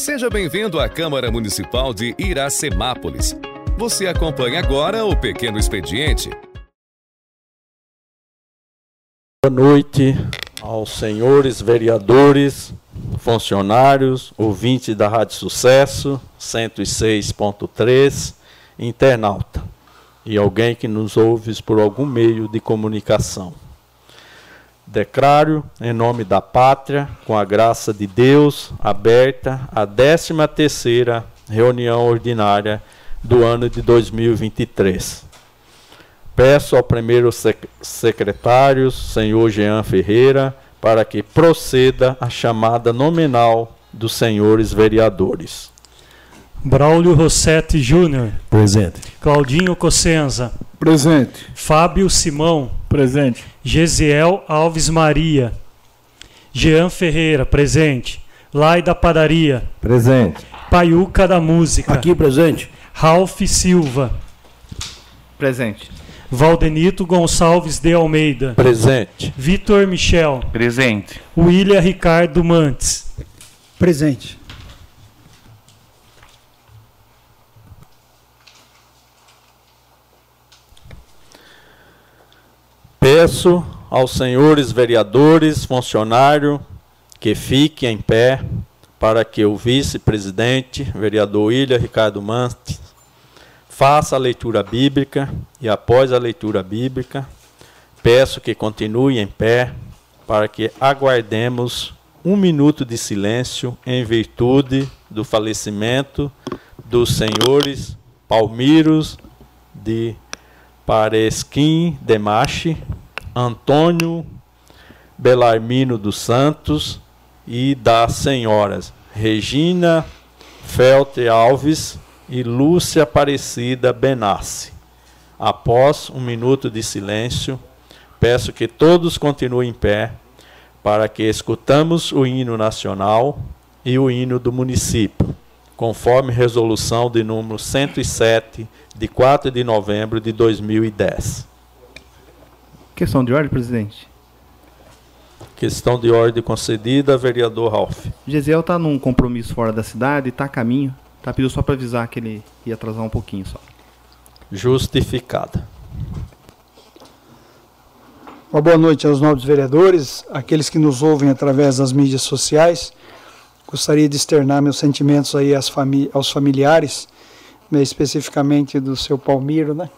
Seja bem-vindo à Câmara Municipal de Iracemápolis. Você acompanha agora o Pequeno Expediente. Boa noite aos senhores vereadores, funcionários, ouvintes da Rádio Sucesso 106.3, internauta e alguém que nos ouve por algum meio de comunicação. Declaro, em nome da pátria, com a graça de Deus, aberta a 13ª reunião ordinária do ano de 2023. Peço ao primeiro sec secretário, senhor Jean Ferreira, para que proceda a chamada nominal dos senhores vereadores. Braulio Rossetti Júnior. Presente. Claudinho Cossenza. Presente. Fábio Simão. Presente. Gesiel Alves Maria. Jean Ferreira, presente. Lai da Padaria. Presente. Paiuca da Música. Aqui presente. Ralph Silva. Presente. Valdenito Gonçalves de Almeida. Presente. Vitor Michel. Presente. William Ricardo Mantes. Presente. Peço aos senhores vereadores, funcionário, que fiquem em pé para que o vice-presidente, vereador William Ricardo Mantes, faça a leitura bíblica e após a leitura bíblica, peço que continue em pé para que aguardemos um minuto de silêncio em virtude do falecimento dos senhores Palmiros de Paresquim Demache, Antônio Belarmino dos Santos e das senhoras Regina Felte Alves e Lúcia Aparecida Benassi. Após um minuto de silêncio, peço que todos continuem em pé para que escutamos o hino nacional e o hino do município, conforme resolução de número 107 de 4 de novembro de 2010. Questão de ordem, presidente. Questão de ordem concedida, vereador Ralph. Gesiel está num compromisso fora da cidade, está a caminho. Tá pediu só para avisar que ele ia atrasar um pouquinho só. Justificada. Uma boa noite aos nobres vereadores, aqueles que nos ouvem através das mídias sociais. Gostaria de externar meus sentimentos aí às fami aos familiares, né, especificamente do seu Palmiro, né?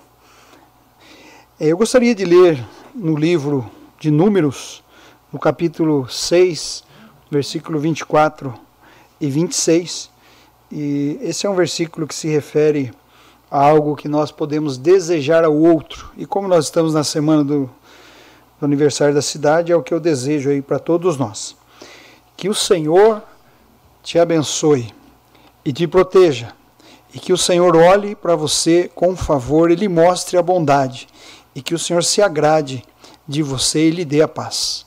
Eu gostaria de ler no livro de Números, no capítulo 6, versículo 24 e 26. E esse é um versículo que se refere a algo que nós podemos desejar ao outro. E como nós estamos na semana do, do aniversário da cidade, é o que eu desejo aí para todos nós. Que o Senhor te abençoe e te proteja. E que o Senhor olhe para você com favor e lhe mostre a bondade. E que o Senhor se agrade de você e lhe dê a paz.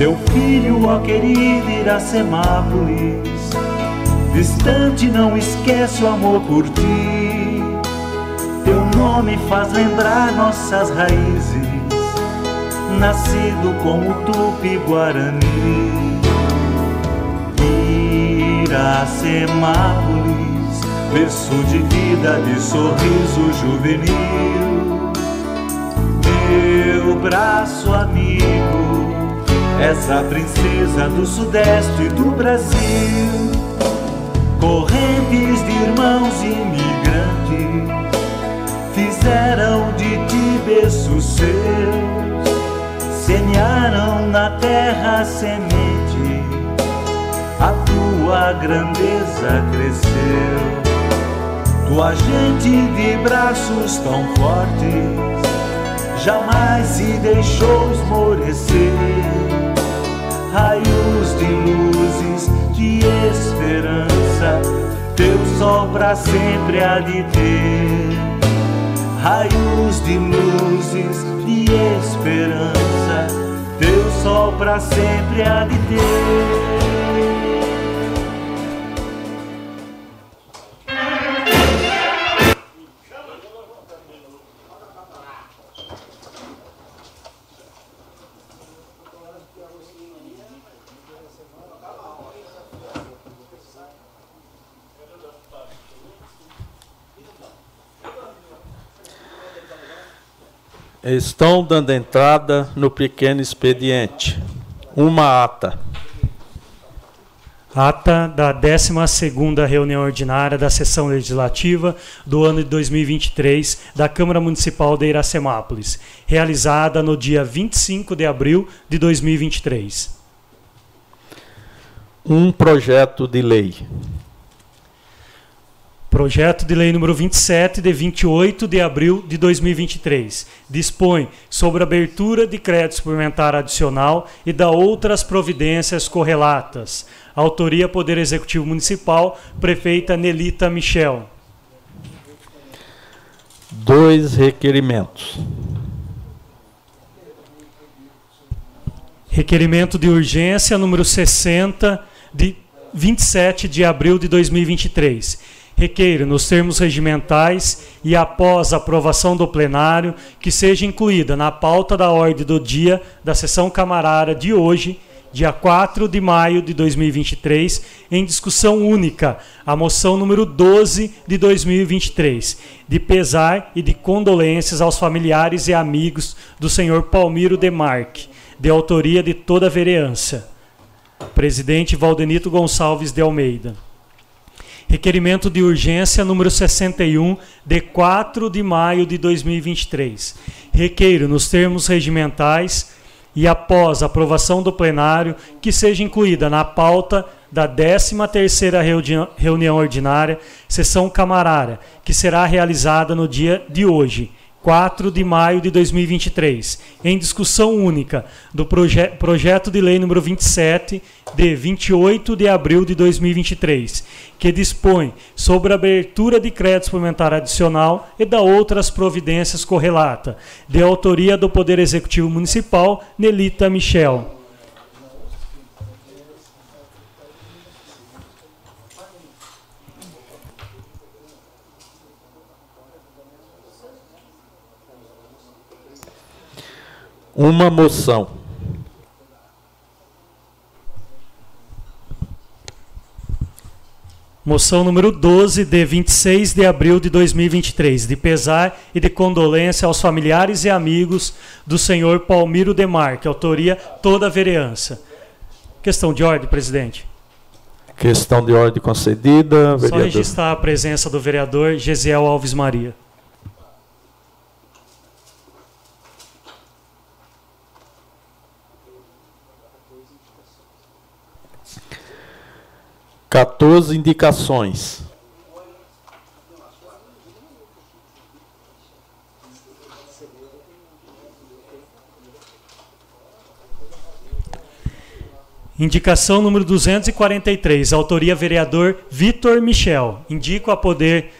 Teu filho, ó querido Iracemápolis, distante não esquece o amor por ti. Teu nome faz lembrar nossas raízes nascido como Tupi-Guarani. Iracemápolis, berço de vida, de sorriso juvenil. Meu braço amigo, essa princesa do sudeste do Brasil. Correntes de irmãos imigrantes fizeram de ti berço seu semearam na terra semente, a tua grandeza cresceu. Tua gente de braços tão fortes, jamais se deixou esmorecer. Raios de luzes, de esperança, teu sol pra sempre há de ter. Raios de luzes, de esperança, teu sol pra sempre há de ter. Estão dando entrada no pequeno expediente. Uma ata. Ata da 12ª reunião ordinária da sessão legislativa do ano de 2023 da Câmara Municipal de Iracemápolis, realizada no dia 25 de abril de 2023. Um projeto de lei. Projeto de Lei número 27, de 28 de abril de 2023, dispõe sobre a abertura de crédito suplementar adicional e da outras providências correlatas. Autoria Poder Executivo Municipal, prefeita Nelita Michel. Dois requerimentos. Requerimento de urgência número 60, de 27 de abril de 2023 Requeiro, nos termos regimentais e após aprovação do plenário, que seja incluída na pauta da ordem do dia da sessão camarária de hoje, dia 4 de maio de 2023, em discussão única, a moção número 12 de 2023, de pesar e de condolências aos familiares e amigos do senhor Palmiro Demarque, de autoria de toda a vereança. Presidente Valdenito Gonçalves de Almeida. Requerimento de urgência número 61, de 4 de maio de 2023. Requeiro, nos termos regimentais e após aprovação do plenário, que seja incluída na pauta da 13ª reunião ordinária, sessão camarária, que será realizada no dia de hoje, 4 de maio de 2023, em discussão única do proje projeto de lei número 27 de 28 de abril de 2023, que dispõe sobre a abertura de crédito suplementar adicional e da outras providências correlata, de autoria do Poder Executivo Municipal Nelita Michel. Uma moção. Moção número 12, de 26 de abril de 2023, de pesar e de condolência aos familiares e amigos do senhor Palmiro Demarque, autoria toda a vereança. Questão de ordem, presidente. Questão de ordem concedida, Só vereador. registrar a presença do vereador Gesiel Alves Maria. Quatorze indicações. Indicação número 243, autoria vereador Vitor Michel. Indico a poder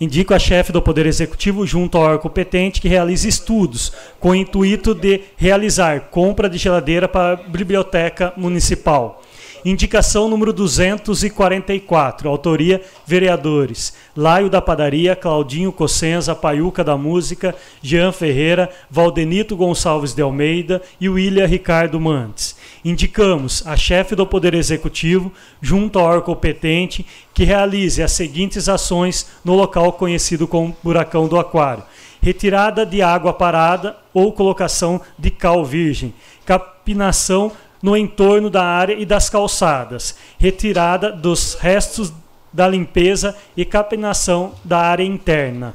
indico a chefe do Poder Executivo junto ao órgão competente que realize estudos com o intuito de realizar compra de geladeira para a biblioteca municipal. Indicação número 244, autoria vereadores Laio da Padaria, Claudinho Cossenza, Paiuca da Música, Jean Ferreira, Valdenito Gonçalves de Almeida e William Ricardo Mantes. Indicamos a chefe do Poder Executivo, junto ao órgão competente, que realize as seguintes ações no local conhecido como Buracão do Aquário: retirada de água parada ou colocação de cal virgem, capinação no entorno da área e das calçadas, retirada dos restos da limpeza e capinação da área interna.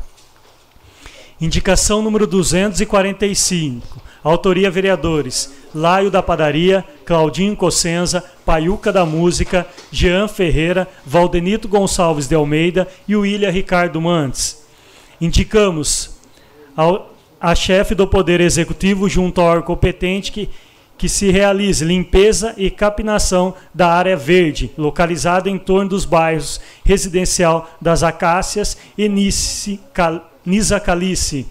Indicação número 245. Autoria vereadores: Laio da Padaria, Claudinho Cossenza, Paiuca da Música, Jean Ferreira, Valdenito Gonçalves de Almeida e William Ricardo Mantes. Indicamos ao, a chefe do Poder Executivo junto ao órgão competente que que se realize limpeza e capinação da área verde, localizada em torno dos bairros residencial das Acácias e Nisa Calice.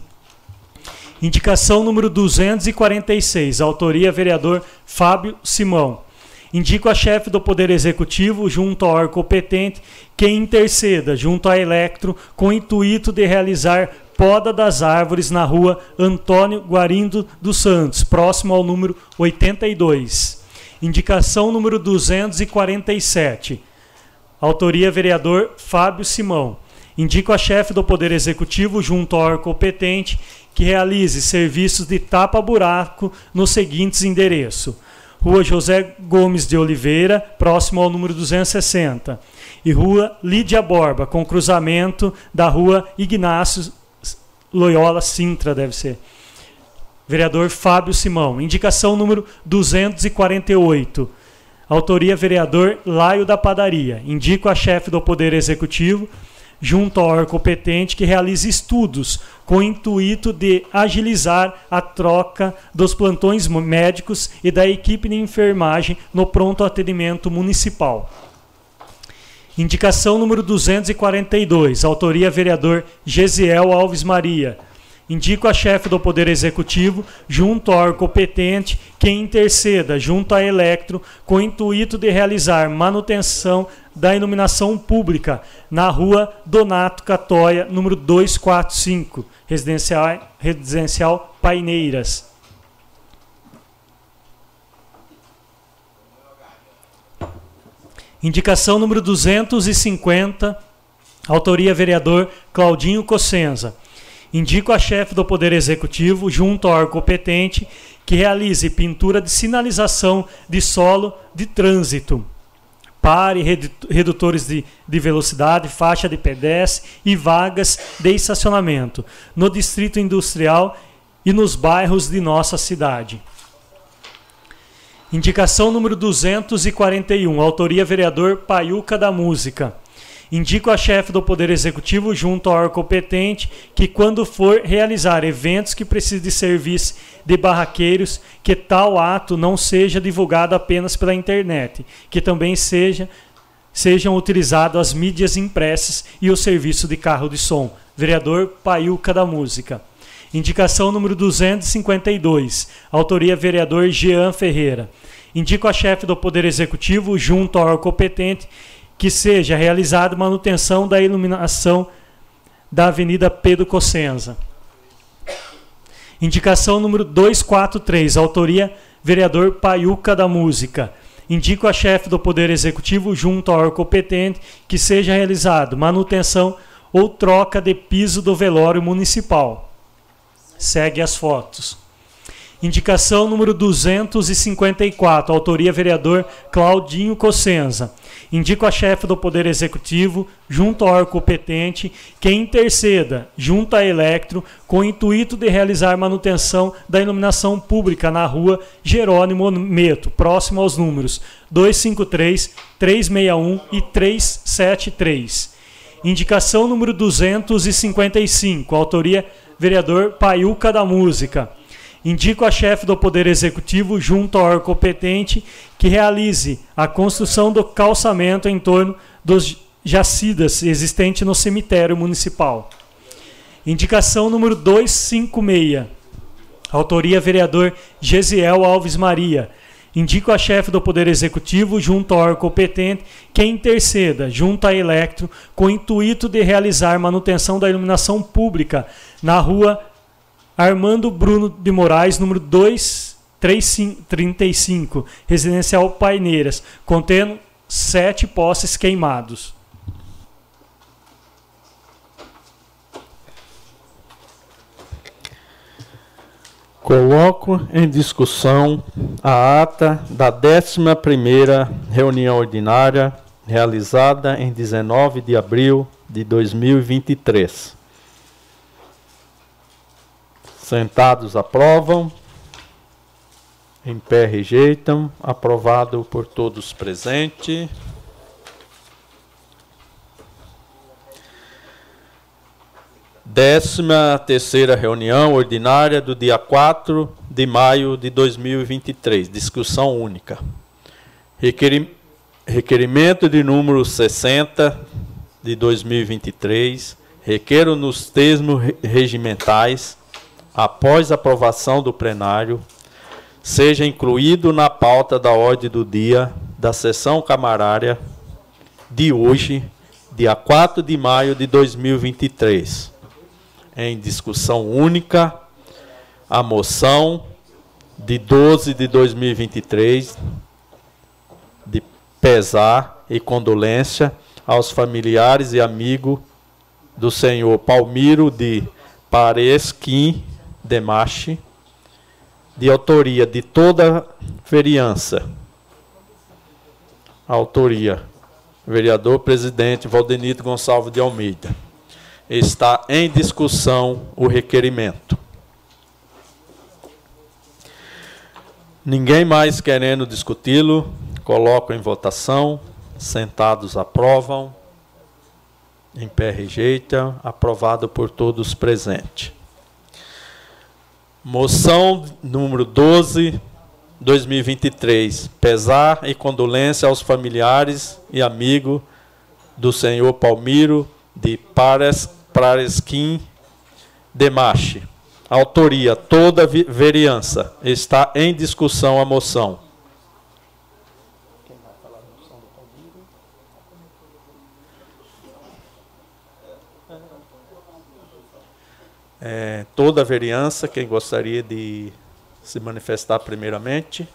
Indicação número 246, autoria vereador Fábio Simão. Indico a chefe do Poder Executivo, junto ao órgão competente, que interceda junto à Electro com o intuito de realizar poda das árvores na rua Antônio Guarindo dos Santos, próximo ao número 82. Indicação número 247. Autoria vereador Fábio Simão. Indico a chefe do Poder Executivo, junto ao órgão competente, que realize serviços de tapa-buraco nos seguintes endereços. Rua José Gomes de Oliveira, próximo ao número 260. E Rua Lídia Borba, com cruzamento da Rua Ignácio Loyola Sintra, deve ser. Vereador Fábio Simão. Indicação número 248. Autoria vereador Laio da Padaria. Indico a chefe do Poder Executivo, junto ao órgão competente, que realize estudos com o intuito de agilizar a troca dos plantões médicos e da equipe de enfermagem no pronto atendimento municipal. Indicação número 242, autoria vereador Gesiel Alves Maria. Indico a chefe do Poder Executivo, junto ao competente, que interceda junto à Electro, com o intuito de realizar manutenção da iluminação pública na rua Donato Catoia, número 245, residencial, residencial Paineiras. Indicação número 250, autoria vereador Claudinho Cossenza. Indico a chefe do Poder Executivo, junto ao órgão competente, que realize pintura de sinalização de solo de trânsito, pare redutores de, de velocidade, faixa de pedestre e vagas de estacionamento no Distrito Industrial e nos bairros de nossa cidade. Indicação número 241, autoria vereador Paiuca da Música. Indico a chefe do Poder Executivo, junto ao órgão competente, que quando for realizar eventos que precisem de serviço de barraqueiros, que tal ato não seja divulgado apenas pela internet, que também seja, sejam utilizados as mídias impressas e o serviço de carro de som. Vereador Paiuca da Música. Indicação número 252. Autoria vereador Jean Ferreira. Indico a chefe do Poder Executivo, junto ao competente, que seja realizada manutenção da iluminação da Avenida Pedro Cossenza. Indicação número 243, autoria vereador Paiuca da Música. Indico a chefe do Poder Executivo, junto ao órgão competente, que seja realizado manutenção ou troca de piso do velório municipal. Segue as fotos. Indicação número 254, autoria vereador Claudinho Cossenza. Indico a chefe do Poder Executivo, junto ao órgão competente, que interceda, junto à Electro, com o intuito de realizar manutenção da iluminação pública na rua Jerônimo Meto, próximo aos números 253, 361 e 373. Indicação número 255, autoria vereador Paiuca da Música Indico a chefe do Poder Executivo, junto ao órgão competente, que realize a construção do calçamento em torno dos jacidas existente no cemitério municipal. Indicação número 256. Autoria vereador Gesiel Alves Maria. Indico a chefe do Poder Executivo, junto ao órgão competente, que interceda, junto à Electro, com o intuito de realizar manutenção da iluminação pública na rua Armando Bruno de Moraes, número 235, residencial Paineiras, contendo sete postes queimados. Coloco em discussão a ata da 11ª reunião ordinária realizada em 19 de abril de 2023. Sentados aprovam. Em pé rejeitam. Aprovado por todos presentes. Décima terceira reunião ordinária do dia 4 de maio de 2023. Discussão única. Requerimento de número 60 de 2023. Requeiro nos termos regimentais após aprovação do plenário, seja incluído na pauta da ordem do dia da sessão camarária de hoje, dia 4 de maio de 2023. Em discussão única, a moção de 12 de 2023 de pesar e condolência aos familiares e amigos do senhor Palmiro de Paresquim Demache, de autoria de toda a vereança. Autoria, vereador presidente Valdenito Gonçalves de Almeida. Está em discussão o requerimento. Ninguém mais querendo discuti-lo, coloco em votação. Sentados aprovam. Em pé rejeita. Aprovado por todos presentes. Moção número 12, 2023. Pesar e condolência aos familiares e amigos do senhor Palmiro de Pares, Paresquim Demache. Autoria: toda vereança. Está em discussão a moção. É, toda a vereança, quem gostaria de se manifestar primeiramente?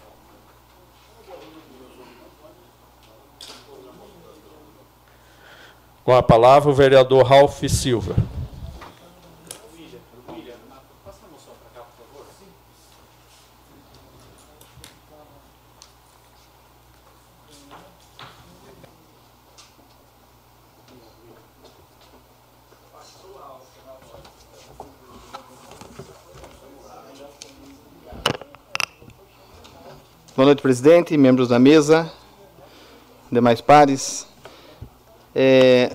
Com a palavra o vereador Ralph Silva. Boa noite, presidente, membros da mesa, demais pares. É,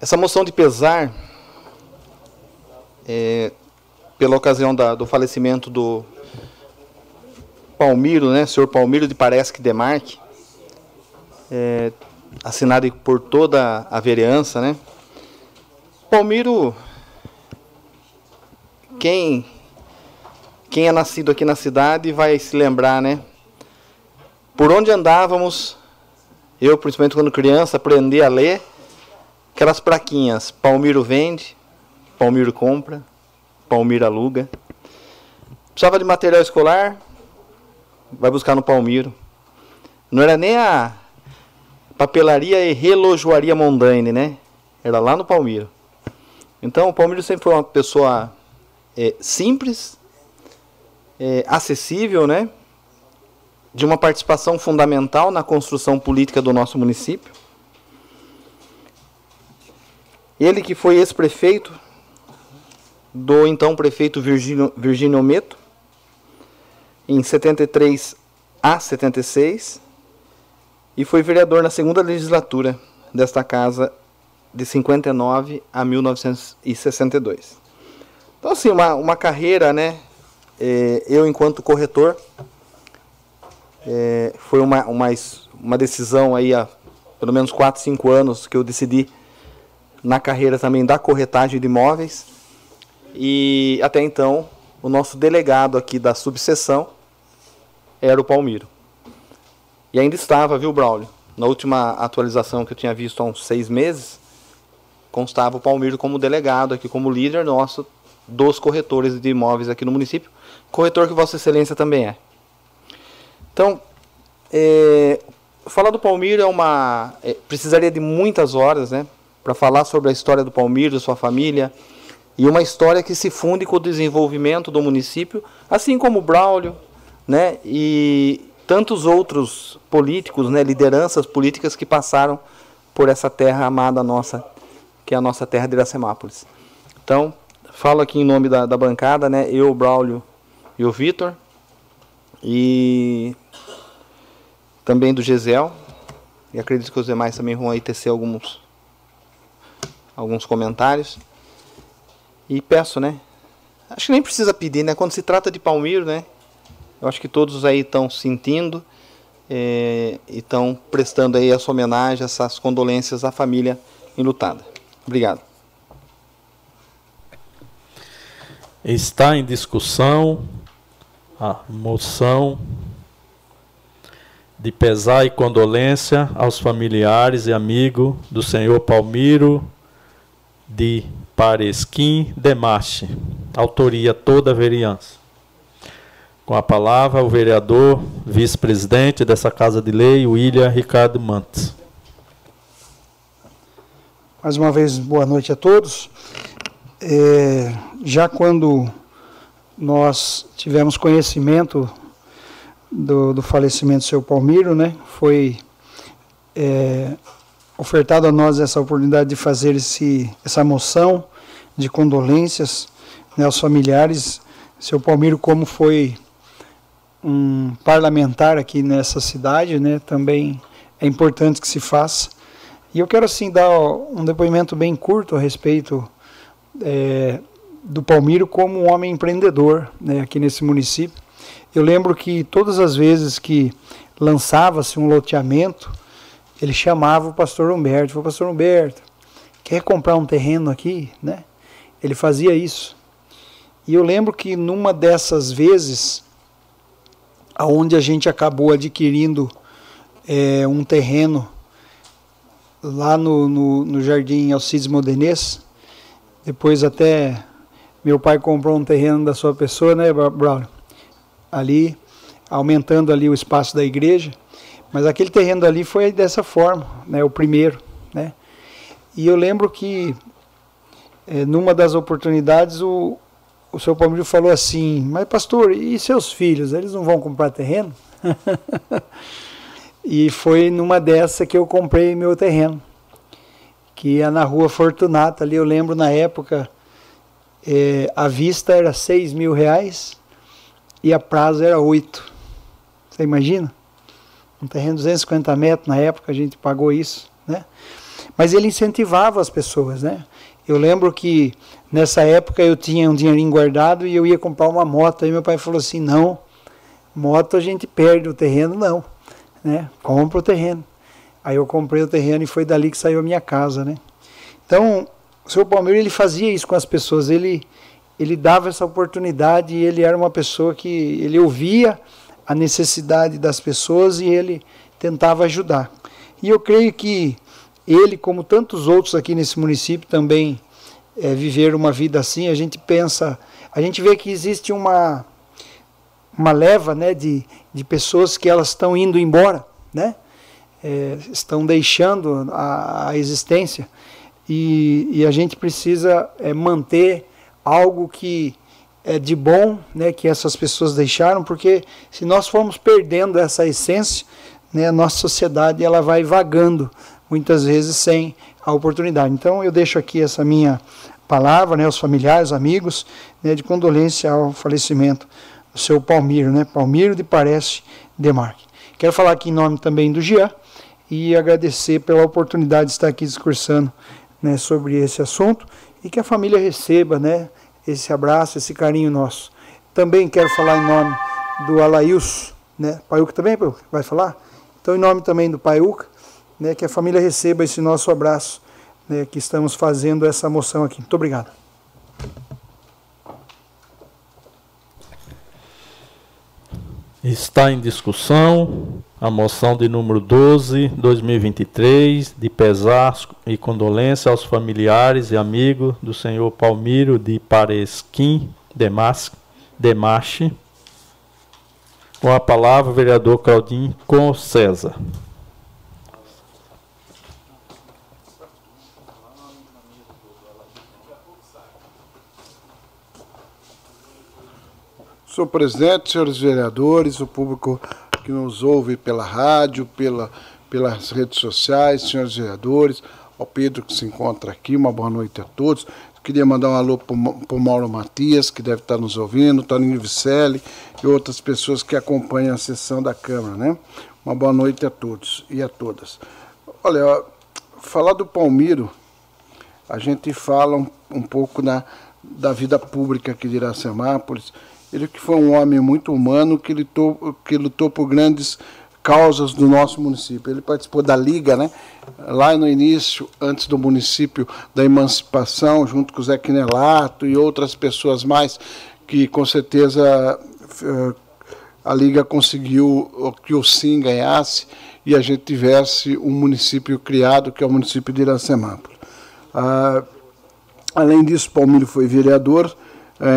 essa moção de pesar, é, pela ocasião da, do falecimento do Palmiro, né, senhor Palmiro de Parece que Demarque, é, assinado por toda a vereança, né. Palmiro, quem quem é nascido aqui na cidade vai se lembrar, né? Por onde andávamos, eu, principalmente quando criança, aprendi a ler aquelas plaquinhas: Palmiro vende, Palmiro compra, Palmiro aluga. Precisava de material escolar, vai buscar no Palmiro. Não era nem a papelaria e relojoaria Mondaine, né? Era lá no Palmiro. Então, o Palmiro sempre foi uma pessoa é, simples, é, acessível, né? De uma participação fundamental na construção política do nosso município. Ele que foi ex-prefeito do então prefeito Virgínio, Virgínio Meto, em 73 a 76, e foi vereador na segunda legislatura desta casa de 59 a 1962. Então, assim, uma, uma carreira, né, é, eu enquanto corretor, é, foi uma, uma, uma decisão aí há pelo menos 4, 5 anos que eu decidi na carreira também da corretagem de imóveis. E até então, o nosso delegado aqui da subseção era o Palmiro. E ainda estava, viu, Braulio? Na última atualização que eu tinha visto há uns seis meses, constava o Palmiro como delegado aqui, como líder nosso dos corretores de imóveis aqui no município corretor que Vossa Excelência também é. Então, é, falar do Palmiro é uma. É, precisaria de muitas horas, né? Para falar sobre a história do Palmiro, sua família. E uma história que se funde com o desenvolvimento do município, assim como o Braulio, né? E tantos outros políticos, né? Lideranças políticas que passaram por essa terra amada nossa, que é a nossa terra de Iracemápolis. Então, falo aqui em nome da, da bancada, né? Eu, Braulio e o Vitor. E também do Gisel. E acredito que os demais também vão aí tecer alguns, alguns comentários. E peço, né? Acho que nem precisa pedir, né? Quando se trata de Palmiro, né? Eu acho que todos aí estão sentindo é, e estão prestando aí essa homenagem, essas condolências à família enlutada. Obrigado. Está em discussão a moção de pesar e condolência aos familiares e amigos do senhor Palmiro de Paresquim Demache. Autoria toda a vereança. Com a palavra, o vereador, vice-presidente dessa Casa de Lei, William Ricardo Mantes. Mais uma vez, boa noite a todos. É, já quando nós tivemos conhecimento do, do falecimento do seu Palmiro, né? Foi é, ofertado a nós essa oportunidade de fazer esse, essa moção de condolências né, aos familiares. Seu Palmiro, como foi um parlamentar aqui nessa cidade, né? Também é importante que se faça. E eu quero assim dar um depoimento bem curto a respeito é, do Palmiro como um homem empreendedor né, aqui nesse município. Eu lembro que todas as vezes que lançava-se um loteamento, ele chamava o pastor Humberto, falou, pastor Humberto, quer comprar um terreno aqui? Né? Ele fazia isso. E eu lembro que numa dessas vezes, aonde a gente acabou adquirindo é, um terreno lá no, no, no Jardim Alcides Modernês, depois até meu pai comprou um terreno da sua pessoa, né, Braulio? Ali, aumentando ali o espaço da igreja. Mas aquele terreno ali foi dessa forma, né, o primeiro, né? E eu lembro que é, numa das oportunidades o, o seu Palmeiras falou assim, mas pastor, e seus filhos, eles não vão comprar terreno? e foi numa dessa que eu comprei meu terreno, que é na rua Fortunata, ali eu lembro na época, é, a vista era 6 mil reais e a prazo era 8. Você imagina? Um terreno de 250 metros na época, a gente pagou isso, né? Mas ele incentivava as pessoas, né? Eu lembro que nessa época eu tinha um dinheirinho guardado e eu ia comprar uma moto. Aí meu pai falou assim: não, moto a gente perde, o terreno não. Né? Compra o terreno. Aí eu comprei o terreno e foi dali que saiu a minha casa. Né? Então, o senhor Palmeiro ele fazia isso com as pessoas, ele, ele dava essa oportunidade e ele era uma pessoa que ele ouvia a necessidade das pessoas e ele tentava ajudar. E eu creio que ele, como tantos outros aqui nesse município, também é, viveram uma vida assim. A gente pensa, a gente vê que existe uma, uma leva né, de, de pessoas que elas estão indo embora, né? É, estão deixando a, a existência. E, e, a gente precisa é, manter algo que é de bom, né, que essas pessoas deixaram, porque se nós formos perdendo essa essência, né, a nossa sociedade ela vai vagando muitas vezes sem a oportunidade. Então eu deixo aqui essa minha palavra, né, aos familiares, amigos, né, de condolência ao falecimento do seu Palmiro, né, Palmiro de Parece Demarque. Quero falar aqui em nome também do Jean e agradecer pela oportunidade de estar aqui discursando né, sobre esse assunto e que a família receba né, esse abraço, esse carinho nosso. Também quero falar em nome do Alailson, né, Paiuca também vai falar? Então, em nome também do Paiuca, né, que a família receba esse nosso abraço, né, que estamos fazendo essa moção aqui. Muito obrigado. Está em discussão a moção de número 12, 2023, de pesar e condolência aos familiares e amigos do senhor Palmiro de Paresquim Demache. Com a palavra, o vereador Claudinho Com César. Senhor presidente, senhores vereadores, o público que nos ouve pela rádio, pela, pelas redes sociais, senhores vereadores, ao Pedro que se encontra aqui, uma boa noite a todos. Queria mandar um alô para o Mauro Matias, que deve estar nos ouvindo, Toninho Vicelli e outras pessoas que acompanham a sessão da Câmara, né? Uma boa noite a todos e a todas. Olha, falar do Palmiro, a gente fala um, um pouco na, da vida pública aqui de Iracemápolis, ele que foi um homem muito humano, que lutou, que lutou por grandes causas do nosso município. Ele participou da Liga, né? lá no início, antes do município da emancipação, junto com o Zé Quinelato e outras pessoas mais, que com certeza eh, a Liga conseguiu que o Sim ganhasse e a gente tivesse um município criado, que é o município de Iracemápolis. Ah, além disso, Palmiro foi vereador,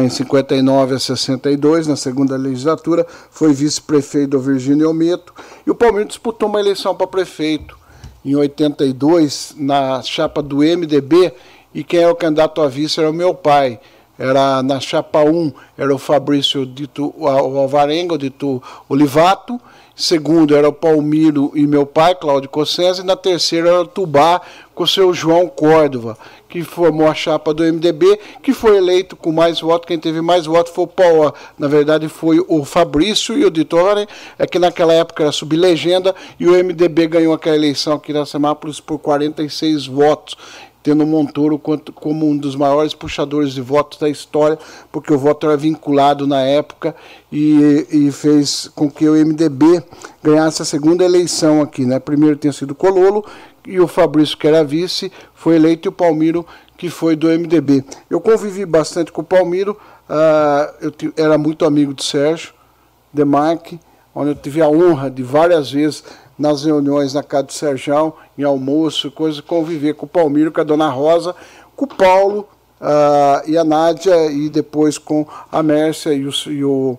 em 59 a 62, na segunda legislatura, foi vice-prefeito do Virgínio Almeto, e o Palmeiras disputou uma eleição para prefeito em 82, na chapa do MDB, e quem era o candidato a vice era o meu pai. Era na chapa 1, era o Fabrício Dito, o Alvarenga, o Dito Olivato, segundo era o Palmiro e meu pai, Cláudio Cossenza, e na terceira era o Tubá, com o seu João Córdova que formou a chapa do MDB, que foi eleito com mais votos. Quem teve mais votos foi o Paulo, na verdade foi o Fabrício e o Ditore, é que naquela época era sublegenda, e o MDB ganhou aquela eleição aqui na Semápolis por 46 votos tendo Montoro como um dos maiores puxadores de votos da história, porque o voto era vinculado na época e, e fez com que o MDB ganhasse a segunda eleição aqui. Né? Primeiro tinha sido Cololo, e o Fabrício, que era vice, foi eleito, e o Palmiro, que foi do MDB. Eu convivi bastante com o Palmiro, Uh, eu era muito amigo de Sérgio Demarque, onde eu tive a honra de várias vezes nas reuniões na casa do Sérgio, em almoço, coisa, conviver com o Palmiro, com a Dona Rosa, com o Paulo uh, e a Nádia, e depois com a Mércia e o, e o,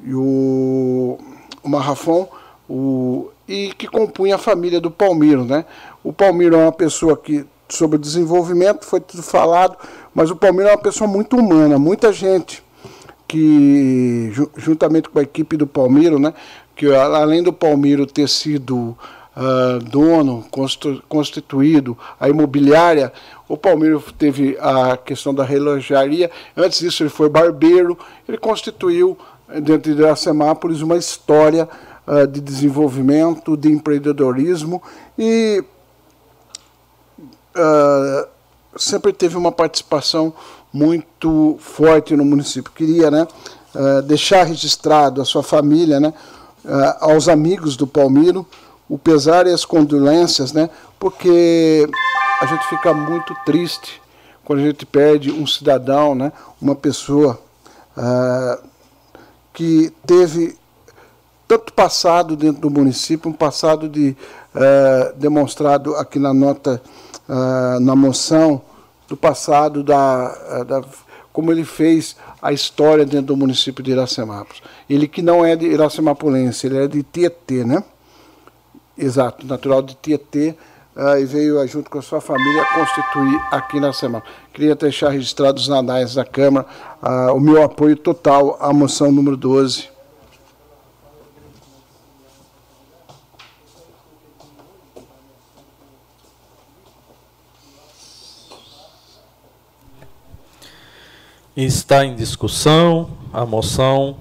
e o, o Marrafon, o, e que compunha a família do Palmiro. Né? O Palmiro é uma pessoa que, sobre desenvolvimento, foi tudo falado, mas o Palmiro é uma pessoa muito humana, muita gente que, juntamente com a equipe do Palmiro, né, que além do Palmiro ter sido uh, dono, constituído a imobiliária, o Palmiro teve a questão da relojaria, antes disso ele foi barbeiro, ele constituiu dentro de Iracemápolis uma história uh, de desenvolvimento, de empreendedorismo. E uh, sempre teve uma participação muito forte no município. Queria né, deixar registrado a sua família, né, aos amigos do Palmiro, o pesar e as condolências, né, porque a gente fica muito triste quando a gente perde um cidadão, né, uma pessoa que teve tanto passado dentro do município, um passado de, uh, demonstrado aqui na nota, na moção, do passado, da, da, como ele fez a história dentro do município de Iracemápolis. Ele que não é de Iracemapulense, ele é de Tietê, né? Exato, natural de Tietê, e veio junto com a sua família constituir aqui na semana. Queria deixar registrado os anais da Câmara o meu apoio total à moção número 12 Está em discussão a moção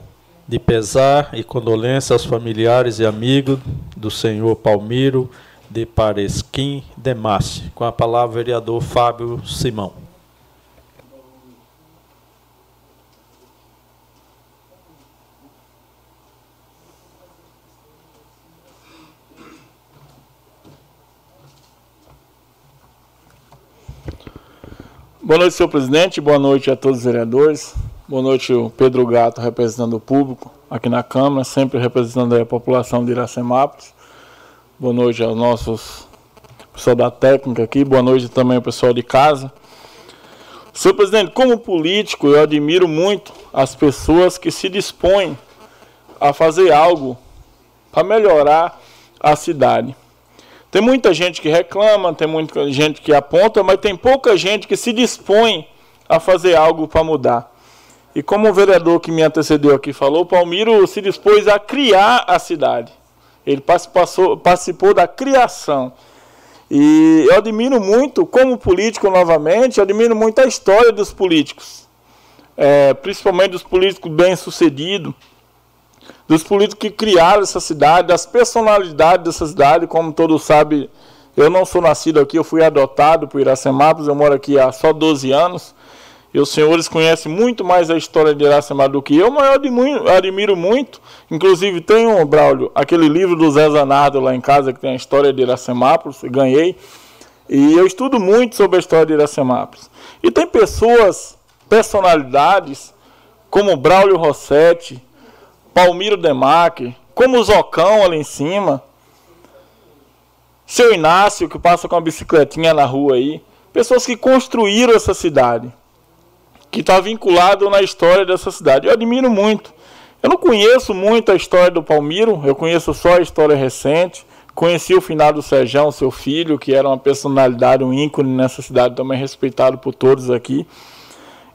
de pesar e condolência aos familiares e amigos do senhor Palmiro de Paresquim Demasse. Com a palavra, o vereador Fábio Simão. Boa noite, senhor presidente. Boa noite a todos os vereadores. Boa noite, o Pedro Gato, representando o público aqui na Câmara, sempre representando a população de Iracemápolis. Boa noite aos nossos pessoal da técnica aqui. Boa noite também ao pessoal de casa. Senhor presidente, como político, eu admiro muito as pessoas que se dispõem a fazer algo para melhorar a cidade. Tem muita gente que reclama, tem muita gente que aponta, mas tem pouca gente que se dispõe a fazer algo para mudar. E como o vereador que me antecedeu aqui falou, Palmiro se dispôs a criar a cidade. Ele participou, participou da criação. E eu admiro muito, como político novamente, eu admiro muito a história dos políticos. É, principalmente dos políticos bem-sucedidos dos políticos que criaram essa cidade, das personalidades dessa cidade, como todos sabem, eu não sou nascido aqui, eu fui adotado por Iracemápolis, eu moro aqui há só 12 anos, e os senhores conhecem muito mais a história de Iracemápolis do que eu, mas eu admiro, muito, inclusive tenho, Braulio, aquele livro do Zé Zanardo lá em casa, que tem a história de Iracemápolis, ganhei, e eu estudo muito sobre a história de Iracemápolis. E tem pessoas, personalidades, como Braulio Rossetti, Palmiro Demac, como o Zocão ali em cima, seu Inácio que passa com a bicicletinha na rua aí, pessoas que construíram essa cidade, que está vinculado na história dessa cidade. Eu admiro muito. Eu não conheço muito a história do Palmiro, eu conheço só a história recente. Conheci o finado Serjão, seu filho, que era uma personalidade, um ícone nessa cidade, também respeitado por todos aqui.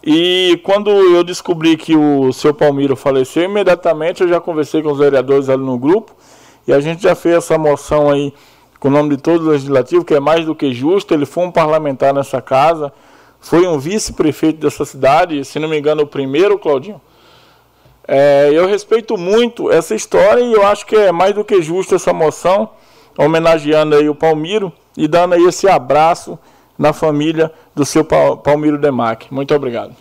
E quando eu descobri que o seu Palmiro faleceu, imediatamente eu já conversei com os vereadores ali no grupo e a gente já fez essa moção aí com o nome de todo o legislativo, que é mais do que justo. Ele foi um parlamentar nessa casa, foi um vice-prefeito dessa cidade, se não me engano, o primeiro, Claudinho. É, eu respeito muito essa história e eu acho que é mais do que justo essa moção, homenageando aí o Palmiro e dando aí esse abraço na família do seu Palmiro Demac. Muito obrigado.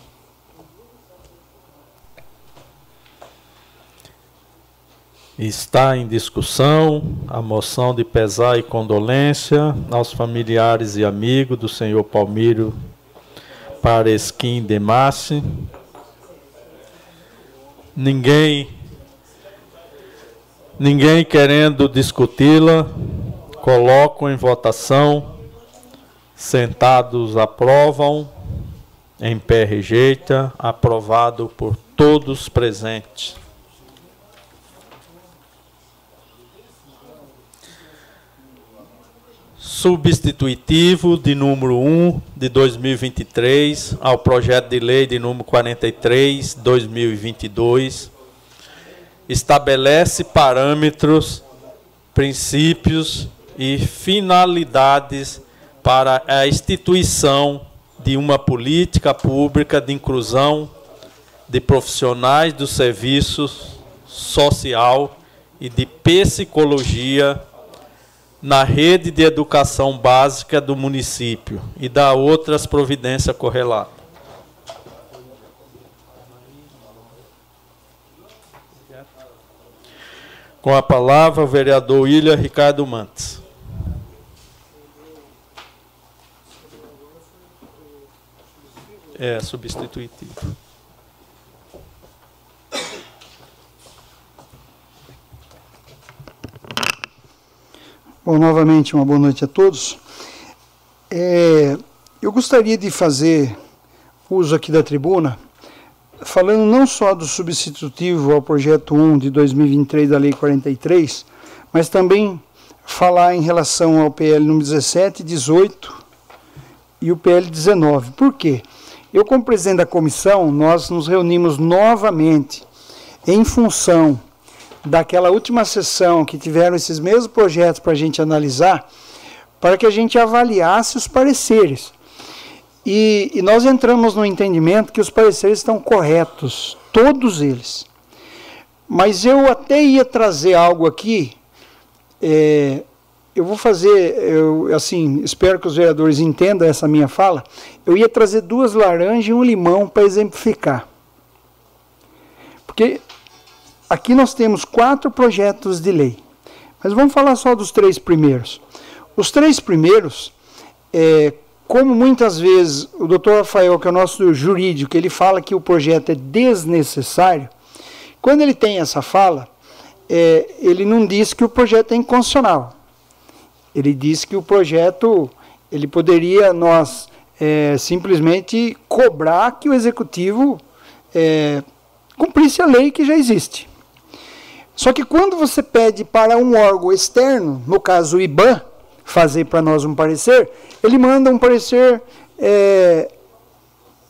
Está em discussão a moção de pesar e condolência aos familiares e amigos do senhor Palmiro Paresquim Demace. Ninguém ninguém querendo discuti-la, coloco em votação. Sentados aprovam, em pé rejeita, aprovado por todos presentes. substitutivo de número 1 de 2023 ao projeto de lei de número 43 2022 estabelece parâmetros, princípios e finalidades para a instituição de uma política pública de inclusão de profissionais do serviço social e de psicologia na rede de educação básica do município e da outras providências correlatas. Com a palavra, o vereador William Ricardo Mantes. É, substitutivo. Bom, novamente, uma boa noite a todos. É, eu gostaria de fazer uso aqui da tribuna, falando não só do substitutivo ao projeto 1 de 2023 da Lei 43, mas também falar em relação ao PL número 17, 18 e o PL 19. Por quê? Eu, como presidente da comissão, nós nos reunimos novamente em função daquela última sessão que tiveram esses mesmos projetos para a gente analisar, para que a gente avaliasse os pareceres. E, e, nós entramos no entendimento que os pareceres estão corretos, todos eles. Mas eu até ia trazer algo aqui, é, eu vou fazer, eu, assim, espero que os vereadores entendam essa minha fala. Eu ia trazer duas laranjas e um limão para exemplificar. Porque Aqui nós temos quatro projetos de lei, mas vamos falar só dos três primeiros. Os três primeiros, é, como muitas vezes o doutor Rafael, que é o nosso jurídico, ele fala que o projeto é desnecessário, quando ele tem essa fala, é, ele não diz que o projeto é inconstitucional. Ele diz que o projeto, ele poderia nós é, simplesmente cobrar que o executivo é, cumprisse a lei que já existe. Só que quando você pede para um órgão externo, no caso o IBAN, fazer para nós um parecer, ele manda um parecer é,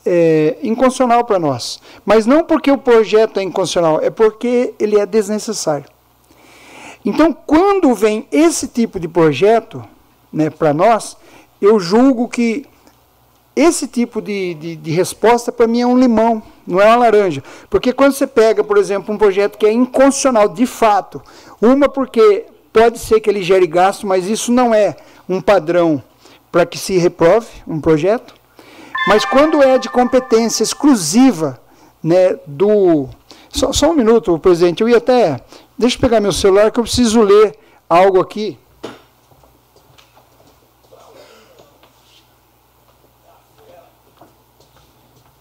é, inconstitucional para nós. Mas não porque o projeto é inconstitucional, é porque ele é desnecessário. Então, quando vem esse tipo de projeto né, para nós, eu julgo que esse tipo de, de, de resposta para mim é um limão não é uma laranja. Porque quando você pega, por exemplo, um projeto que é inconstitucional de fato, uma porque pode ser que ele gere gasto, mas isso não é um padrão para que se reprove um projeto. Mas quando é de competência exclusiva né, do. Só, só um minuto, presidente, eu ia até. Deixa eu pegar meu celular que eu preciso ler algo aqui.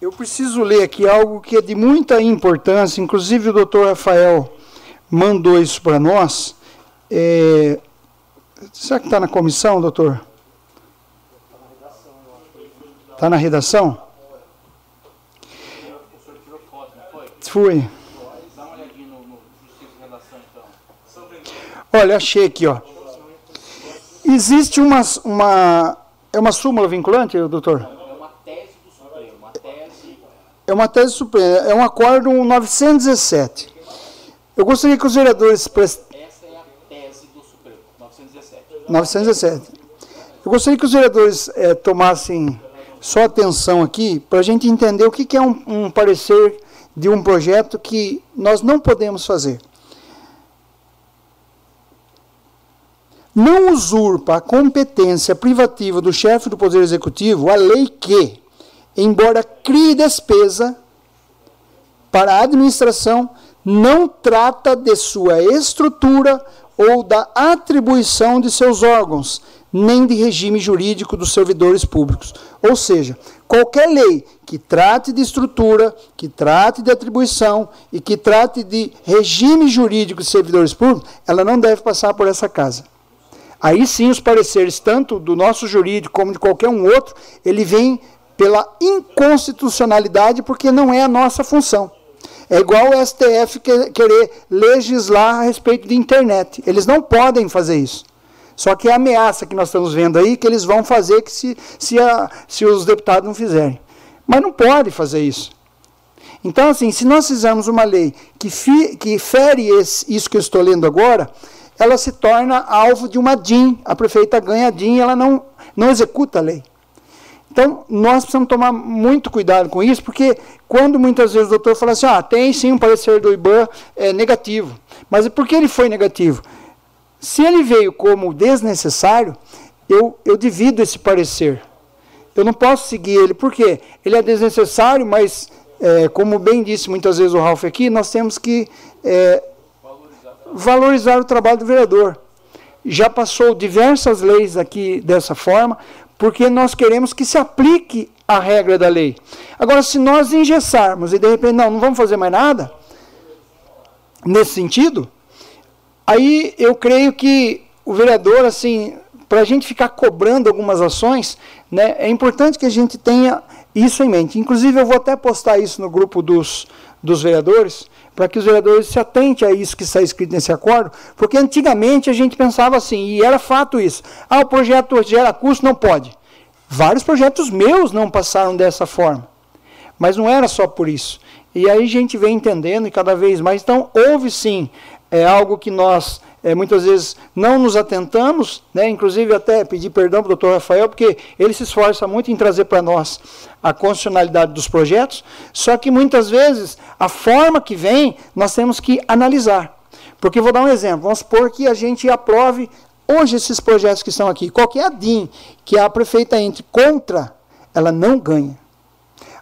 Eu preciso ler aqui algo que é de muita importância, inclusive o doutor Rafael mandou isso para nós. É, será que está na comissão, doutor? Está na redação? Fui. Olha, achei aqui, ó. Existe uma, uma é uma súmula vinculante, doutor? É uma tese suprema, é um acórdão 917. Eu gostaria que os vereadores. Prest... Essa é a tese do Supremo, 917. 917. Eu gostaria que os vereadores é, tomassem só atenção aqui para a gente entender o que, que é um, um parecer de um projeto que nós não podemos fazer. Não usurpa a competência privativa do chefe do Poder Executivo a lei que, embora crie despesa para a administração, não trata de sua estrutura ou da atribuição de seus órgãos, nem de regime jurídico dos servidores públicos. Ou seja, qualquer lei que trate de estrutura, que trate de atribuição e que trate de regime jurídico de servidores públicos, ela não deve passar por essa casa. Aí sim os pareceres, tanto do nosso jurídico como de qualquer um outro, ele vem pela inconstitucionalidade, porque não é a nossa função. É igual o STF querer legislar a respeito de internet. Eles não podem fazer isso. Só que é a ameaça que nós estamos vendo aí que eles vão fazer que se, se, a, se os deputados não fizerem. Mas não pode fazer isso. Então, assim, se nós fizermos uma lei que, fi, que fere esse, isso que eu estou lendo agora, ela se torna alvo de uma DIN. A prefeita ganha a DIN e ela não, não executa a lei. Então, nós precisamos tomar muito cuidado com isso, porque quando muitas vezes o doutor fala assim, ah, tem sim um parecer do IBAN é, negativo. Mas por que ele foi negativo? Se ele veio como desnecessário, eu, eu divido esse parecer. Eu não posso seguir ele, por quê? Ele é desnecessário, mas, é, como bem disse muitas vezes o Ralph aqui, nós temos que é, valorizar. o trabalho do vereador. Já passou diversas leis aqui dessa forma, porque nós queremos que se aplique a regra da lei. Agora, se nós engessarmos e de repente, não, não vamos fazer mais nada, nesse sentido, aí eu creio que o vereador, assim, para a gente ficar cobrando algumas ações, né, é importante que a gente tenha isso em mente. Inclusive, eu vou até postar isso no grupo dos, dos vereadores, para que os vereadores se atentem a isso que está escrito nesse acordo, porque antigamente a gente pensava assim, e era fato isso, ah, o projeto gera custo, não pode. Vários projetos meus não passaram dessa forma, mas não era só por isso. E aí a gente vem entendendo e cada vez mais, então houve sim é algo que nós é, muitas vezes não nos atentamos, né? inclusive até pedir perdão para o doutor Rafael, porque ele se esforça muito em trazer para nós a constitucionalidade dos projetos, só que muitas vezes a forma que vem nós temos que analisar. Porque vou dar um exemplo, vamos supor que a gente aprove hoje esses projetos que estão aqui, qualquer ADIM que a prefeita entre contra, ela não ganha.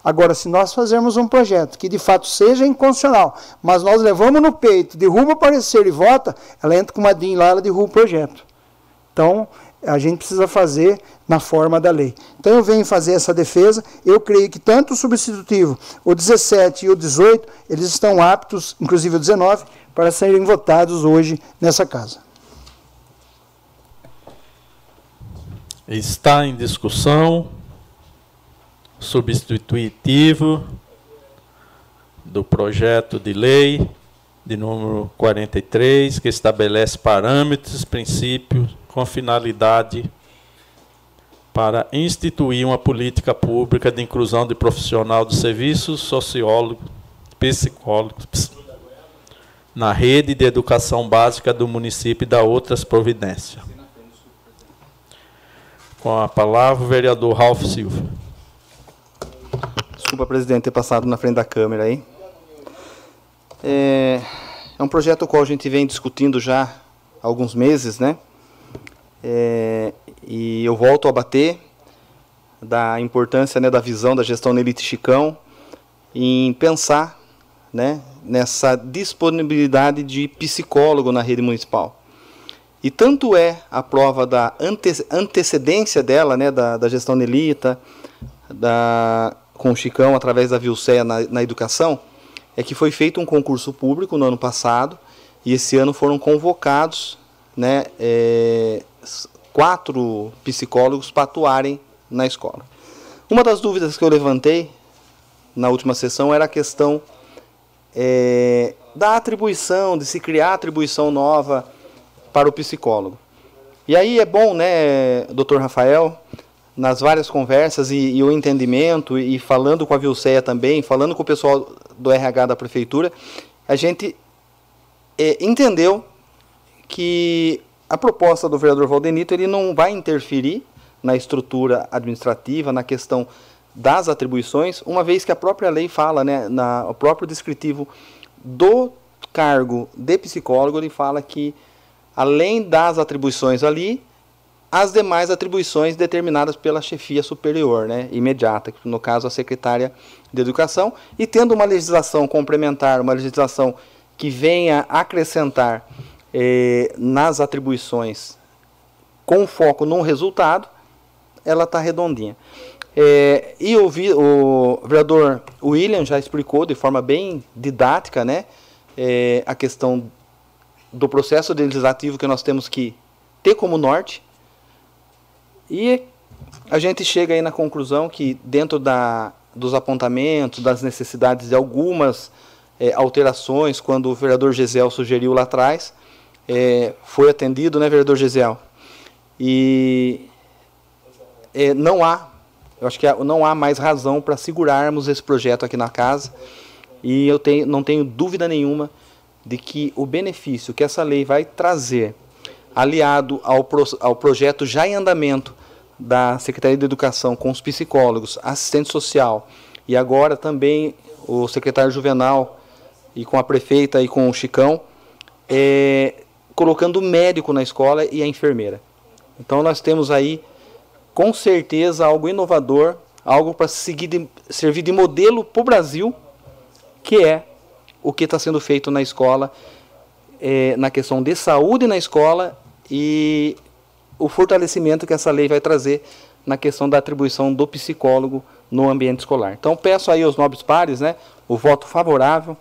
Agora, se nós fazermos um projeto que de fato seja inconstitucional, mas nós levamos no peito, derruba o parecer e vota, ela entra com uma DIN lá, ela derruba o projeto. Então, a gente precisa fazer na forma da lei. Então, eu venho fazer essa defesa. Eu creio que tanto o substitutivo, o 17 e o 18, eles estão aptos, inclusive o 19, para serem votados hoje nessa casa. Está em discussão substitutivo do projeto de lei de número 43, que estabelece parâmetros, princípios com finalidade para instituir uma política pública de inclusão de profissional de serviços, sociólogos, psicólogos na rede de educação básica do município e da outras providências. Com a palavra o vereador Ralph Silva. Desculpa, presidente, ter passado na frente da câmera aí. É, é um projeto o qual a gente vem discutindo já há alguns meses, né? É, e eu volto a bater da importância né, da visão da gestão na Elite Chicão em pensar né, nessa disponibilidade de psicólogo na rede municipal. E tanto é a prova da ante antecedência dela, né, da, da gestão Nelita, da com o Chicão através da Vilceia na, na educação, é que foi feito um concurso público no ano passado e esse ano foram convocados né, é, quatro psicólogos para atuarem na escola. Uma das dúvidas que eu levantei na última sessão era a questão é, da atribuição, de se criar atribuição nova para o psicólogo. E aí é bom, né, doutor Rafael, nas várias conversas e, e, o entendimento e falando com a Vilceia também, falando com o pessoal do RH da prefeitura, a gente é, entendeu que a proposta do vereador Valdenito ele não vai interferir na estrutura administrativa, na questão das atribuições, uma vez que a própria lei fala, né, na, o próprio descritivo do cargo de psicólogo, ele fala que além das atribuições ali, as demais atribuições determinadas pela chefia superior, né, imediata, no caso a secretária de Educação, e tendo uma legislação complementar, uma legislação que venha acrescentar eh, nas atribuições com foco num resultado, ela está redondinha. É, e o, vi, o vereador William já explicou de forma bem didática né, é, a questão do processo legislativo que nós temos que ter como norte. E a gente chega aí na conclusão que dentro da, dos apontamentos, das necessidades de algumas é, alterações, quando o vereador Gisel sugeriu lá atrás, é, foi atendido, né, vereador Gisel? E é, não há, eu acho que não há mais razão para segurarmos esse projeto aqui na casa. E eu tenho, não tenho dúvida nenhuma de que o benefício que essa lei vai trazer, aliado ao, pro, ao projeto já em andamento da Secretaria de Educação com os psicólogos, assistente social e agora também o secretário Juvenal e com a prefeita e com o Chicão, é, colocando o médico na escola e a enfermeira. Então nós temos aí com certeza algo inovador, algo para servir de modelo para o Brasil, que é o que está sendo feito na escola, é, na questão de saúde na escola e o fortalecimento que essa lei vai trazer na questão da atribuição do psicólogo no ambiente escolar. Então peço aí aos nobres pares, né, o voto favorável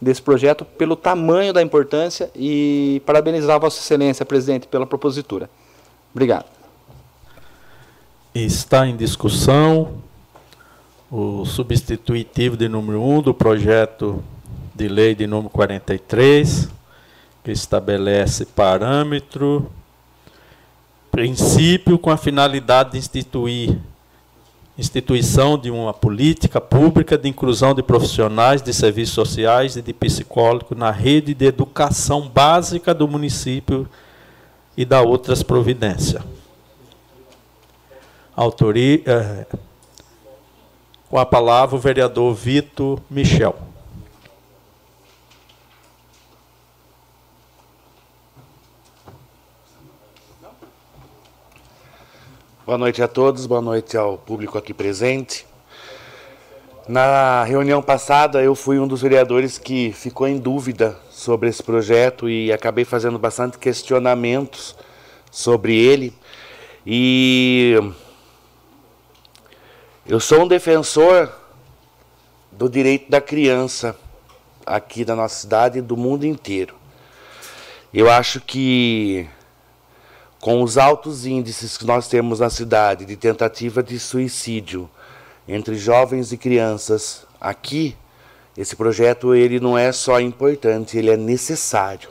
desse projeto pelo tamanho da importância e parabenizar Vossa Excelência, presidente, pela propositura. Obrigado. Está em discussão o substitutivo de número 1 do projeto de lei de número 43, que estabelece parâmetro, princípio com a finalidade de instituir instituição de uma política pública de inclusão de profissionais de serviços sociais e de psicólogos na rede de educação básica do município e da outras providências. Autoria, eh, com a palavra o vereador Vitor Michel. Boa noite a todos, boa noite ao público aqui presente. Na reunião passada, eu fui um dos vereadores que ficou em dúvida sobre esse projeto e acabei fazendo bastante questionamentos sobre ele. E eu sou um defensor do direito da criança aqui da nossa cidade e do mundo inteiro. Eu acho que com os altos índices que nós temos na cidade de tentativa de suicídio entre jovens e crianças, aqui esse projeto ele não é só importante, ele é necessário.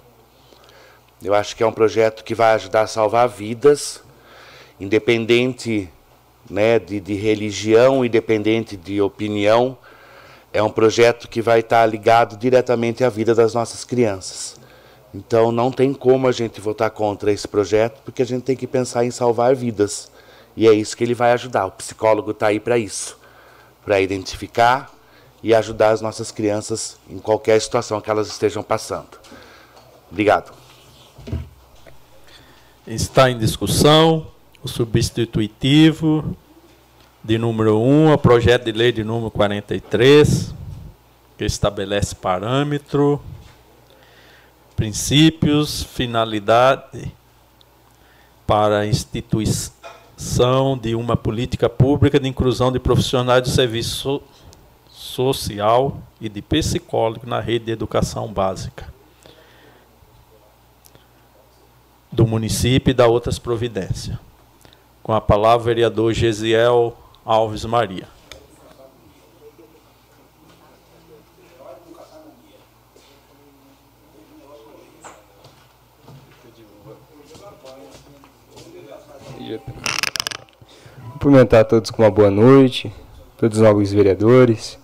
Eu acho que é um projeto que vai ajudar a salvar vidas, independente né, de, de religião, independente de opinião. É um projeto que vai estar ligado diretamente à vida das nossas crianças. Então não tem como a gente votar contra esse projeto, porque a gente tem que pensar em salvar vidas. E é isso que ele vai ajudar. O psicólogo está aí para isso para identificar e ajudar as nossas crianças em qualquer situação que elas estejam passando. Obrigado. Está em discussão o substitutivo de número 1 ao projeto de lei de número 43, que estabelece parâmetro princípios, finalidade para a instituição de uma política pública de inclusão de profissionais de serviço social e de psicólogo na rede de educação básica do município e da outras providências. Com a palavra, vereador Gesiel Alves Maria. Cumprimentar a todos com uma boa noite, todos os novos vereadores,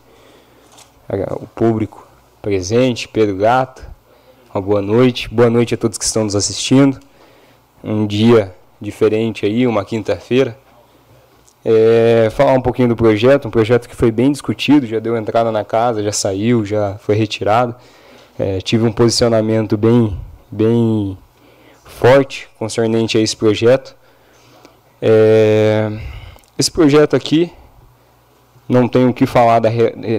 o público presente, Pedro Gato, uma boa noite. Boa noite a todos que estão nos assistindo. Um dia diferente aí, uma quinta-feira. É, falar um pouquinho do projeto, um projeto que foi bem discutido, já deu entrada na casa, já saiu, já foi retirado. É, tive um posicionamento bem, bem forte concernente a esse projeto. É, esse projeto aqui, não tenho o que falar da,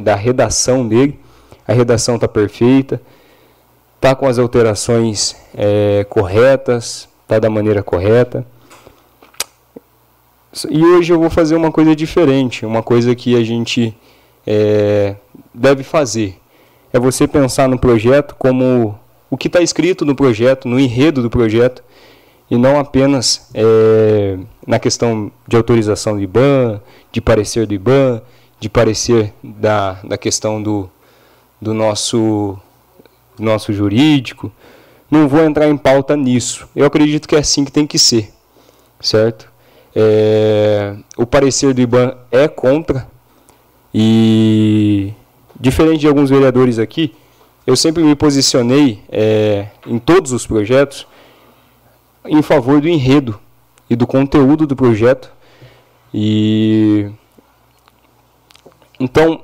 da redação dele, a redação está perfeita, está com as alterações é, corretas, está da maneira correta. E hoje eu vou fazer uma coisa diferente, uma coisa que a gente é, deve fazer. É você pensar no projeto como o que está escrito no projeto, no enredo do projeto, e não apenas é, na questão de autorização do IBAN, de parecer do IBAN, de parecer da, da questão do, do nosso, nosso jurídico. Não vou entrar em pauta nisso. Eu acredito que é assim que tem que ser, certo? É, o parecer do IBAN é contra e, diferente de alguns vereadores aqui, eu sempre me posicionei é, em todos os projetos em favor do enredo e do conteúdo do projeto. E então,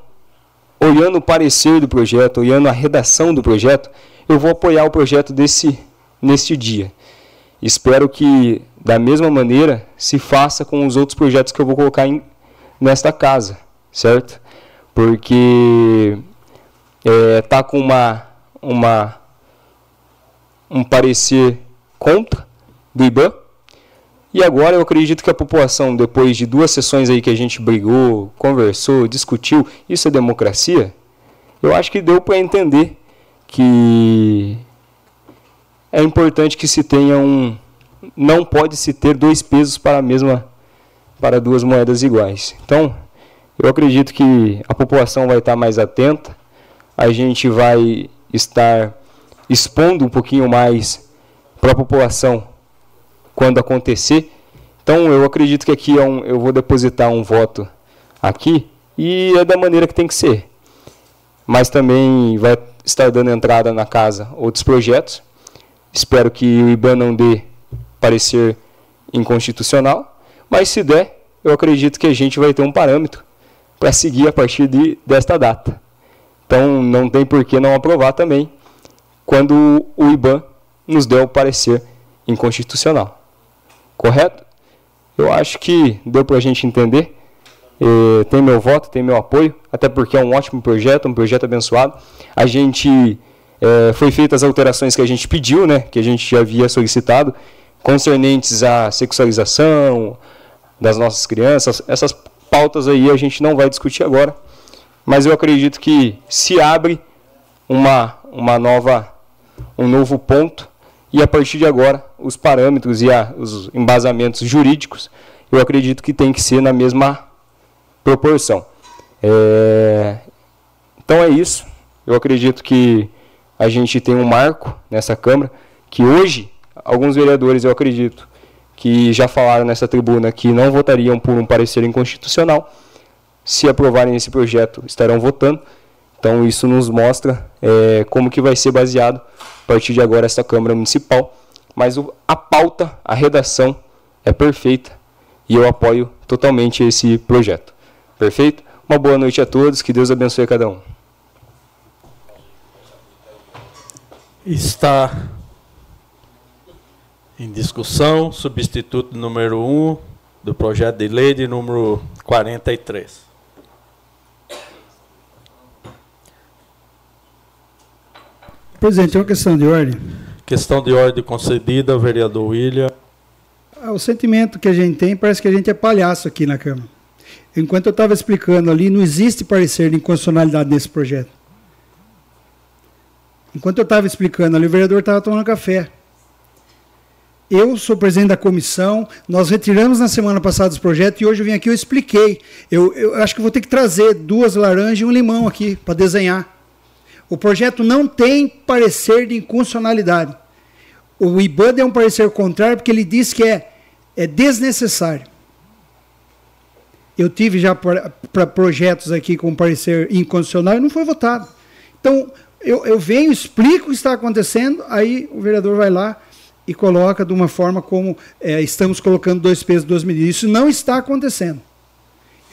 olhando o parecer do projeto, olhando a redação do projeto, eu vou apoiar o projeto desse neste dia. Espero que da mesma maneira se faça com os outros projetos que eu vou colocar em, nesta casa, certo? Porque é, tá com uma uma um parecer contra do IBAN. E agora eu acredito que a população, depois de duas sessões aí que a gente brigou, conversou, discutiu, isso é democracia? Eu acho que deu para entender que é importante que se tenha um. Não pode se ter dois pesos para a mesma. para duas moedas iguais. Então, eu acredito que a população vai estar mais atenta, a gente vai estar expondo um pouquinho mais para a população quando acontecer. Então eu acredito que aqui é um, eu vou depositar um voto aqui e é da maneira que tem que ser. Mas também vai estar dando entrada na casa outros projetos. Espero que o IBAN não dê parecer inconstitucional, mas se der, eu acredito que a gente vai ter um parâmetro para seguir a partir de, desta data. Então não tem por que não aprovar também quando o IBAN nos deu o parecer inconstitucional. Correto? Eu acho que deu para a gente entender. É, tem meu voto, tem meu apoio, até porque é um ótimo projeto, um projeto abençoado. A gente é, foi feitas as alterações que a gente pediu, né, que a gente já havia solicitado, concernentes à sexualização das nossas crianças. Essas pautas aí a gente não vai discutir agora, mas eu acredito que se abre uma, uma nova, um novo ponto e a partir de agora os parâmetros e a, os embasamentos jurídicos eu acredito que tem que ser na mesma proporção. É, então é isso. Eu acredito que a gente tem um marco nessa Câmara que hoje alguns vereadores eu acredito que já falaram nessa tribuna que não votariam por um parecer inconstitucional. Se aprovarem esse projeto, estarão votando. Então isso nos mostra é, como que vai ser baseado a partir de agora essa Câmara Municipal. Mas o, a pauta, a redação é perfeita e eu apoio totalmente esse projeto. Perfeito? Uma boa noite a todos, que Deus abençoe a cada um. Está em discussão substituto número 1 do projeto de lei de número 43. Presidente, é uma questão de ordem. Questão de ordem concedida, vereador William. Ah, o sentimento que a gente tem parece que a gente é palhaço aqui na Câmara. Enquanto eu estava explicando ali, não existe parecer de inconstitucionalidade nesse projeto. Enquanto eu estava explicando ali, o vereador estava tomando café. Eu sou presidente da comissão, nós retiramos na semana passada os projetos e hoje eu vim aqui e eu expliquei. Eu, eu acho que vou ter que trazer duas laranjas e um limão aqui para desenhar. O projeto não tem parecer de inconstitucionalidade. O IBAN é um parecer contrário porque ele diz que é, é desnecessário. Eu tive já para projetos aqui com parecer inconstitucional e não foi votado. Então, eu, eu venho, explico o que está acontecendo, aí o vereador vai lá e coloca de uma forma como é, estamos colocando dois pesos, duas medidas. Isso não está acontecendo.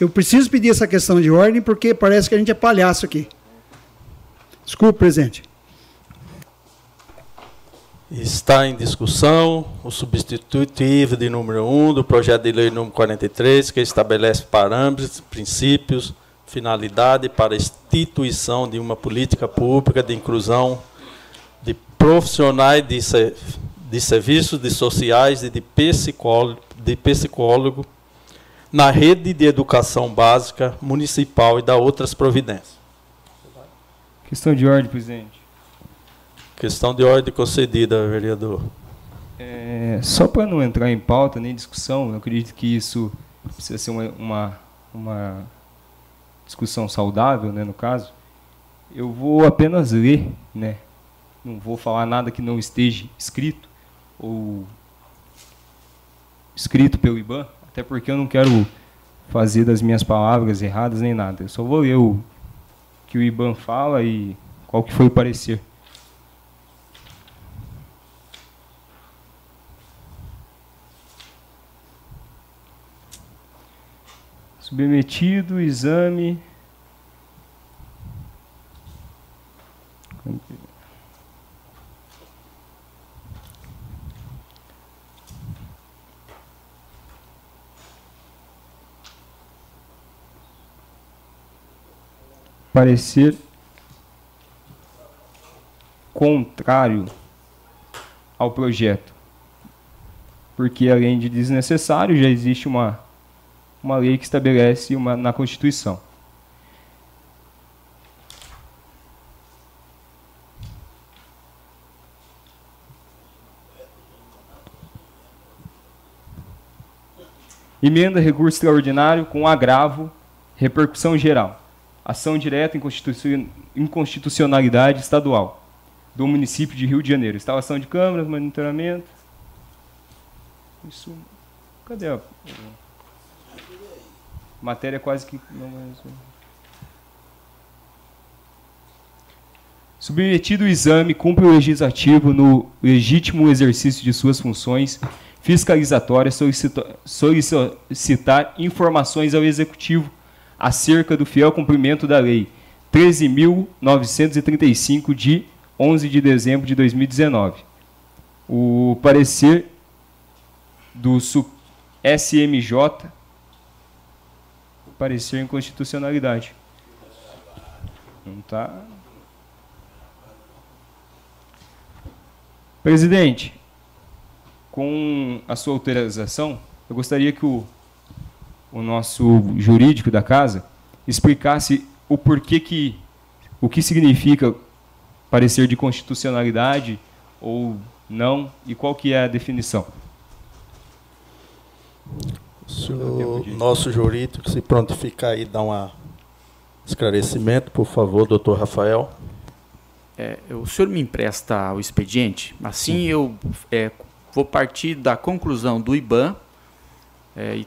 Eu preciso pedir essa questão de ordem porque parece que a gente é palhaço aqui. Desculpe, presidente. Está em discussão o substitutivo de número 1 do projeto de lei número 43, que estabelece parâmetros, princípios, finalidade para a instituição de uma política pública de inclusão de profissionais de, de serviços de sociais e de psicólogo, de psicólogo na rede de educação básica municipal e da outras providências. Questão de ordem, presidente. Questão de ordem concedida, vereador. É, só para não entrar em pauta nem discussão, eu acredito que isso precisa ser uma, uma, uma discussão saudável, né, no caso. Eu vou apenas ler, né? Não vou falar nada que não esteja escrito ou escrito pelo IBAN, até porque eu não quero fazer das minhas palavras erradas nem nada. Eu só vou ler o que o IBAN fala e qual que foi o parecer. Submetido exame. Parecer contrário ao projeto. Porque além de desnecessário, já existe uma uma lei que estabelece uma, na Constituição. Emenda recurso extraordinário com agravo, repercussão geral. Ação direta em inconstitucionalidade estadual do município de Rio de Janeiro. Instalação de câmeras, monitoramento. Isso. Cadê a. Matéria quase que. Submetido o exame, cumpre o legislativo no legítimo exercício de suas funções fiscalizatórias solicitar informações ao Executivo acerca do fiel cumprimento da Lei 13.935, de 11 de dezembro de 2019. O parecer do SMJ parecer inconstitucionalidade. Não está. Presidente, com a sua autorização, eu gostaria que o, o nosso jurídico da casa explicasse o porquê que o que significa parecer de constitucionalidade ou não e qual que é a definição. Se o nosso jurídico se prontificar aí dar um esclarecimento, por favor, doutor Rafael. É, o senhor me empresta o expediente? Assim Sim. eu é, vou partir da conclusão do IBAN é, e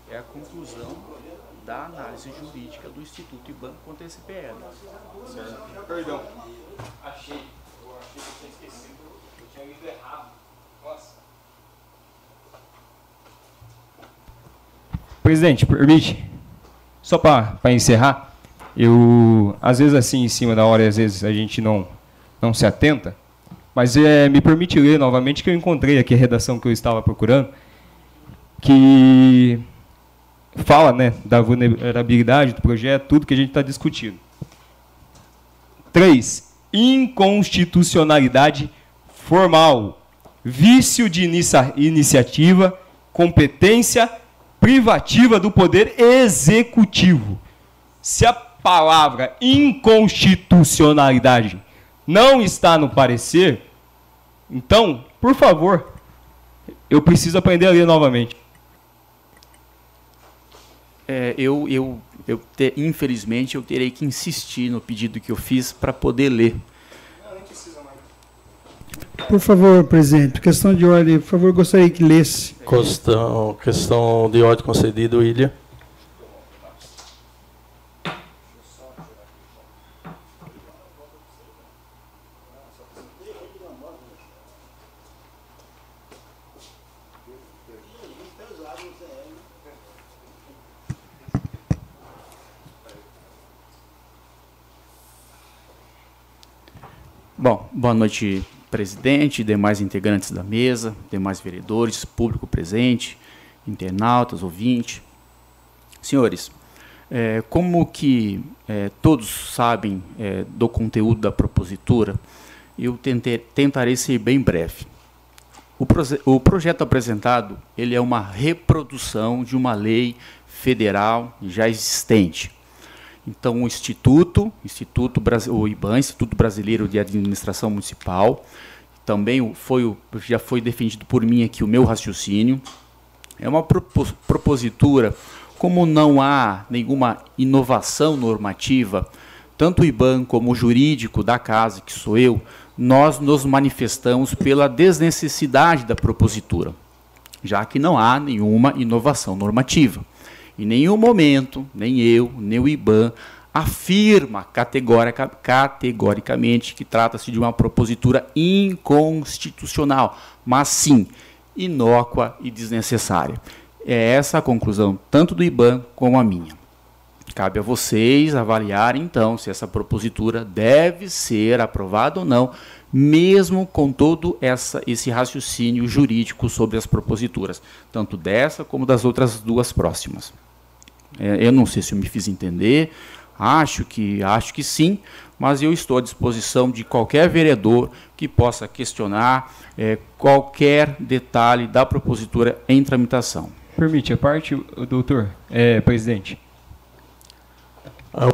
é a conclusão da análise jurídica do Instituto IBAN contra esse PL. Certo? Perdão. Achei. Eu achei que eu tinha esquecido. Eu tinha lido errado. Nossa. Presidente, permite? Só para encerrar, eu, às vezes, assim, em cima da hora, às vezes a gente não, não se atenta, mas é, me permite ler novamente que eu encontrei aqui a redação que eu estava procurando, que fala né, da vulnerabilidade do projeto, tudo que a gente está discutindo. 3. Inconstitucionalidade formal. Vício de inicia iniciativa, competência privativa do poder executivo. Se a palavra inconstitucionalidade não está no parecer, então, por favor, eu preciso aprender a ler novamente. É, eu, eu, eu te, infelizmente, eu terei que insistir no pedido que eu fiz para poder ler. Por favor, presidente, questão de ordem, por favor, gostaria que lesse. Questão, questão de ordem concedido, William. Bom, boa noite, presidente, demais integrantes da mesa, demais vereadores, público presente, internautas, ouvintes. Senhores, é, como que é, todos sabem é, do conteúdo da propositura, eu tentei, tentarei ser bem breve. O, proje o projeto apresentado ele é uma reprodução de uma lei federal já existente. Então, o Instituto, Instituto o IBAN, Instituto Brasileiro de Administração Municipal, também foi, já foi defendido por mim aqui o meu raciocínio. É uma propositura como não há nenhuma inovação normativa, tanto o IBAN como o jurídico da casa, que sou eu, nós nos manifestamos pela desnecessidade da propositura, já que não há nenhuma inovação normativa. Em nenhum momento, nem eu, nem o IBAN, afirma categorica, categoricamente que trata-se de uma propositura inconstitucional, mas sim inócua e desnecessária. É essa a conclusão, tanto do IBAN como a minha. Cabe a vocês avaliarem, então, se essa propositura deve ser aprovada ou não, mesmo com todo essa, esse raciocínio jurídico sobre as proposituras, tanto dessa como das outras duas próximas. É, eu não sei se eu me fiz entender, acho que, acho que sim, mas eu estou à disposição de qualquer vereador que possa questionar é, qualquer detalhe da propositura em tramitação. Permite a parte, doutor, é, presidente. A,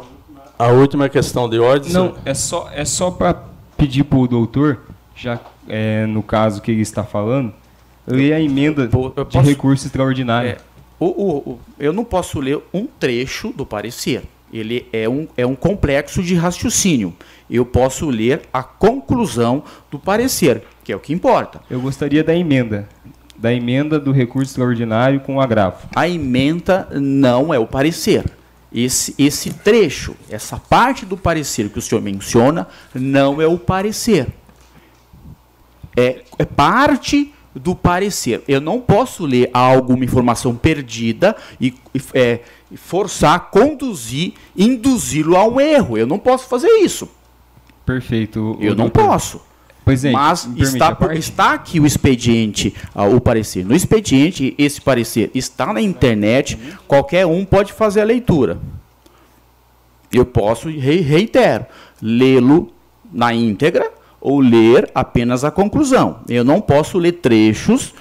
a, última questão de ordem. Não, é só, é só para pedir para o doutor, já é, no caso que ele está falando, ler a emenda eu, eu posso, de recurso extraordinário. É, o, o, o, eu não posso ler um trecho do parecer. Ele é um, é um complexo de raciocínio. Eu posso ler a conclusão do parecer, que é o que importa. Eu gostaria da emenda da emenda do recurso extraordinário com o agravo. A emenda não é o parecer. Esse, esse trecho, essa parte do parecer que o senhor menciona, não é o parecer. É, é parte do parecer. Eu não posso ler alguma informação perdida e é, forçar, conduzir, induzi-lo a um erro. Eu não posso fazer isso. Perfeito. Eu não posso. Pois é, Mas está, está aqui o expediente, uh, o parecer. No expediente, esse parecer está na internet, qualquer um pode fazer a leitura. Eu posso, reitero, lê-lo na íntegra ou ler apenas a conclusão. Eu não posso ler trechos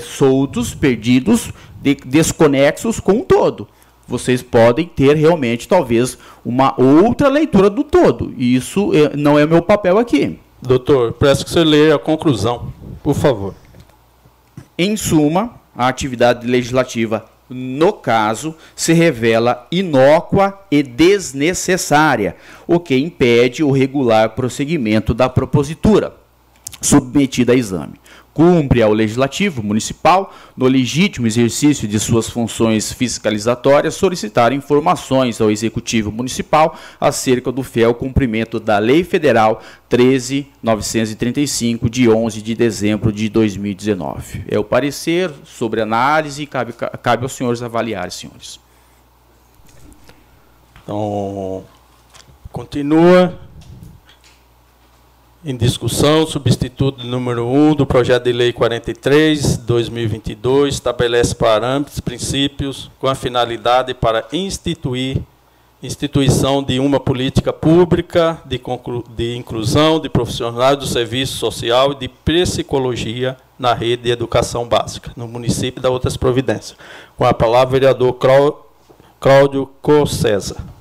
soltos, perdidos, de, desconexos com o todo. Vocês podem ter realmente, talvez, uma outra leitura do todo. E isso é, não é o meu papel aqui. Doutor, peço que você leia a conclusão, por favor. Em suma, a atividade legislativa, no caso, se revela inócua e desnecessária, o que impede o regular prosseguimento da propositura submetida a exame cumpre ao Legislativo Municipal, no legítimo exercício de suas funções fiscalizatórias, solicitar informações ao Executivo Municipal acerca do fiel cumprimento da Lei Federal 13.935, de 11 de dezembro de 2019. É o parecer sobre análise, cabe, cabe aos senhores avaliar, senhores. Então, continua em discussão, substituto número 1 do projeto de lei 43, 2022, estabelece parâmetros, princípios com a finalidade para instituir instituição de uma política pública de, de inclusão de profissionais do serviço social e de psicologia na rede de educação básica, no município da outras providências. Com a palavra, vereador Cláudio César.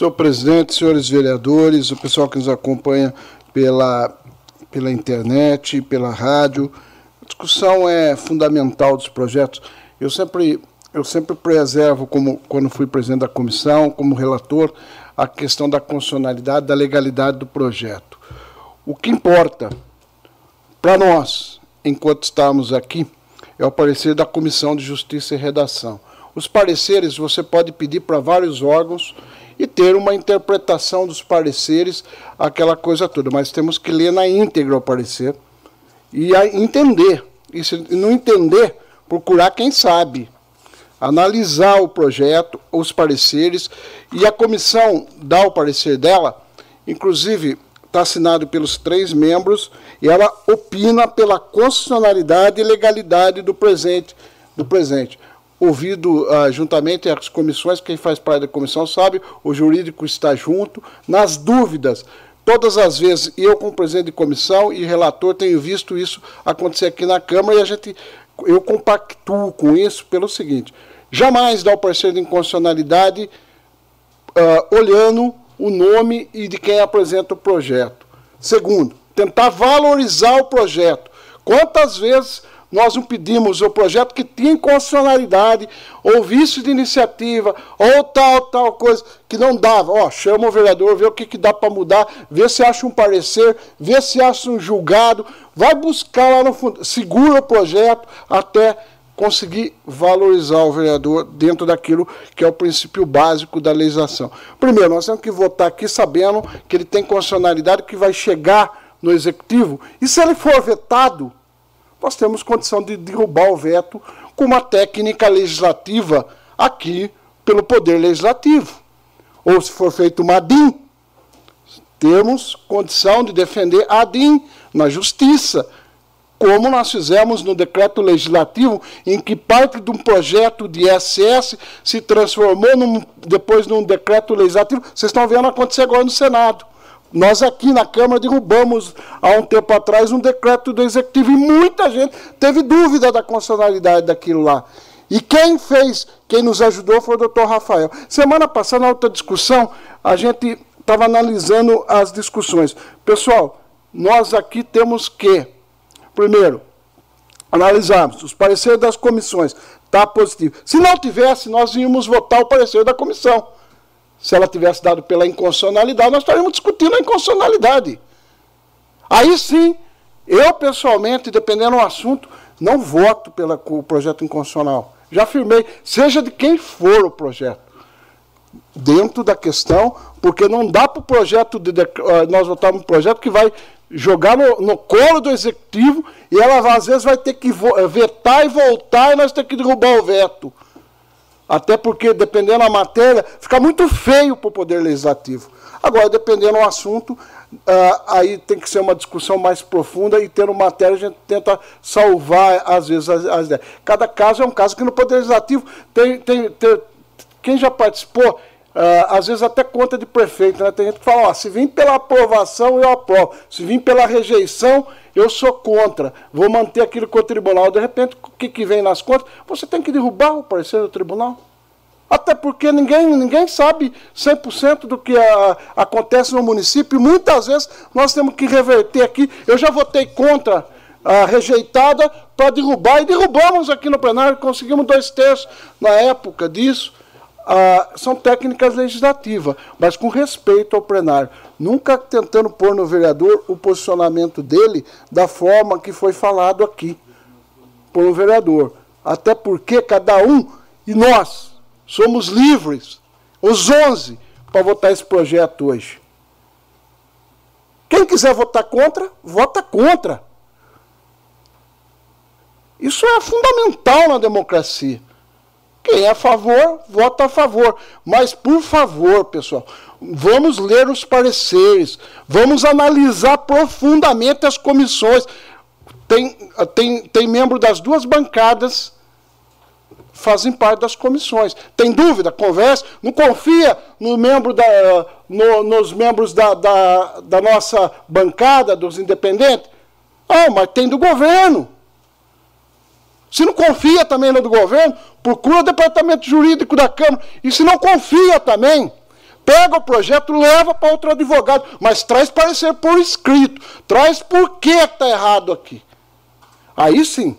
Senhor presidente, senhores vereadores, o pessoal que nos acompanha pela, pela internet, pela rádio, a discussão é fundamental dos projetos. Eu sempre, eu sempre preservo, como quando fui presidente da comissão, como relator, a questão da constitucionalidade, da legalidade do projeto. O que importa para nós, enquanto estamos aqui, é o parecer da Comissão de Justiça e Redação. Os pareceres você pode pedir para vários órgãos e ter uma interpretação dos pareceres, aquela coisa toda. Mas temos que ler na íntegra o parecer e entender. E se não entender, procurar quem sabe. Analisar o projeto, os pareceres, e a comissão dá o parecer dela, inclusive está assinado pelos três membros, e ela opina pela constitucionalidade e legalidade do presente. Do presente. Ouvido uh, juntamente as comissões, quem faz parte da comissão sabe, o jurídico está junto. Nas dúvidas, todas as vezes, eu como presidente de comissão e relator tenho visto isso acontecer aqui na Câmara e a gente, eu compactuo com isso pelo seguinte, jamais dá o parecer de inconstitucionalidade uh, olhando o nome e de quem apresenta o projeto. Segundo, tentar valorizar o projeto. Quantas vezes nós não pedimos o projeto que tinha inconstitucionalidade, ou vício de iniciativa, ou tal, tal coisa, que não dava. Ó, chama o vereador, vê o que, que dá para mudar, vê se acha um parecer, vê se acha um julgado, vai buscar lá no fundo, segura o projeto até conseguir valorizar o vereador dentro daquilo que é o princípio básico da legislação. Primeiro, nós temos que votar aqui sabendo que ele tem constitucionalidade, que vai chegar no executivo, e se ele for vetado, nós temos condição de derrubar o veto com uma técnica legislativa aqui pelo Poder Legislativo. Ou se for feito uma ADIM, temos condição de defender a ADIM na Justiça, como nós fizemos no decreto legislativo, em que parte de um projeto de ISS se transformou num, depois num decreto legislativo. Vocês estão vendo acontecer agora no Senado. Nós aqui na Câmara derrubamos há um tempo atrás um decreto do Executivo e muita gente teve dúvida da constitucionalidade daquilo lá. E quem fez, quem nos ajudou foi o doutor Rafael. Semana passada, na outra discussão, a gente estava analisando as discussões. Pessoal, nós aqui temos que Primeiro, analisarmos os pareceres das comissões. Está positivo. Se não tivesse, nós íamos votar o parecer da comissão. Se ela tivesse dado pela inconstitucionalidade, nós estaríamos discutindo a inconstitucionalidade. Aí sim, eu pessoalmente, dependendo do assunto, não voto pelo projeto inconstitucional. Já afirmei, seja de quem for o projeto. Dentro da questão, porque não dá para o projeto, de, eh, nós votarmos um projeto que vai jogar no, no, colo do executivo e ela às vezes vai ter que eh, vetar e voltar e nós temos que derrubar o veto. Até porque, dependendo da matéria, fica muito feio para o Poder Legislativo. Agora, dependendo do assunto, uh, aí tem que ser uma discussão mais profunda e tendo matéria a gente tenta salvar, às vezes, as, as ideias. Cada caso é um caso que no Poder Legislativo tem, tem, tem quem já participou Uh, às vezes até conta de prefeito, né? Tem gente que fala, ó, se vir pela aprovação, eu aprovo. Se vir pela rejeição, eu sou contra. Vou manter aquilo com o tribunal. De repente, o que, que vem nas contas? Você tem que derrubar o parecer do tribunal. Até porque ninguém, ninguém sabe 100% do que a, acontece no município. Muitas vezes nós temos que reverter aqui. Eu já votei contra a rejeitada para derrubar, e derrubamos aqui no plenário, conseguimos dois terços na época disso ah, são técnicas legislativas, mas com respeito ao plenário. Nunca tentando pôr no vereador o posicionamento dele da forma que foi falado aqui por um vereador. Até porque cada um, e nós, somos livres, os 11, para votar esse projeto hoje. Quem quiser votar contra, vota contra. Isso é fundamental na democracia. Quem é a favor, vota a favor. Mas, por favor, pessoal, vamos ler os pareceres, vamos analisar profundamente as comissões. Tem, tem, tem membro das duas bancadas fazem parte das comissões. Tem dúvida? Converse. Não confia no membro da, no, nos membros da, da, da nossa bancada, dos independentes? Ah, mas tem do governo. Se não confia também no do governo, procura o departamento jurídico da Câmara. E se não confia também, pega o projeto, leva para outro advogado, mas traz parecer por escrito. Traz por que está errado aqui. Aí sim.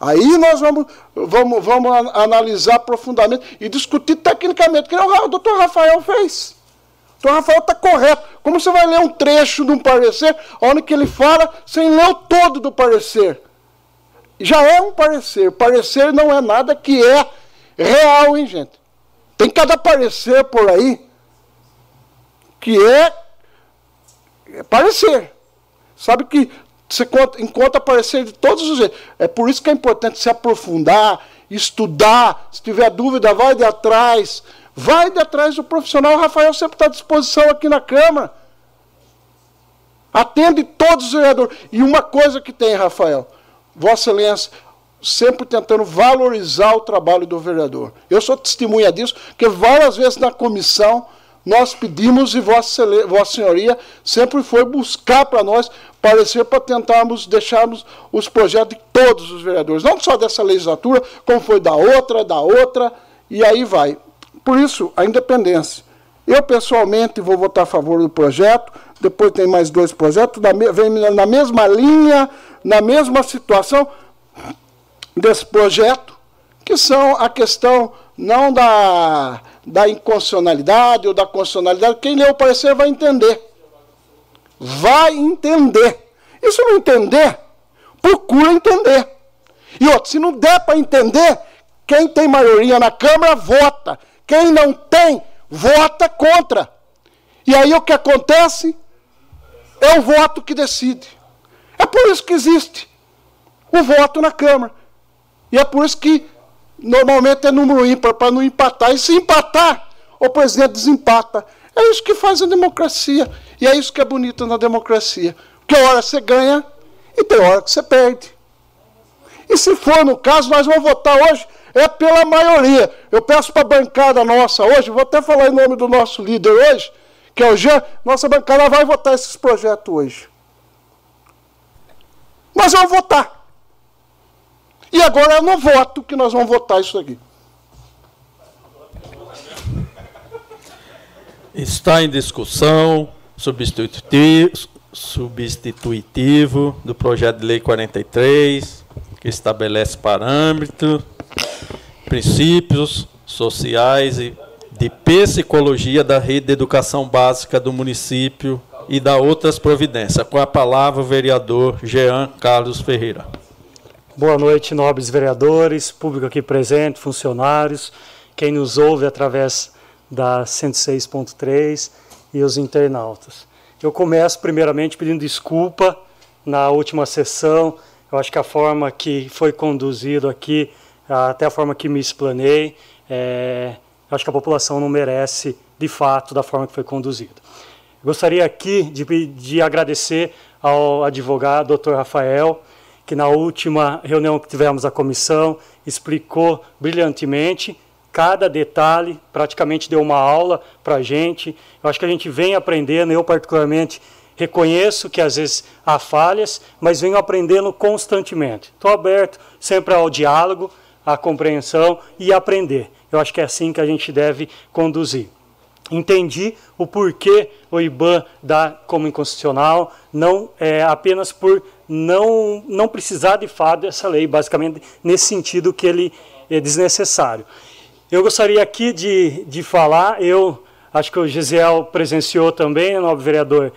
Aí nós vamos, vamos, vamos analisar profundamente e discutir tecnicamente, que o doutor Rafael fez. O doutor Rafael está correto. Como você vai ler um trecho de um parecer, onde que ele fala, sem ler o todo do parecer? já é um parecer. Parecer não é nada que é real, hein, gente? Tem cada parecer por aí que é, é parecer. Sabe que você encontra parecer de todos os jeitos. É por isso que é importante se aprofundar, estudar. Se tiver dúvida, vai de atrás. Vai de atrás do profissional. O Rafael sempre está à disposição aqui na Câmara. Atende todos os vereadores. E uma coisa que tem, Rafael, Vossa Excelência, sempre tentando valorizar o trabalho do vereador. Eu sou testemunha disso, porque várias vezes na comissão nós pedimos e Vossa, Vossa Senhoria sempre foi buscar para nós parecer para tentarmos deixarmos os projetos de todos os vereadores, não só dessa legislatura, como foi da outra, da outra, e aí vai. Por isso, a independência. Eu, pessoalmente, vou votar a favor do projeto, depois tem mais dois projetos, vem na mesma linha, na mesma situação desse projeto, que são a questão não da da inconstitucionalidade ou da constitucionalidade, quem lê o parecer vai entender. Vai entender. E se não entender, procura entender. E outro, se não der para entender, quem tem maioria na Câmara vota. Quem não tem, vota contra. E aí o que acontece? É o voto que decide. É por isso que existe o voto na Câmara. E é por isso que Normalmente é número ímpar para não empatar. E se empatar, o presidente desempata. É isso que faz a democracia. E é isso que é bonito na democracia. Porque hora você ganha e tem hora que você perde. E se for no caso, nós vamos votar hoje é pela maioria. Eu peço para a bancada nossa hoje, vou até falar em nome do nosso líder hoje, que é o Jean, nossa bancada vai votar esses projetos hoje. Nós vamos votar. E agora é no voto que nós vamos votar isso aqui. Está em discussão substitutivo, substitutivo do projeto de lei 43, que estabelece parâmetros, princípios sociais e de psicologia da rede de educação básica do município e da outras providências. Com a palavra o vereador Jean Carlos Ferreira. Boa noite, nobres vereadores, público aqui presente, funcionários, quem nos ouve através da 106.3 e os internautas. Eu começo primeiramente pedindo desculpa na última sessão. Eu acho que a forma que foi conduzido aqui, até a forma que me explanei, é, acho que a população não merece de fato da forma que foi conduzido. Gostaria aqui de, de agradecer ao advogado Dr. Rafael que na última reunião que tivemos a comissão explicou brilhantemente cada detalhe, praticamente deu uma aula para a gente. Eu acho que a gente vem aprendendo, eu particularmente reconheço que às vezes há falhas, mas venho aprendendo constantemente. Estou aberto sempre ao diálogo, à compreensão e aprender. Eu acho que é assim que a gente deve conduzir. Entendi o porquê o IBAN dá como inconstitucional, não é apenas por não, não precisar de fato dessa lei, basicamente nesse sentido que ele é desnecessário. Eu gostaria aqui de, de falar, eu acho que o Gisel presenciou também, nobre vereador,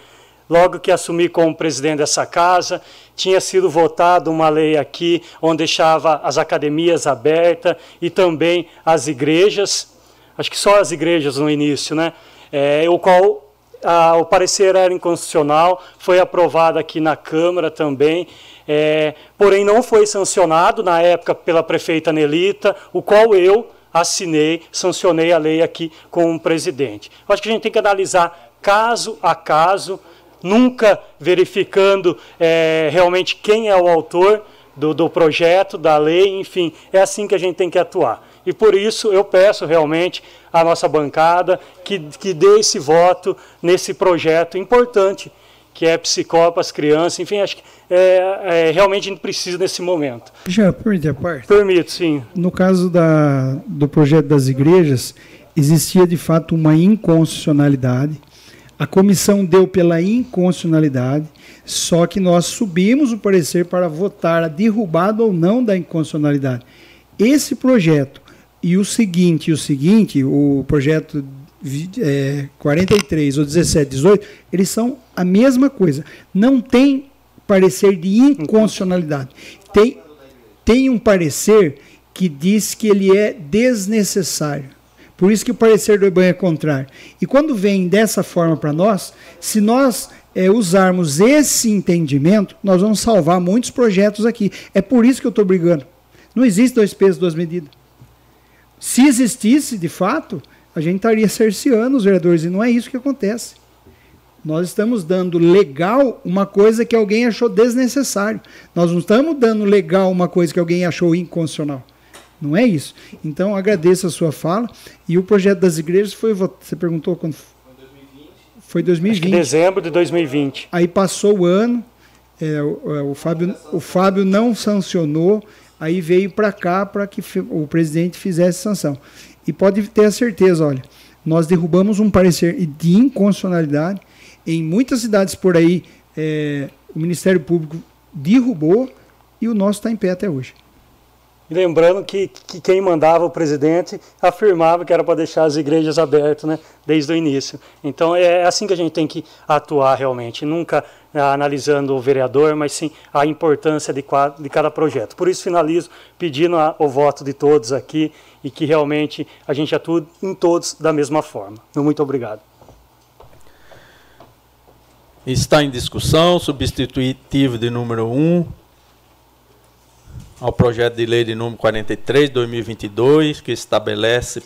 logo que assumi como presidente dessa casa, tinha sido votada uma lei aqui onde deixava as academias abertas e também as igrejas, acho que só as igrejas no início, né? É, o qual o parecer era inconstitucional, foi aprovado aqui na Câmara também, é, porém não foi sancionado na época pela prefeita Nelita, o qual eu assinei, sancionei a lei aqui com o presidente. Acho que a gente tem que analisar caso a caso, nunca verificando é, realmente quem é o autor do, do projeto, da lei, enfim, é assim que a gente tem que atuar. E por isso eu peço realmente à nossa bancada que, que dê esse voto nesse projeto importante, que é psicólogo para as crianças, enfim, acho que é, é, realmente a gente precisa nesse momento. Já permite a parte? Permito, sim. No caso da, do projeto das igrejas, existia de fato uma inconstitucionalidade. A comissão deu pela inconstitucionalidade, só que nós subimos o parecer para votar a derrubada ou não da inconstitucionalidade. Esse projeto e o seguinte, o seguinte, o projeto é, 43 ou 17, 18, eles são a mesma coisa. Não tem parecer de inconstitucionalidade. Tem, tem um parecer que diz que ele é desnecessário. Por isso que o parecer do IBAN é contrário. E quando vem dessa forma para nós, se nós é, usarmos esse entendimento, nós vamos salvar muitos projetos aqui. É por isso que eu estou brigando. Não existe dois pesos, duas medidas. Se existisse, de fato, a gente estaria cerceando os vereadores, e não é isso que acontece. Nós estamos dando legal uma coisa que alguém achou desnecessário. Nós não estamos dando legal uma coisa que alguém achou inconstitucional. Não é isso. Então, agradeço a sua fala. E o projeto das igrejas foi. Você perguntou quando. Foi 2020. Acho dezembro de 2020. Aí passou o ano, é, o, é, o, Fábio, o Fábio não sancionou, aí veio para cá para que o presidente fizesse sanção. E pode ter a certeza, olha, nós derrubamos um parecer de inconstitucionalidade. Em muitas cidades por aí, é, o Ministério Público derrubou e o nosso está em pé até hoje. Lembrando que, que, quem mandava o presidente afirmava que era para deixar as igrejas abertas, né, desde o início. Então é assim que a gente tem que atuar realmente, nunca analisando o vereador, mas sim a importância de, de cada projeto. Por isso finalizo pedindo a, o voto de todos aqui e que realmente a gente atue em todos da mesma forma. Muito obrigado. Está em discussão substitutivo de número 1 ao projeto de lei de número 43 de 2022, que estabelece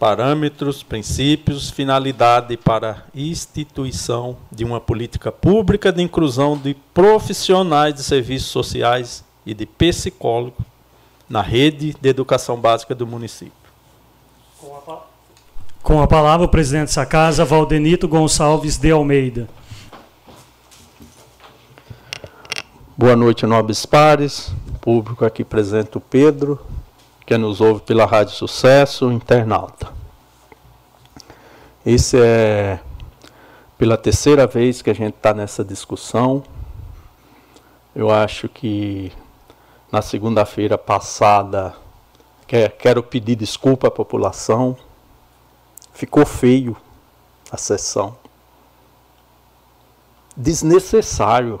parâmetros, princípios, finalidade para instituição de uma política pública de inclusão de profissionais de serviços sociais e de psicólogos na rede de educação básica do município. Com a, Com a palavra, o presidente dessa casa, Valdenito Gonçalves de Almeida. Boa noite, nobres pares público aqui presente, o Pedro, que nos ouve pela Rádio Sucesso, internauta. Esse é pela terceira vez que a gente está nessa discussão. Eu acho que na segunda-feira passada, quero pedir desculpa à população, ficou feio a sessão. Desnecessário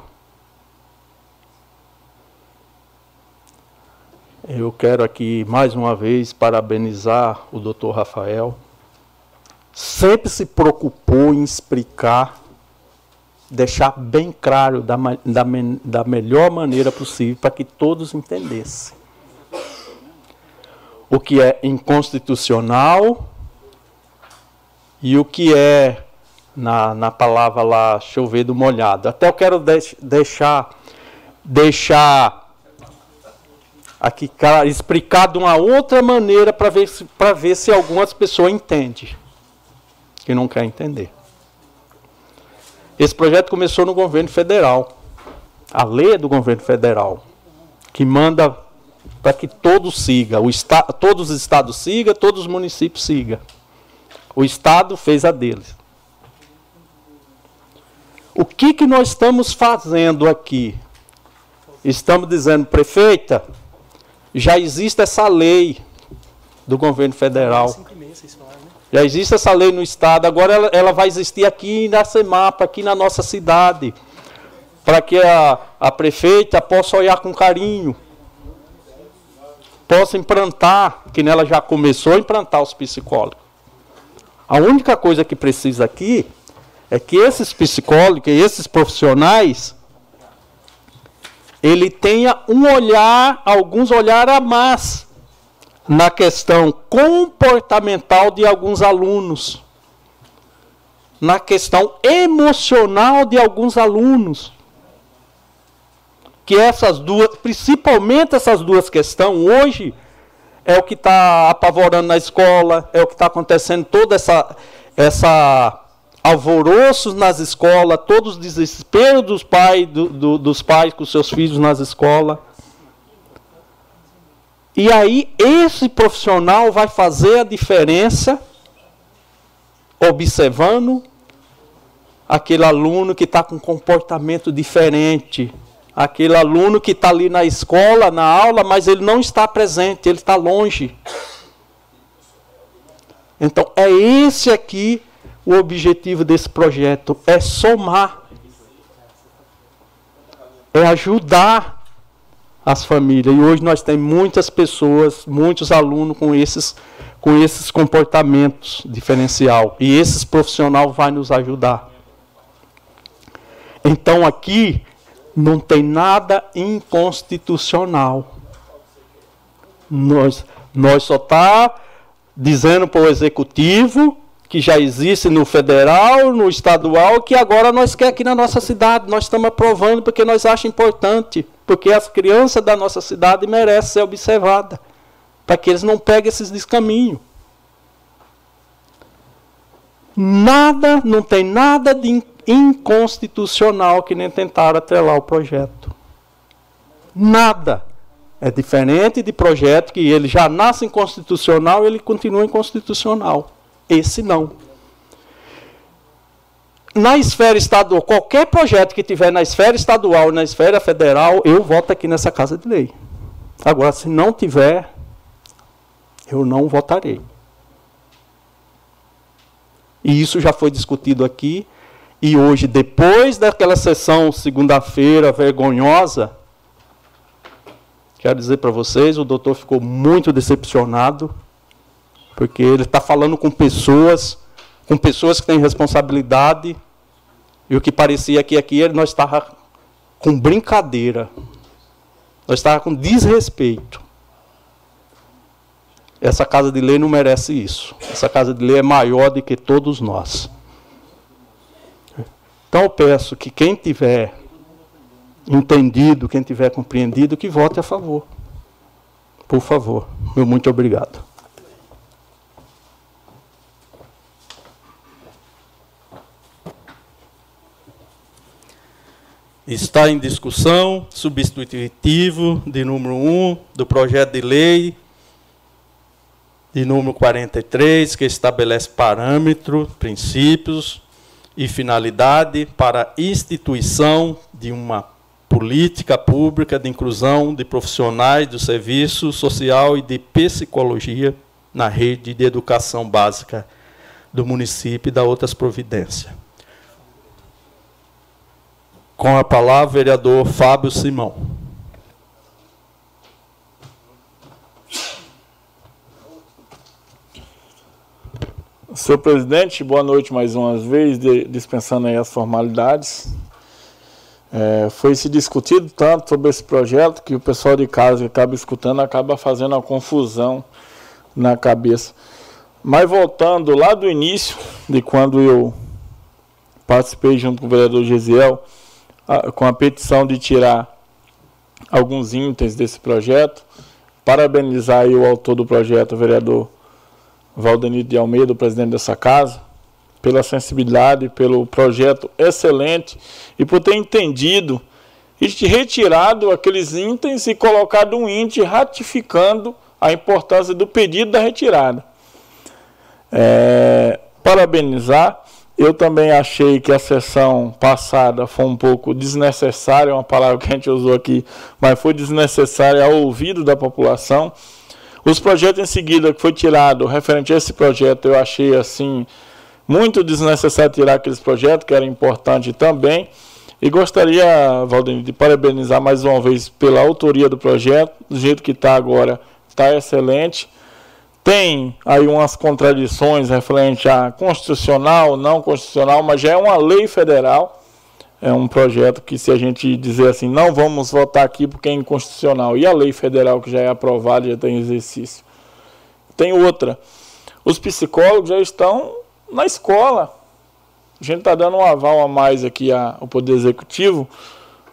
Eu quero aqui mais uma vez parabenizar o Dr. Rafael. Sempre se preocupou em explicar, deixar bem claro da, da, da melhor maneira possível para que todos entendessem. O que é inconstitucional e o que é, na, na palavra lá, chover do molhado. Até eu quero deixar, deixar aqui explicado de uma outra maneira para ver, se, ver se algumas pessoas entendem, que não quer entender. Esse projeto começou no governo federal. A lei é do governo federal, que manda para que todos siga, o esta, todos os estados sigam, todos os municípios sigam. O estado fez a deles. O que, que nós estamos fazendo aqui? Estamos dizendo, prefeita, já existe essa lei do governo federal. Já existe essa lei no estado, agora ela, ela vai existir aqui na CEMAPA, aqui na nossa cidade, para que a, a prefeita possa olhar com carinho, possa implantar, que nela já começou a implantar os psicólogos. A única coisa que precisa aqui é que esses psicólogos, esses profissionais, ele tenha um olhar, alguns olhar a mais na questão comportamental de alguns alunos, na questão emocional de alguns alunos. Que essas duas, principalmente essas duas questões, hoje é o que está apavorando na escola, é o que está acontecendo toda essa, essa alvoroços nas escolas, todos os desesperos dos pais, do, do, dos pais com seus filhos nas escolas. E aí esse profissional vai fazer a diferença observando aquele aluno que está com comportamento diferente, aquele aluno que está ali na escola, na aula, mas ele não está presente, ele está longe. Então é esse aqui o objetivo desse projeto é somar, é ajudar as famílias. E hoje nós temos muitas pessoas, muitos alunos com esses com esses comportamentos diferencial. E esses profissional vai nos ajudar. Então aqui não tem nada inconstitucional. Nós, nós só está dizendo para o executivo que já existe no federal, no estadual, que agora nós quer aqui na nossa cidade. Nós estamos aprovando porque nós achamos importante, porque as crianças da nossa cidade merecem ser observadas, para que eles não peguem esses descaminhos. Nada, não tem nada de inconstitucional que nem tentaram atrelar o projeto. Nada. É diferente de projeto que ele já nasce inconstitucional e ele continua inconstitucional. Esse não. Na esfera estadual, qualquer projeto que tiver na esfera estadual na esfera federal, eu voto aqui nessa Casa de Lei. Agora, se não tiver, eu não votarei. E isso já foi discutido aqui. E hoje, depois daquela sessão segunda-feira vergonhosa, quero dizer para vocês, o doutor ficou muito decepcionado, porque ele está falando com pessoas, com pessoas que têm responsabilidade, e o que parecia que aqui nós estávamos com brincadeira, nós estávamos com desrespeito. Essa casa de lei não merece isso. Essa casa de lei é maior do que todos nós. Então eu peço que quem tiver entendido, quem tiver compreendido, que vote a favor. Por favor. Meu muito obrigado. Está em discussão substitutivo de número 1 do projeto de lei de número 43, que estabelece parâmetros, princípios e finalidade para a instituição de uma política pública de inclusão de profissionais do serviço social e de psicologia na rede de educação básica do município e da outras providências. Com a palavra, vereador Fábio Simão. Senhor presidente, boa noite mais uma vez, dispensando aí as formalidades. É, foi se discutido tanto sobre esse projeto que o pessoal de casa que acaba escutando acaba fazendo uma confusão na cabeça. Mas voltando lá do início, de quando eu participei junto com o vereador Gesiel, com a petição de tirar alguns itens desse projeto, parabenizar o autor do projeto, o vereador Valdenito de Almeida, o presidente dessa casa, pela sensibilidade, pelo projeto excelente e por ter entendido e retirado aqueles itens e colocado um índice ratificando a importância do pedido da retirada. É, parabenizar. Eu também achei que a sessão passada foi um pouco desnecessária, uma palavra que a gente usou aqui, mas foi desnecessária ao ouvido da população. Os projetos em seguida que foi tirado, referente a esse projeto, eu achei assim muito desnecessário tirar aqueles projetos, que era importante também. E gostaria, Valdemir, de parabenizar mais uma vez pela autoria do projeto, do jeito que está agora, está excelente. Tem aí umas contradições referente a constitucional, não constitucional, mas já é uma lei federal é um projeto que, se a gente dizer assim, não vamos votar aqui porque é inconstitucional, e a lei federal que já é aprovada, já tem exercício. Tem outra. Os psicólogos já estão na escola. A gente está dando um aval a mais aqui ao Poder Executivo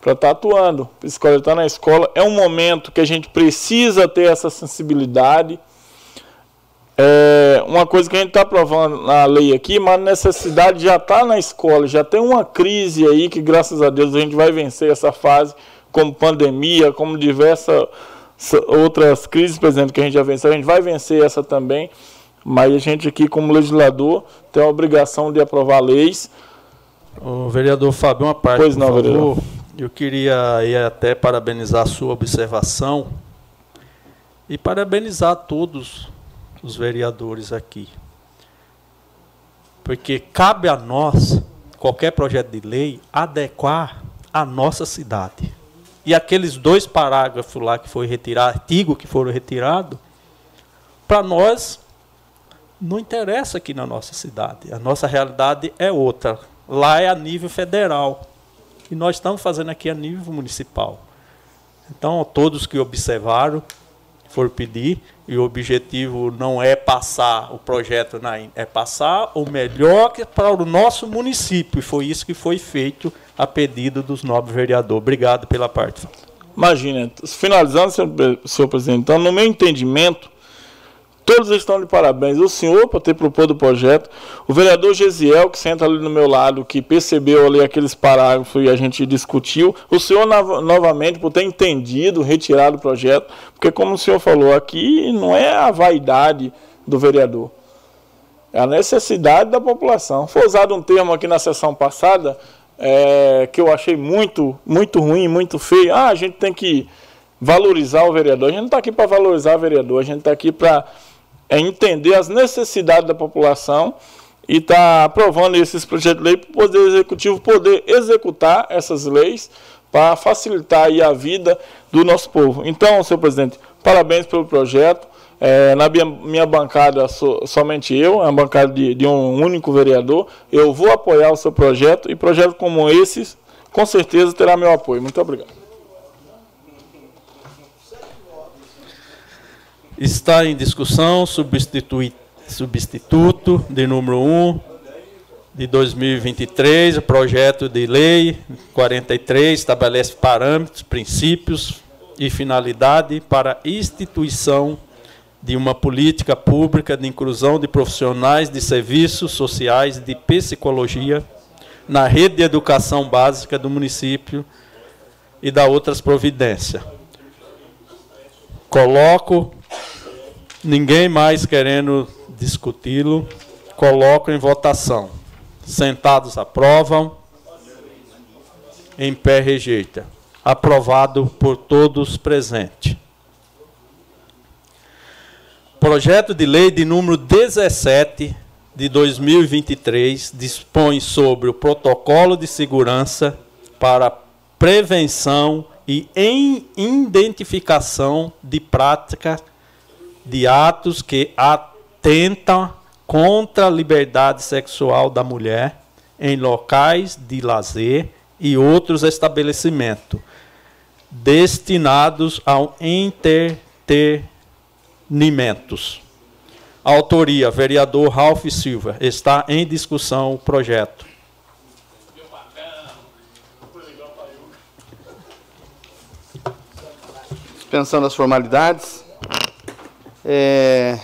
para estar tá atuando. O psicólogo está na escola. É um momento que a gente precisa ter essa sensibilidade é uma coisa que a gente está aprovando na lei aqui, mas a necessidade já está na escola, já tem uma crise aí que, graças a Deus, a gente vai vencer essa fase, como pandemia, como diversas outras crises, por exemplo, que a gente já venceu, a gente vai vencer essa também, mas a gente aqui, como legislador, tem a obrigação de aprovar leis. O vereador Fábio, uma parte, pois não, Vereador. Eu queria aí até parabenizar a sua observação e parabenizar a todos os vereadores aqui. Porque cabe a nós, qualquer projeto de lei, adequar a nossa cidade. E aqueles dois parágrafos lá que foi retirado, artigo que foram retirados, para nós não interessa aqui na nossa cidade. A nossa realidade é outra. Lá é a nível federal. E nós estamos fazendo aqui a nível municipal. Então, todos que observaram, for pedir, e o objetivo não é passar o projeto na é passar o melhor para o nosso município. E foi isso que foi feito a pedido dos nobres vereadores. Obrigado pela parte. Imagina, finalizando, senhor, senhor presidente, então, no meu entendimento, Todos estão de parabéns. O senhor por ter proposto o projeto, o vereador Gesiel, que senta ali no meu lado, que percebeu ali aqueles parágrafos e a gente discutiu, o senhor novamente por ter entendido, retirado o projeto, porque como o senhor falou aqui, não é a vaidade do vereador, é a necessidade da população. Foi usado um termo aqui na sessão passada é, que eu achei muito, muito ruim, muito feio. Ah, a gente tem que valorizar o vereador. A gente não está aqui para valorizar o vereador, a gente está aqui para é entender as necessidades da população e está aprovando esses projetos de lei para o Poder Executivo poder executar essas leis para facilitar a vida do nosso povo. Então, senhor presidente, parabéns pelo projeto. É, na minha, minha bancada, somente eu, é a bancada de, de um único vereador. Eu vou apoiar o seu projeto e projetos como esses, com certeza, terá meu apoio. Muito obrigado. Está em discussão substituto de número 1 de 2023, o projeto de lei 43 estabelece parâmetros, princípios e finalidade para a instituição de uma política pública de inclusão de profissionais de serviços sociais de psicologia na rede de educação básica do município e da outras providências. Coloco Ninguém mais querendo discuti-lo, coloco em votação. Sentados aprovam. Em pé rejeita. Aprovado por todos presentes. Projeto de lei de número 17 de 2023 dispõe sobre o protocolo de segurança para prevenção e identificação de práticas de atos que atentam contra a liberdade sexual da mulher em locais de lazer e outros estabelecimentos destinados ao entretenimento. Autoria: vereador Ralph Silva. Está em discussão o projeto. Pensando as formalidades. É...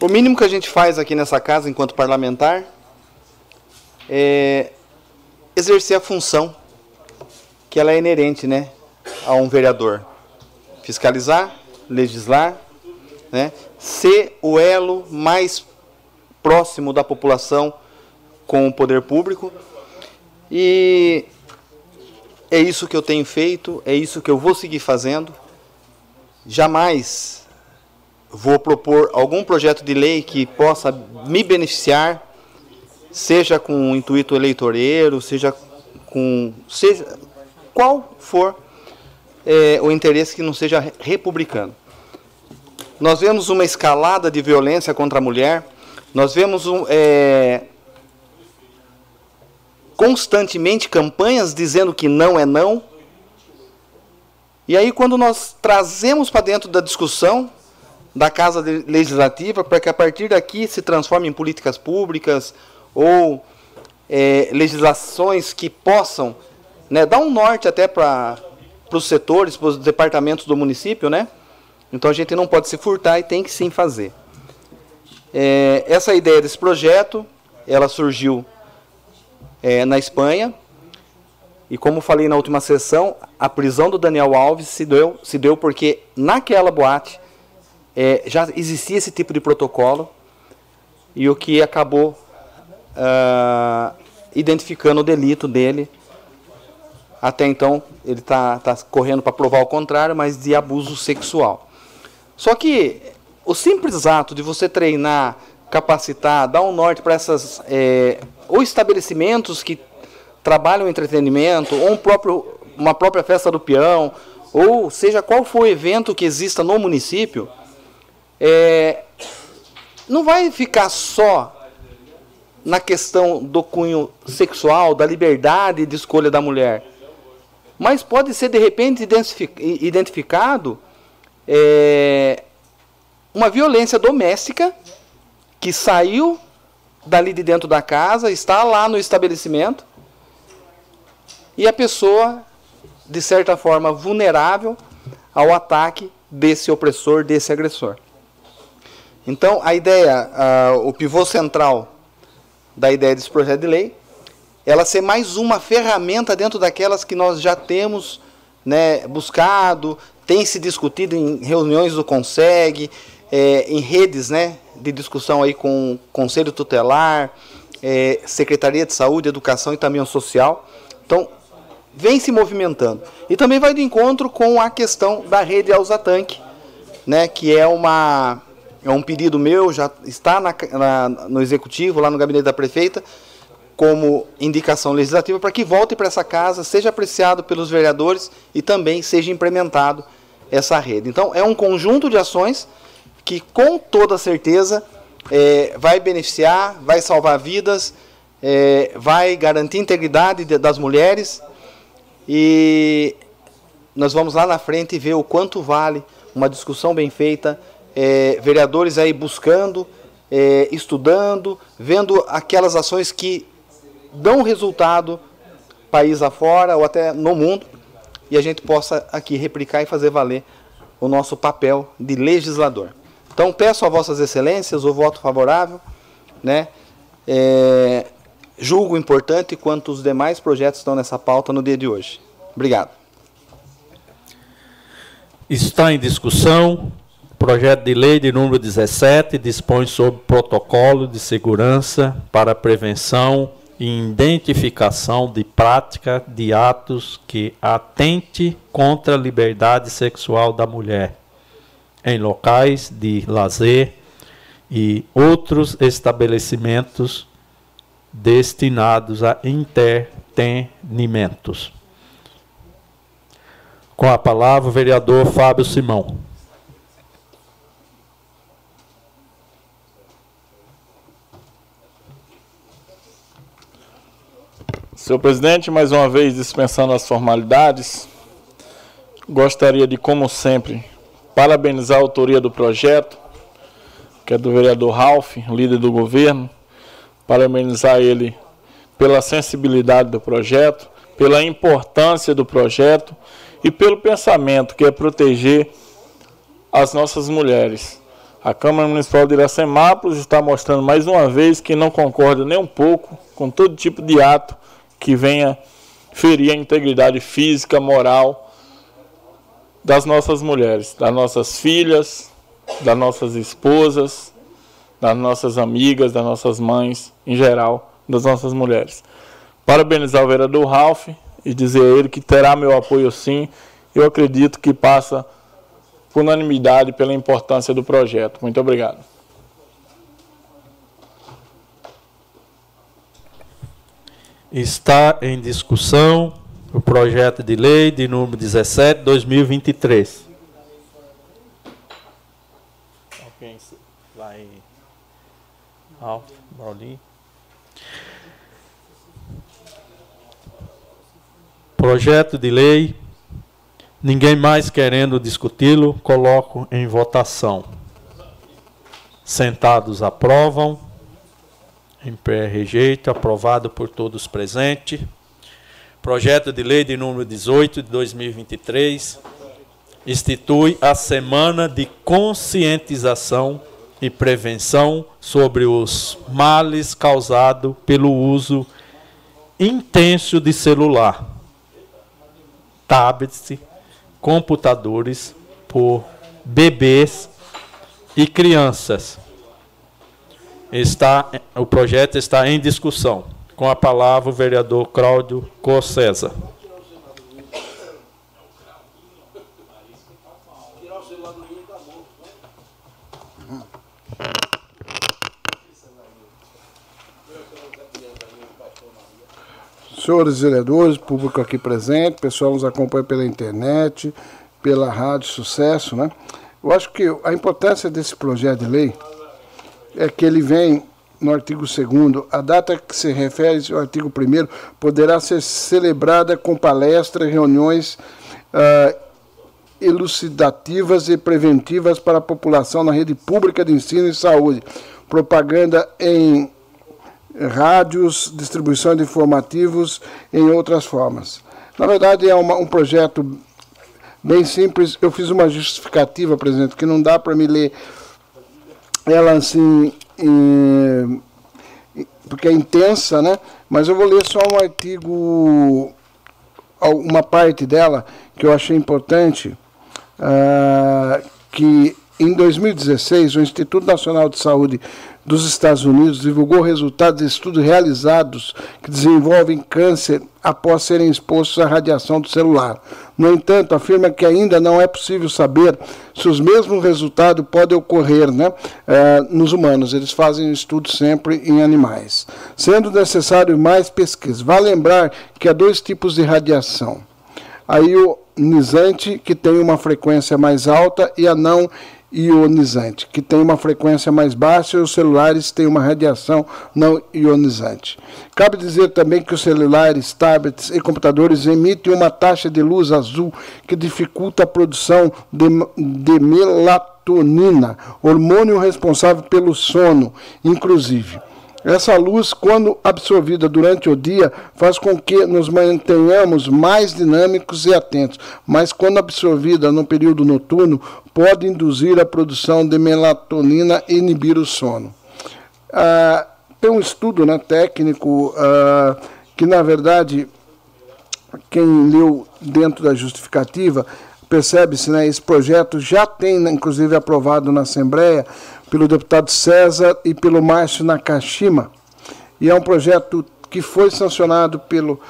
O mínimo que a gente faz aqui nessa casa, enquanto parlamentar, é exercer a função que ela é inerente né, a um vereador. Fiscalizar, legislar, né, ser o elo mais próximo da população com o poder público. E é isso que eu tenho feito, é isso que eu vou seguir fazendo. Jamais vou propor algum projeto de lei que possa me beneficiar, seja com um intuito eleitoreiro, seja com seja qual for é, o interesse que não seja republicano. Nós vemos uma escalada de violência contra a mulher, nós vemos um, é, constantemente campanhas dizendo que não é não, e aí, quando nós trazemos para dentro da discussão da Casa Legislativa, para que a partir daqui se transforme em políticas públicas ou é, legislações que possam né, dar um norte até para os setores, para os departamentos do município, né? Então a gente não pode se furtar e tem que sim fazer. É, essa ideia desse projeto, ela surgiu é, na Espanha, e como falei na última sessão, a prisão do Daniel Alves se deu, se deu porque naquela boate é, já existia esse tipo de protocolo e o que acabou uh, identificando o delito dele. Até então, ele está tá correndo para provar o contrário, mas de abuso sexual. Só que o simples ato de você treinar, capacitar, dar um norte para essas é, ou estabelecimentos que trabalham entretenimento, ou um próprio, uma própria festa do peão, ou seja qual for o evento que exista no município, é, não vai ficar só na questão do cunho sexual, da liberdade de escolha da mulher, mas pode ser de repente identificado é, uma violência doméstica que saiu dali de dentro da casa, está lá no estabelecimento e a pessoa, de certa forma, vulnerável ao ataque desse opressor, desse agressor. Então, a ideia, o pivô central da ideia desse projeto de lei, ela ser mais uma ferramenta dentro daquelas que nós já temos né, buscado, tem se discutido em reuniões do CONSEG, é, em redes né, de discussão aí com o Conselho Tutelar, é, Secretaria de Saúde, Educação e também o Social. Então, vem se movimentando. E também vai de encontro com a questão da rede Alzatanque, né, que é uma é um pedido meu, já está na, na, no executivo, lá no gabinete da prefeita, como indicação legislativa para que volte para essa casa, seja apreciado pelos vereadores e também seja implementado essa rede. Então, é um conjunto de ações que, com toda certeza, é, vai beneficiar, vai salvar vidas, é, vai garantir a integridade de, das mulheres e nós vamos lá na frente ver o quanto vale uma discussão bem feita, é, vereadores aí buscando, é, estudando, vendo aquelas ações que dão resultado país afora ou até no mundo e a gente possa aqui replicar e fazer valer o nosso papel de legislador. Então peço a vossas excelências o voto favorável, né? É, julgo importante quanto os demais projetos estão nessa pauta no dia de hoje. Obrigado. Está em discussão o projeto de lei de número 17 dispõe sobre protocolo de segurança para prevenção e identificação de prática de atos que atente contra a liberdade sexual da mulher em locais de lazer e outros estabelecimentos destinados a entretenimentos. Com a palavra, o vereador Fábio Simão. Senhor presidente, mais uma vez dispensando as formalidades, gostaria de, como sempre, parabenizar a autoria do projeto, que é do vereador Ralph, líder do governo, parabenizar ele pela sensibilidade do projeto, pela importância do projeto e pelo pensamento que é proteger as nossas mulheres. A Câmara Municipal de Iracemápolis está mostrando mais uma vez que não concorda nem um pouco com todo tipo de ato que venha ferir a integridade física, moral das nossas mulheres, das nossas filhas, das nossas esposas, das nossas amigas, das nossas mães, em geral, das nossas mulheres. Parabenizar o vereador Ralph e dizer a ele que terá meu apoio sim. Eu acredito que passa por unanimidade pela importância do projeto. Muito obrigado. Está em discussão o projeto de lei de número 17, 2023. Alguém vai. Alfa, Paulinho. Projeto de lei. Ninguém mais querendo discuti-lo, coloco em votação. Sentados aprovam. Em pé rejeito, aprovado por todos presentes. Projeto de lei de número 18 de 2023 institui a semana de conscientização e prevenção sobre os males causados pelo uso intenso de celular, tablets, computadores por bebês e crianças. Está, o projeto está em discussão. Com a palavra o vereador Cláudio Cossesa. Senhores vereadores, público aqui presente, pessoal nos acompanha pela internet, pela Rádio Sucesso, né? Eu acho que a importância desse projeto de lei é que ele vem no artigo 2 a data que se refere ao artigo 1 poderá ser celebrada com palestras, reuniões uh, elucidativas e preventivas para a população na rede pública de ensino e saúde, propaganda em rádios, distribuição de informativos, em outras formas. Na verdade, é uma, um projeto bem simples. Eu fiz uma justificativa, presidente, que não dá para me ler ela assim, em, porque é intensa, né? Mas eu vou ler só um artigo, uma parte dela que eu achei importante, uh, que em 2016 o Instituto Nacional de Saúde dos Estados Unidos divulgou resultados de estudos realizados que desenvolvem câncer após serem expostos à radiação do celular. No entanto, afirma que ainda não é possível saber se os mesmos resultados podem ocorrer né, eh, nos humanos. Eles fazem estudos sempre em animais. Sendo necessário mais pesquisa. Vale lembrar que há dois tipos de radiação. A ionizante, que tem uma frequência mais alta, e a não ionizante, que tem uma frequência mais baixa, e os celulares têm uma radiação não ionizante. Cabe dizer também que os celulares, tablets e computadores emitem uma taxa de luz azul que dificulta a produção de, de melatonina, hormônio responsável pelo sono, inclusive. Essa luz, quando absorvida durante o dia, faz com que nos mantenhamos mais dinâmicos e atentos, mas quando absorvida no período noturno, pode induzir a produção de melatonina e inibir o sono. Ah, tem um estudo né, técnico ah, que, na verdade, quem leu dentro da justificativa, percebe-se, né, esse projeto já tem, inclusive, aprovado na Assembleia, pelo deputado César e pelo Márcio Nakashima. E é um projeto que foi sancionado pelo,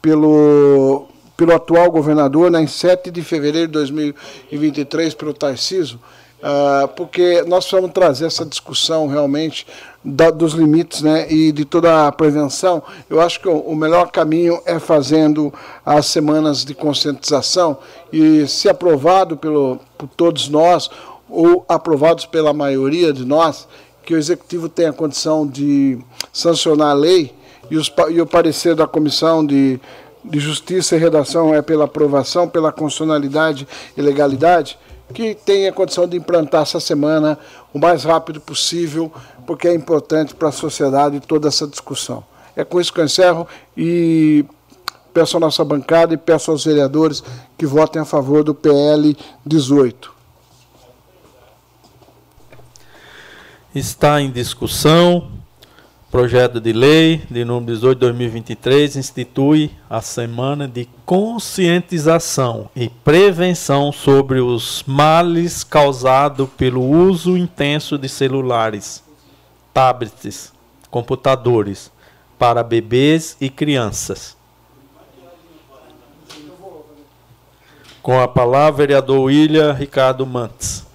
pelo, pelo atual governador né, em 7 de fevereiro de 2023, pelo Tarciso, uh, porque nós vamos trazer essa discussão realmente da, dos limites né, e de toda a prevenção. Eu acho que o, o melhor caminho é fazendo as semanas de conscientização e, se aprovado pelo, por todos nós, ou aprovados pela maioria de nós, que o Executivo tenha condição de sancionar a lei e, os, e o parecer da Comissão de, de Justiça e Redação é pela aprovação, pela constitucionalidade e legalidade, que tenha condição de implantar essa semana o mais rápido possível, porque é importante para a sociedade toda essa discussão. É com isso que eu encerro e peço à nossa bancada e peço aos vereadores que votem a favor do PL 18. Está em discussão projeto de lei de número 18 de 2023 institui a semana de conscientização e prevenção sobre os males causados pelo uso intenso de celulares, tablets, computadores para bebês e crianças. Com a palavra, vereador William Ricardo Mantes.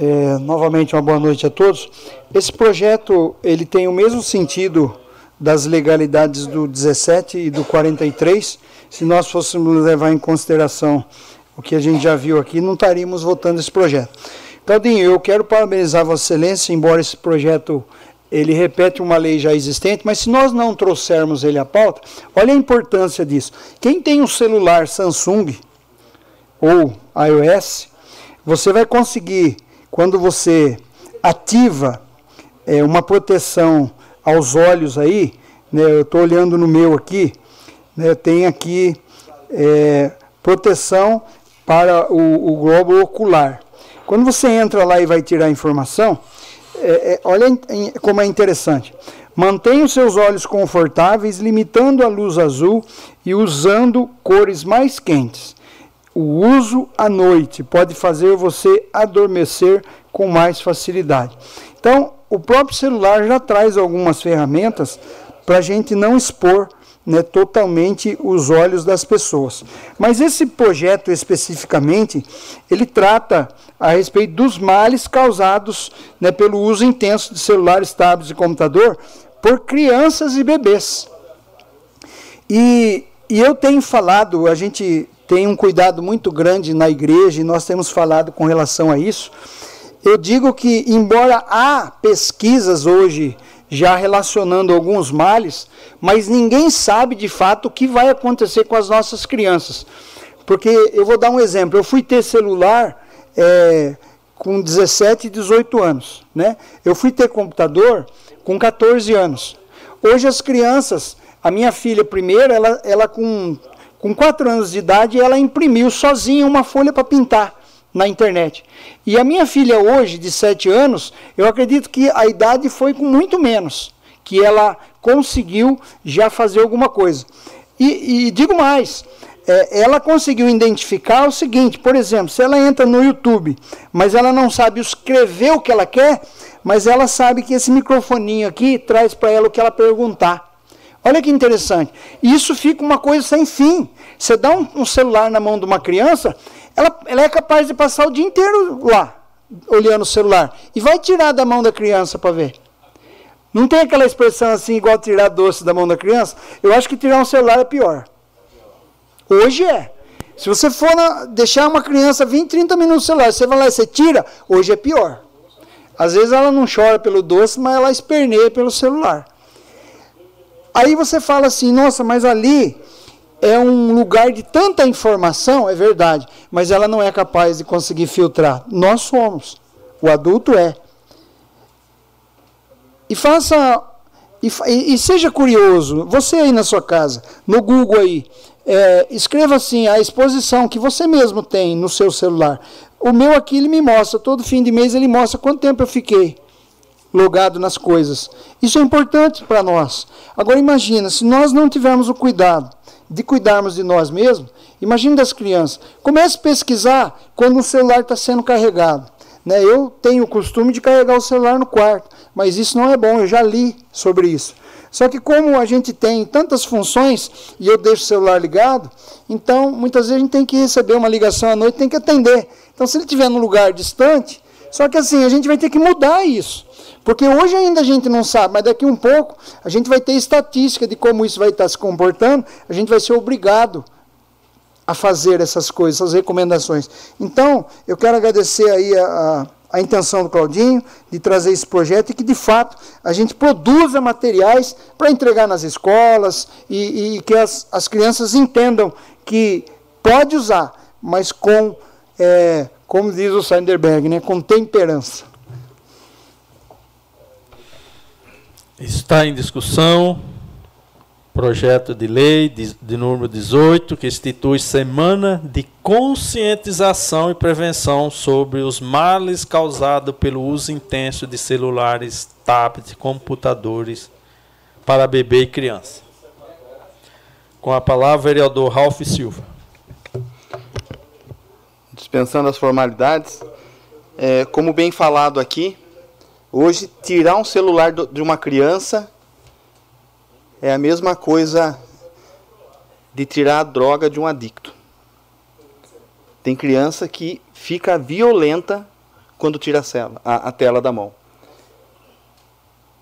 É, novamente uma boa noite a todos. Esse projeto ele tem o mesmo sentido das legalidades do 17 e do 43. Se nós fôssemos levar em consideração o que a gente já viu aqui, não estaríamos votando esse projeto. Claudinho, eu quero parabenizar Vossa Excelência, embora esse projeto ele repete uma lei já existente, mas se nós não trouxermos ele à pauta, olha a importância disso. Quem tem um celular Samsung ou iOS, você vai conseguir quando você ativa é, uma proteção aos olhos aí, né, eu estou olhando no meu aqui, né, tem aqui é, proteção para o, o, globo ocular. Quando você entra lá e vai tirar a informação, é, é, olha como é interessante. Mantenha os seus olhos confortáveis, limitando a luz azul e usando cores mais quentes. O uso à noite pode fazer você adormecer com mais facilidade. Então, o próprio celular já traz algumas ferramentas para a gente não expor né, totalmente os olhos das pessoas. Mas esse projeto especificamente, ele trata a respeito dos males causados né, pelo uso intenso de celulares, tablets e computador por crianças e bebês. E, e eu tenho falado, a gente tem um cuidado muito grande na igreja e nós temos falado com relação a isso. Eu digo que, embora há pesquisas hoje já relacionando alguns males, mas ninguém sabe de fato o que vai acontecer com as nossas crianças. Porque eu vou dar um exemplo: eu fui ter celular é, com 17 e 18 anos. Né? Eu fui ter computador com 14 anos. Hoje as crianças, a minha filha primeiro, ela, ela com, com 4 anos de idade, ela imprimiu sozinha uma folha para pintar na internet. E a minha filha hoje, de 7 anos, eu acredito que a idade foi com muito menos, que ela conseguiu já fazer alguma coisa. E, e digo mais, é, ela conseguiu identificar o seguinte, por exemplo, se ela entra no YouTube, mas ela não sabe escrever o que ela quer, mas ela sabe que esse microfoninho aqui traz para ela o que ela perguntar. Olha que interessante. Isso fica uma coisa sem fim. Você dá um, um celular na mão de uma criança, ela, ela é capaz de passar o dia inteiro lá, olhando o celular. E vai tirar da mão da criança para ver. Não tem aquela expressão assim, igual tirar doce da mão da criança? Eu acho que tirar um celular é pior. Hoje é. Se você for na, deixar uma criança 20, 30 minutos no celular, você vai lá e você tira, hoje é pior. Às vezes ela não chora pelo doce, mas ela esperneia pelo celular. Aí você fala assim, nossa, mas ali é um lugar de tanta informação, é verdade, mas ela não é capaz de conseguir filtrar. Nós somos. O adulto é. E faça. E, e, seja curioso, você aí na sua casa, no Google aí, é, escreva assim a exposição que você mesmo tem no seu celular. O meu aqui ele me mostra, todo fim de mês ele mostra quanto tempo eu fiquei logado nas coisas. Isso é importante para nós. Agora imagina, se nós não tivermos o cuidado de cuidarmos de nós mesmos, imagine das crianças. Comece a pesquisar quando o celular está sendo carregado. Né? Eu tenho o costume de carregar o celular no quarto, mas isso não é bom, eu já li sobre isso. Só que como a gente tem tantas funções e eu deixo o celular ligado, então muitas vezes a gente tem que receber uma ligação à noite, tem que atender. Então se ele estiver num lugar distante, só que assim, a gente vai ter que mudar isso. Porque hoje ainda a gente não sabe, mas daqui um pouco a gente vai ter estatística de como isso vai estar se comportando, a gente vai ser obrigado a fazer essas coisas, essas recomendações. Então, eu quero agradecer aí a, a, a intenção do Claudinho de trazer esse projeto e que, de fato, a gente produza materiais para entregar nas escolas e, e que as, as crianças entendam que pode usar, mas com, é, como diz o Sanderberg, né, com temperança. Está em discussão projeto de lei de, de, número 18, que institui Semana de Conscientização e Prevenção sobre os males causados pelo uso intenso de celulares, tablets, computadores para bebê e criança. Com a palavra, vereador Ralph Silva. Dispensando as formalidades, é, como bem falado aqui, Hoje, tirar um celular de uma criança é a mesma coisa de tirar a droga de um adicto. Tem criança que fica violenta quando tira a, cela, a, a tela da mão.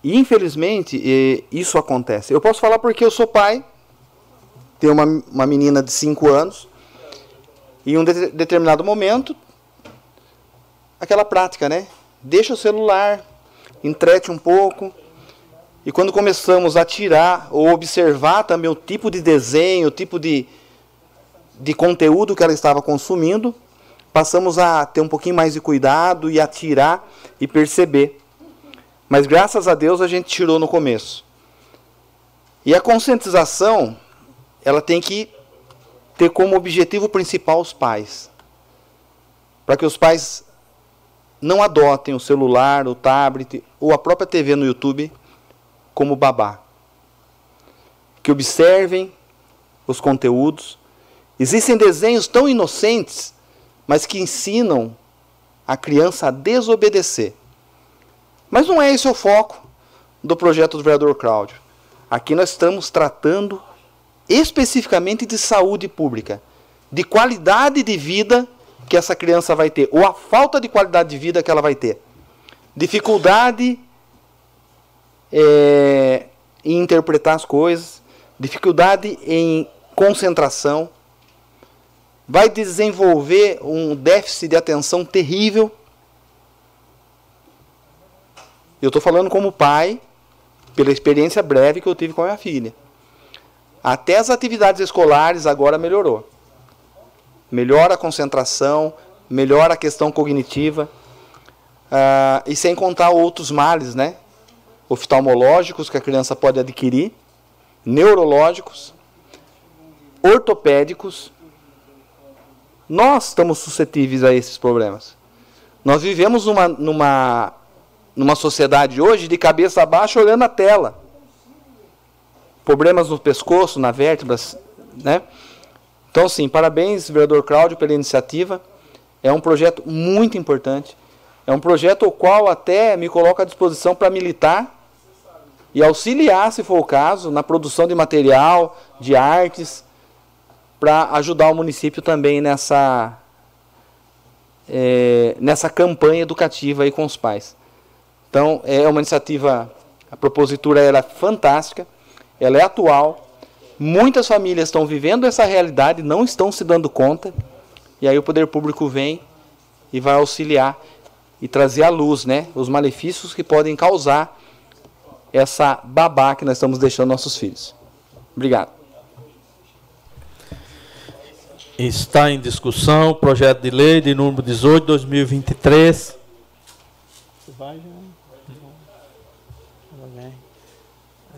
E infelizmente isso acontece. Eu posso falar porque eu sou pai, tenho uma, uma menina de 5 anos, em um de, determinado momento, aquela prática, né? Deixa o celular, entrete um pouco. E quando começamos a tirar ou observar também o tipo de desenho, o tipo de, de conteúdo que ela estava consumindo, passamos a ter um pouquinho mais de cuidado e a tirar e perceber. Mas graças a Deus a gente tirou no começo. E a conscientização, ela tem que ter como objetivo principal os pais. Para que os pais não adotem o celular, o tablet ou a própria TV no YouTube como babá. Que observem os conteúdos. Existem desenhos tão inocentes, mas que ensinam a criança a desobedecer. Mas não é esse o foco do projeto do vereador Cláudio. Aqui nós estamos tratando especificamente de saúde pública, de qualidade de vida que essa criança vai ter, ou a falta de qualidade de vida que ela vai ter. Dificuldade é, em interpretar as coisas, dificuldade em concentração. vai desenvolver um déficit de atenção terrível. Eu estou falando como pai, pela experiência breve que eu tive com a minha filha. Até as atividades escolares agora melhorou. Melhora a concentração, melhora a questão cognitiva. Uh, e sem contar outros males, né? Oftalmológicos que a criança pode adquirir, neurológicos, ortopédicos. Nós estamos suscetíveis a esses problemas. Nós vivemos numa, numa, numa sociedade hoje de cabeça baixa olhando a tela. Problemas no pescoço, na vértebras, né? Então, sim, parabéns, vereador Cláudio, pela iniciativa. É um projeto muito importante. É um projeto o qual até me coloca à disposição para militar e auxiliar, se for o caso, na produção de material, de artes, para ajudar o município também nessa, é, nessa campanha educativa aí com os pais. Então, é uma iniciativa, a propositura era fantástica, ela é atual, muitas famílias estão vivendo essa realidade, não estão se dando conta, e aí o poder público vem e vai auxiliar e trazer à luz né, os malefícios que podem causar essa babá que nós estamos deixando nossos filhos. Obrigado. Está em discussão o projeto de lei de número 18 2023. Vai, já.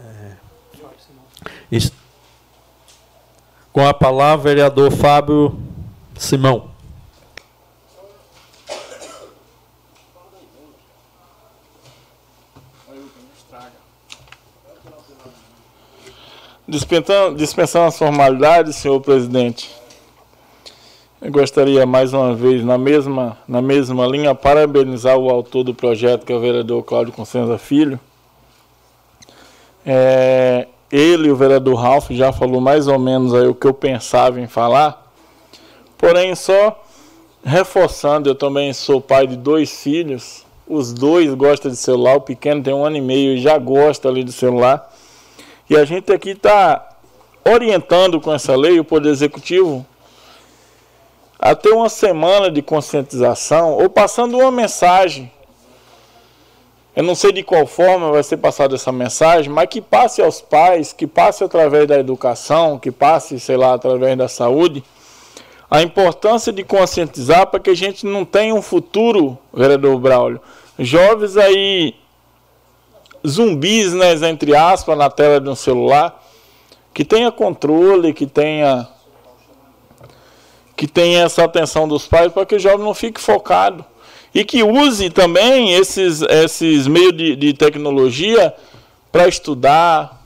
É. Com a palavra, vereador Fábio Simão. Dispensando, dispensando as formalidades, senhor presidente, eu gostaria mais uma vez, na mesma, na mesma linha, parabenizar o autor do projeto, que é o vereador Cláudio Consenza Filho. É, ele, o vereador Ralph, já falou mais ou menos aí o que eu pensava em falar, porém, só reforçando, eu também sou pai de dois filhos, os dois gostam de celular, o pequeno tem um ano e meio e já gosta ali do celular. E a gente aqui está orientando com essa lei o Poder Executivo a ter uma semana de conscientização ou passando uma mensagem. Eu não sei de qual forma vai ser passada essa mensagem, mas que passe aos pais, que passe através da educação, que passe, sei lá, através da saúde, a importância de conscientizar para que a gente não tenha um futuro, vereador Braulio, jovens aí zumbis, né, entre aspas, na tela de um celular, que tenha controle, que tenha que tenha essa atenção dos pais para que o jovem não fique focado e que use também esses, esses meios de, de tecnologia para estudar,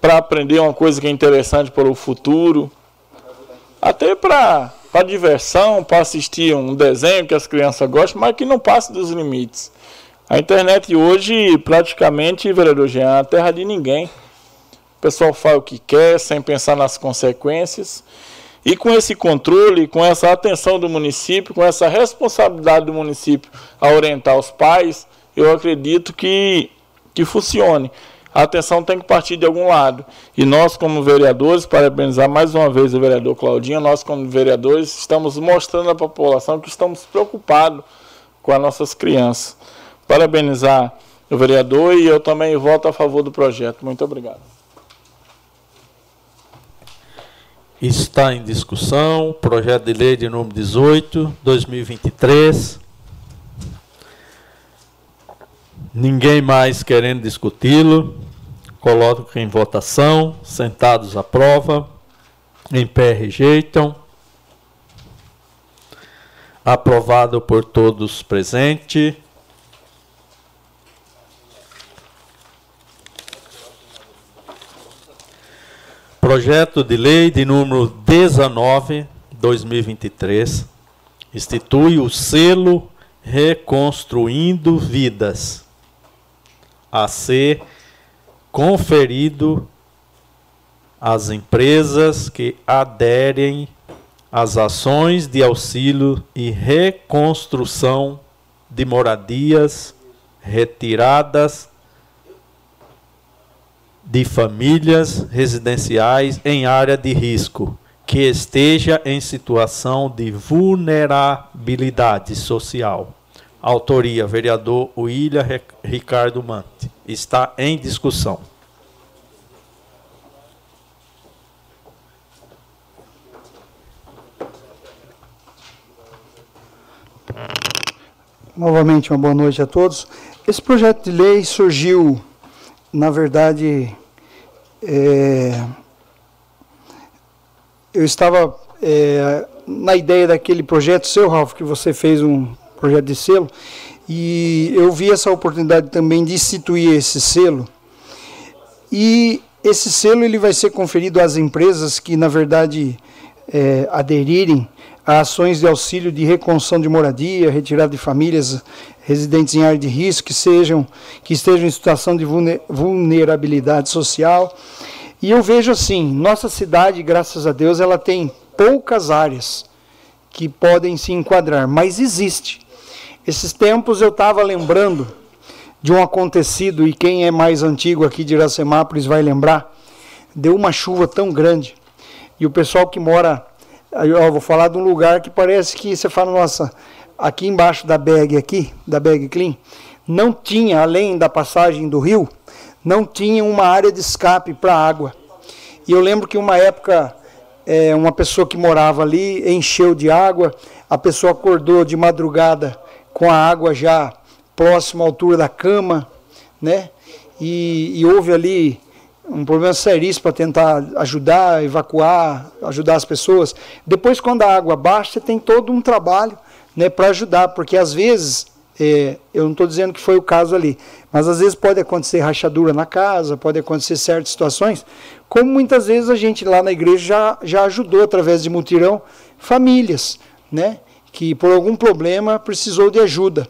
para aprender uma coisa que é interessante para o futuro, até para para diversão, para assistir um desenho que as crianças gostam, mas que não passe dos limites. A internet hoje, praticamente, vereador Jean, é a terra de ninguém. O pessoal faz o que quer, sem pensar nas consequências. E com esse controle, com essa atenção do município, com essa responsabilidade do município a orientar os pais, eu acredito que, que funcione. A atenção tem que partir de algum lado. E nós, como vereadores, parabenizar mais uma vez o vereador Claudinho, nós, como vereadores, estamos mostrando à população que estamos preocupados com as nossas crianças parabenizar o vereador e eu também voto a favor do projeto. Muito obrigado. Está em discussão projeto de lei de número 18, 2023. Ninguém mais querendo discuti-lo. Coloco em votação. Sentados aprova. Em pé rejeitam. Aprovado por todos presentes. Projeto de lei de número 19, 2023, institui o selo Reconstruindo Vidas, a ser conferido às empresas que aderem às ações de auxílio e reconstrução de moradias retiradas de famílias residenciais em área de risco, que esteja em situação de vulnerabilidade social. Autoria: vereador William Ricardo Mante. Está em discussão. Novamente, uma boa noite a todos. Esse projeto de lei surgiu, na verdade, é, eu estava é, na ideia daquele projeto seu, Ralf, que você fez um projeto de selo, e eu vi essa oportunidade também de instituir esse selo. E esse selo ele vai ser conferido às empresas que, na verdade, é, aderirem a ações de auxílio de reconstrução de moradia, retirada de famílias residentes em área de risco que sejam que estejam em situação de vulnerabilidade social e eu vejo assim, nossa cidade, graças a Deus, ela tem poucas áreas que podem se enquadrar, mas existe. Esses tempos eu estava lembrando de um acontecido, e quem é mais antigo aqui de Iracemápolis vai lembrar, deu uma chuva tão grande, e o pessoal que mora, eu vou falar de um lugar que parece que você fala, nossa, aqui embaixo da bag aqui, da bag clean, não tinha, além da passagem do rio, não tinha uma área de escape para água. E eu lembro que uma época, é, uma pessoa que morava ali encheu de água, a pessoa acordou de madrugada com a água já próxima à altura da cama, né? E, e houve ali um problema seríssimo para tentar ajudar, evacuar, ajudar as pessoas. Depois, quando a água baixa, tem todo um trabalho né, para ajudar, porque às vezes é, eu não estou dizendo que foi o caso ali, mas às vezes pode acontecer rachadura na casa, pode acontecer certas situações, como muitas vezes a gente lá na igreja já, já ajudou através de mutirão famílias, né, que por algum problema precisou de ajuda.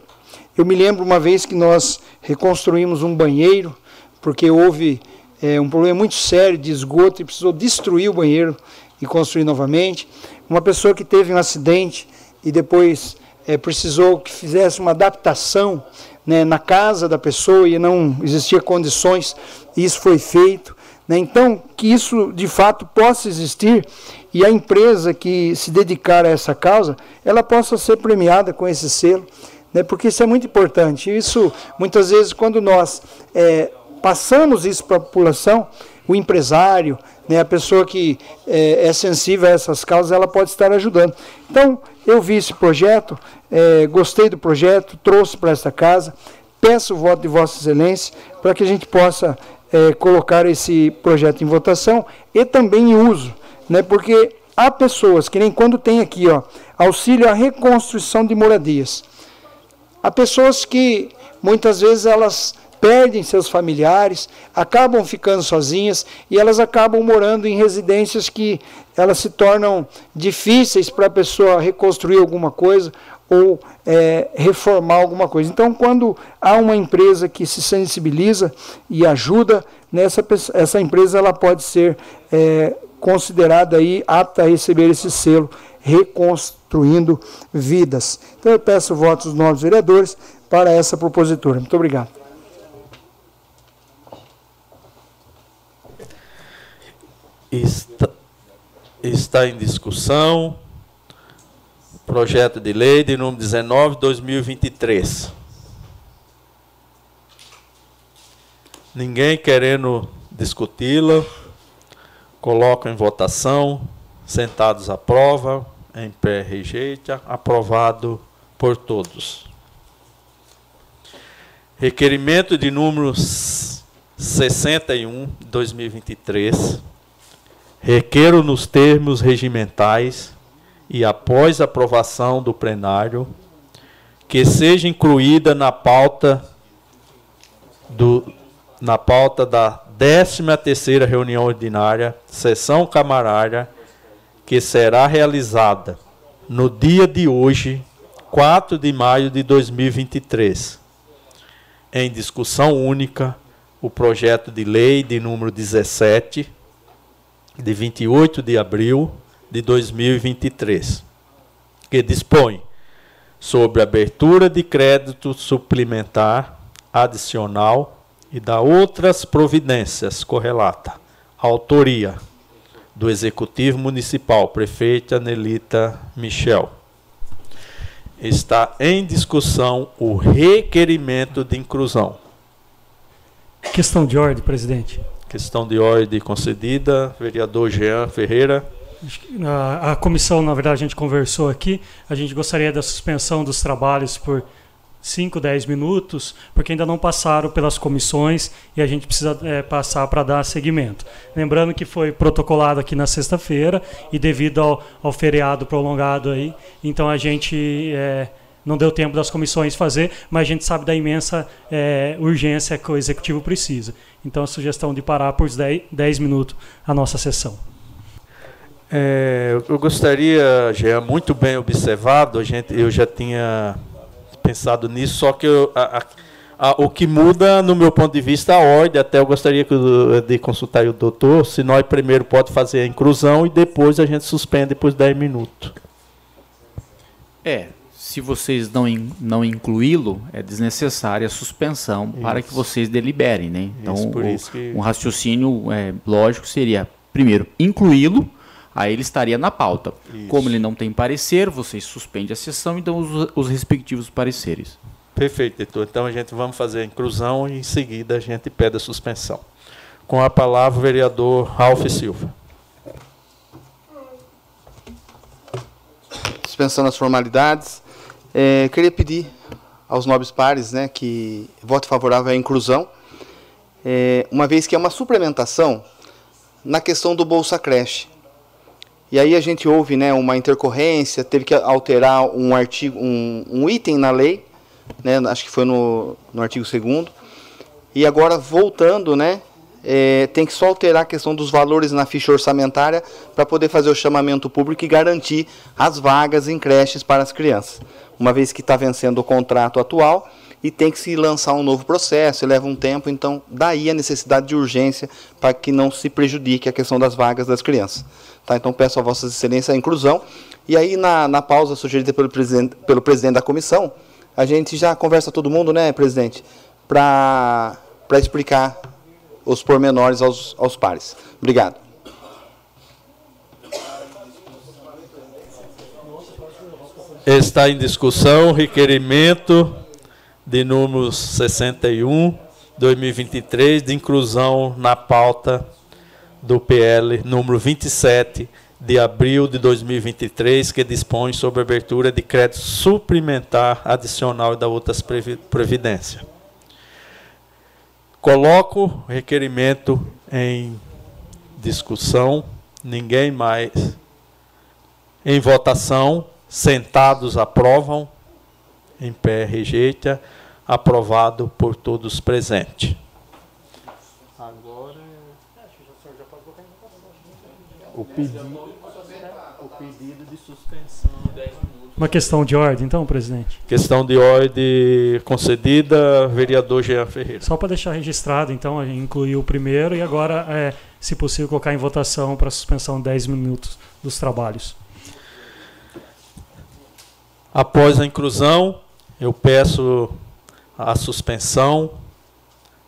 Eu me lembro uma vez que nós reconstruímos um banheiro, porque houve é, um problema muito sério de esgoto e precisou destruir o banheiro e construir novamente. Uma pessoa que teve um acidente e depois é, precisou que fizesse uma adaptação né, na casa da pessoa e não existia condições, e isso foi feito. Né? Então, que isso de fato possa existir e a empresa que se dedicar a essa causa, ela possa ser premiada com esse selo, né? porque isso é muito importante. Isso, muitas vezes, quando nós é, passamos isso para a população, o empresário, né, a pessoa que é, é, sensível a essas causas, ela pode estar ajudando. Então, eu vi esse projeto, é, gostei do projeto, trouxe para esta casa, peço o voto de Vossa Excelência para que a gente possa é, colocar esse projeto em votação e também em uso, né, porque há pessoas que nem quando tem aqui, ó, auxílio à reconstrução de moradias. Há pessoas que muitas vezes elas perdem seus familiares, acabam ficando sozinhas e elas acabam morando em residências que elas se tornam difíceis para a pessoa reconstruir alguma coisa ou é, reformar alguma coisa. Então, quando há uma empresa que se sensibiliza e ajuda, nessa essa empresa ela pode ser é, considerada aí apta a receber esse selo reconstruindo vidas. Então eu peço votos dos novos vereadores para essa propositura. Muito obrigado. Está, está em discussão. Projeto de lei de número 19 2023. Ninguém querendo discuti-la, coloco em votação, sentados à prova, em pé rejeita, aprovado por todos. Requerimento de número 61 2023 Requeiro nos termos regimentais e após aprovação do plenário que seja incluída na pauta do na pauta da 13ª reunião ordinária, sessão camarária, que será realizada no dia de hoje, 4 de maio de 2023. Em discussão única, o projeto de lei de número 17 de 28 de abril de 2023, que dispõe sobre abertura de crédito suplementar adicional e da outras providências correlata. Autoria: do Executivo Municipal, prefeita Nelita Michel. Está em discussão o requerimento de inclusão. Questão de ordem, presidente. Questão de ordem concedida, vereador Jean Ferreira. A, a comissão, na verdade, a gente conversou aqui. A gente gostaria da suspensão dos trabalhos por 5, 10 minutos, porque ainda não passaram pelas comissões e a gente precisa é, passar para dar seguimento. Lembrando que foi protocolado aqui na sexta-feira e devido ao, ao, feriado prolongado aí, então a gente é, não deu tempo das comissões fazer, mas a gente sabe da imensa é, urgência que o executivo precisa. Então a sugestão de parar por 10, 10 minutos a nossa sessão. É, eu gostaria, já muito bem observado, a gente, eu já tinha pensado nisso, só que eu, a, a, o que muda, no meu ponto de vista, a ordem, até eu gostaria de consultar o doutor, se nós primeiro pode fazer a inclusão e depois a gente suspende de 10 minutos. É, se vocês não, in, não incluí-lo, é desnecessária a suspensão isso. para que vocês deliberem, né? Então, isso, o, isso que... um raciocínio é, lógico seria, primeiro, incluí-lo, aí ele estaria na pauta. Isso. Como ele não tem parecer, vocês suspendem a sessão e dão os, os respectivos pareceres. Perfeito, doutor. Então a gente vamos fazer a inclusão e em seguida a gente pede a suspensão. Com a palavra o vereador Ralph Silva. Suspensão das formalidades. É, queria pedir aos nobres pares né, que vote favorável à inclusão, é, uma vez que é uma suplementação na questão do Bolsa Creche. E aí a gente houve né, uma intercorrência, teve que alterar um artigo, um, um item na lei, né, acho que foi no, no artigo 2 E agora, voltando, né, é, tem que só alterar a questão dos valores na ficha orçamentária para poder fazer o chamamento público e garantir as vagas em creches para as crianças. Uma vez que está vencendo o contrato atual e tem que se lançar um novo processo, leva um tempo, então daí a necessidade de urgência para que não se prejudique a questão das vagas das crianças. Tá? Então peço a Vossa Excelência a inclusão. E aí, na, na pausa sugerida pelo presidente, pelo presidente da comissão, a gente já conversa todo mundo, né, presidente, para explicar os pormenores aos, aos pares. Obrigado. Está em discussão o requerimento de número 61, 2023, de inclusão na pauta do PL número 27 de abril de 2023, que dispõe sobre abertura de crédito suplementar adicional da outras previdência. Coloco o requerimento em discussão, ninguém mais em votação, sentados aprovam, em pé rejeita, aprovado por todos presentes. o pedido, o pedido de suspensão de 10 minutos. Uma questão de ordem, então, presidente? Questão de ordem concedida, vereador Jean Ferreira. Só para deixar registrado, então, incluiu o primeiro e agora, é, se possível, colocar em votação para suspensão de 10 minutos dos trabalhos. Após a inclusão, eu peço a suspensão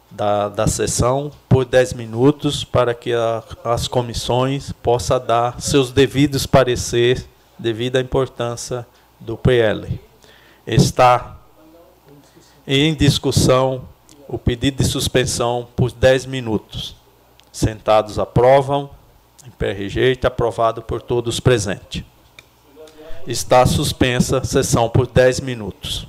da, da sessão por 10 minutos para que a, as comissões possam dar seus devidos pareceres devido à importância do PL. Está em discussão o pedido de suspensão por 10 minutos. Sentados aprovam, em pé rejeita, aprovado por todos presentes. Está suspensa a sessão por 10 minutos.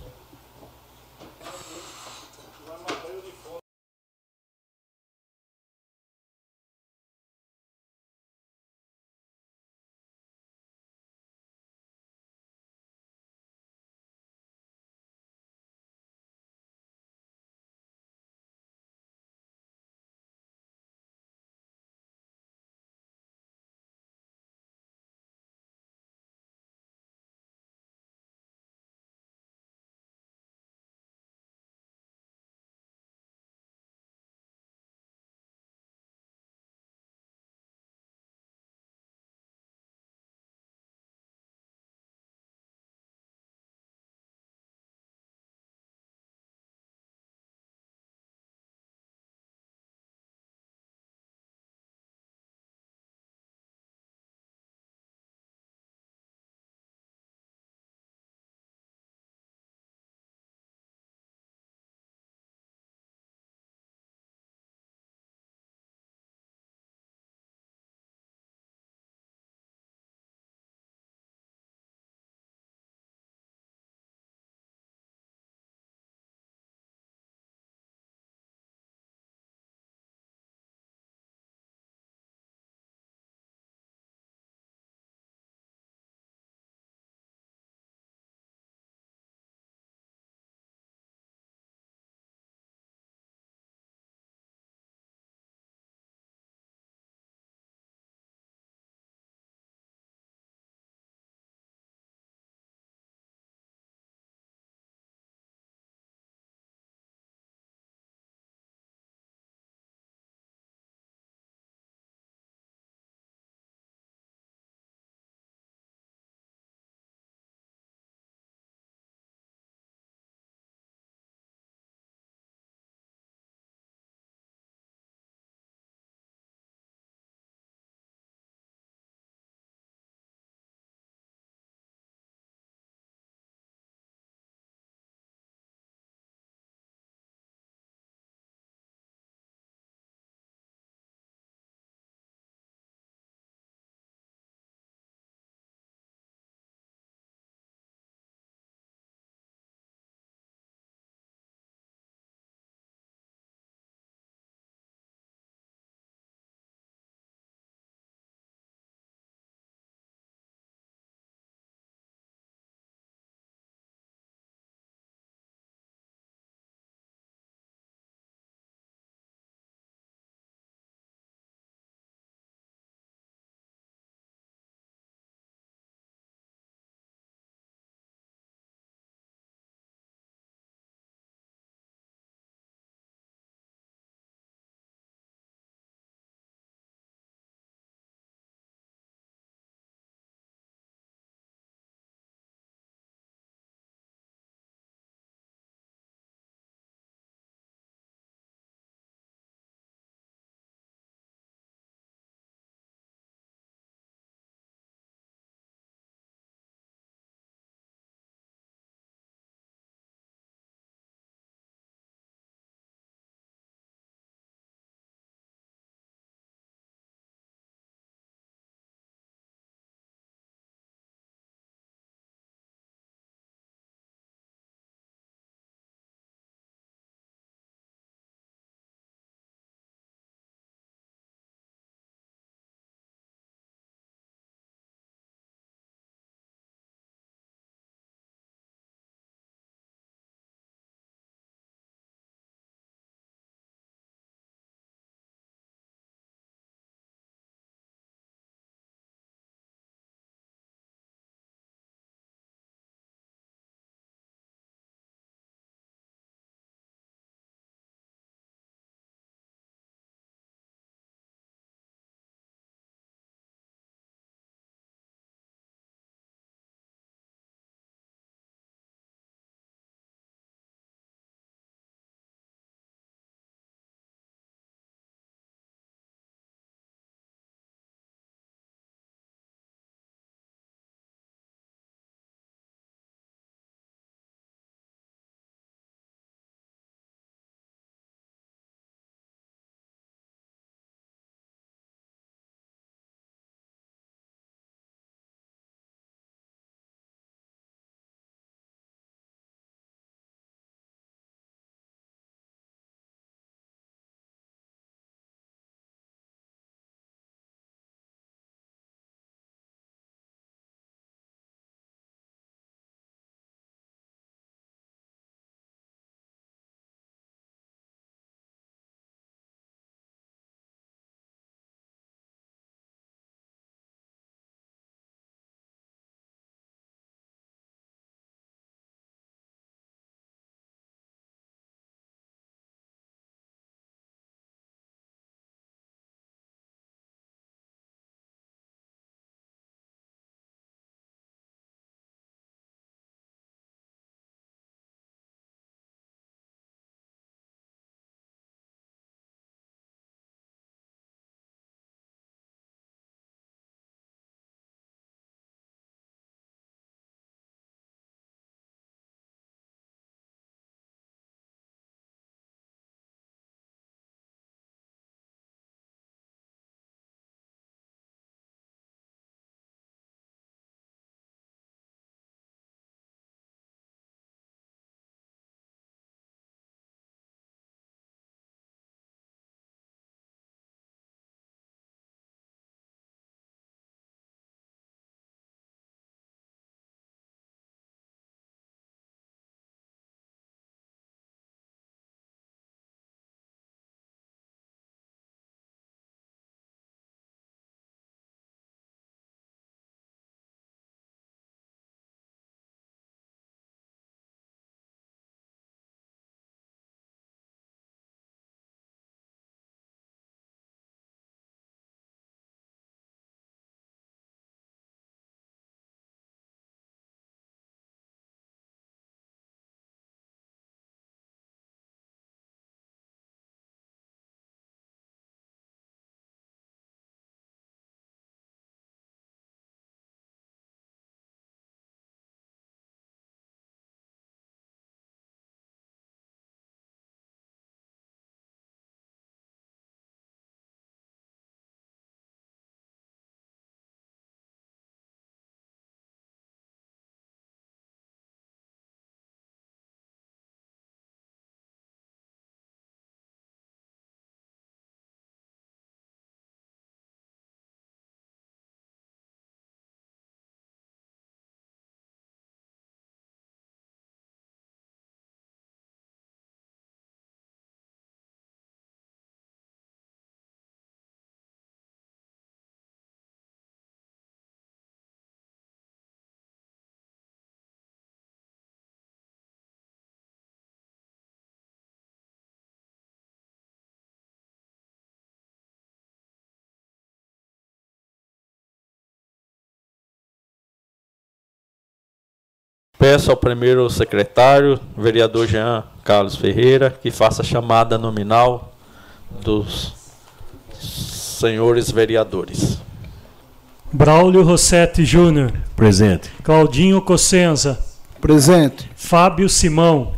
Peço ao primeiro secretário, vereador Jean Carlos Ferreira, que faça a chamada nominal dos senhores vereadores. Braulio Rossetti Júnior. Presente. Claudinho Cossenza. Presente. Fábio Simão.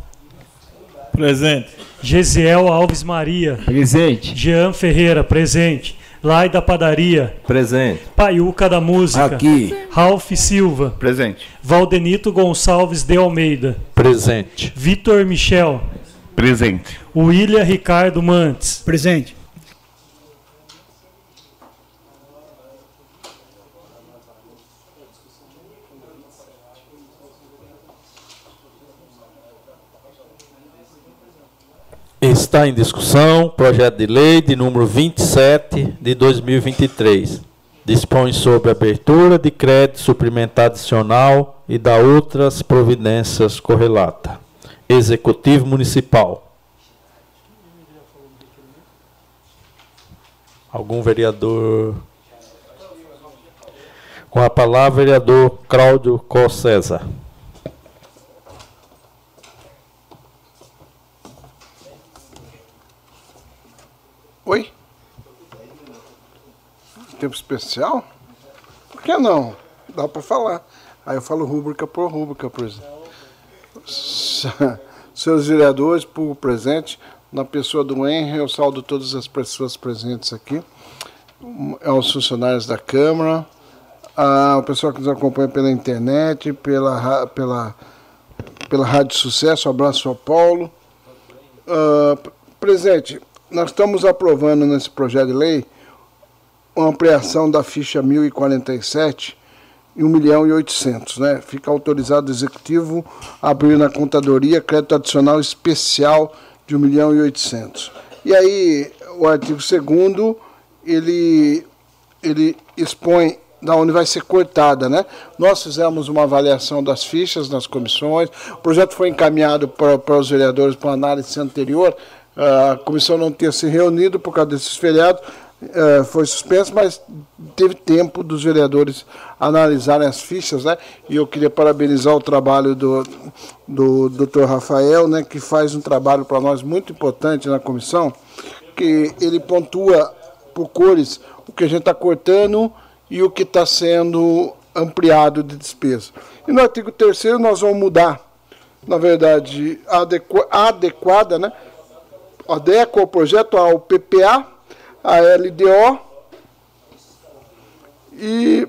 Presente. Gesiel Alves Maria. Presente. Jean Ferreira, presente. Lai da Padaria. Presente. Paiuca da Música. Aqui. Ralph Silva. Presente. Valdenito Gonçalves de Almeida. Presente. Vitor Michel. Presente. William Ricardo Mantes. Presente. Está em discussão projeto de lei de número 27 de 2023. Dispõe sobre abertura de crédito suplementar adicional e da outras providências correlata. Executivo Municipal. Algum vereador? Com a palavra, vereador Cláudio Cossesa. Oi? Tempo especial? Por que não? Dá para falar. Aí eu falo rúbrica por rúbrica, por exemplo. Senhores vereadores, por presente, na pessoa do Henry, eu saldo todas as pessoas presentes aqui, aos funcionários da Câmara, ao pessoal que nos acompanha pela internet, pela, pela, pela Rádio Sucesso, abraço ao Paulo. Ah, presente, nós estamos aprovando nesse projeto de lei uma ampliação da ficha 1047 em 1 milhão e 800, né? Fica autorizado o executivo a abrir na contadoria crédito adicional especial de 1 milhão e 800. E aí, o artigo 2 ele ele expõe da onde vai ser cortada, né? Nós fizemos uma avaliação das fichas nas comissões. O projeto foi encaminhado para, para os vereadores para análise anterior. A comissão não tinha se reunido por causa desses feriados, eh, foi suspenso, mas teve tempo dos vereadores analisarem as fichas, né? E eu queria parabenizar o trabalho do, do Dr. Rafael, né? Que faz um trabalho para nós muito importante na comissão, que ele pontua por cores o que a gente está cortando e o que está sendo ampliado de despesa. E no artigo 3 nós vamos mudar, na verdade, a adequa- a adequada, né? Adequa o projeto ao PPA, a LDO e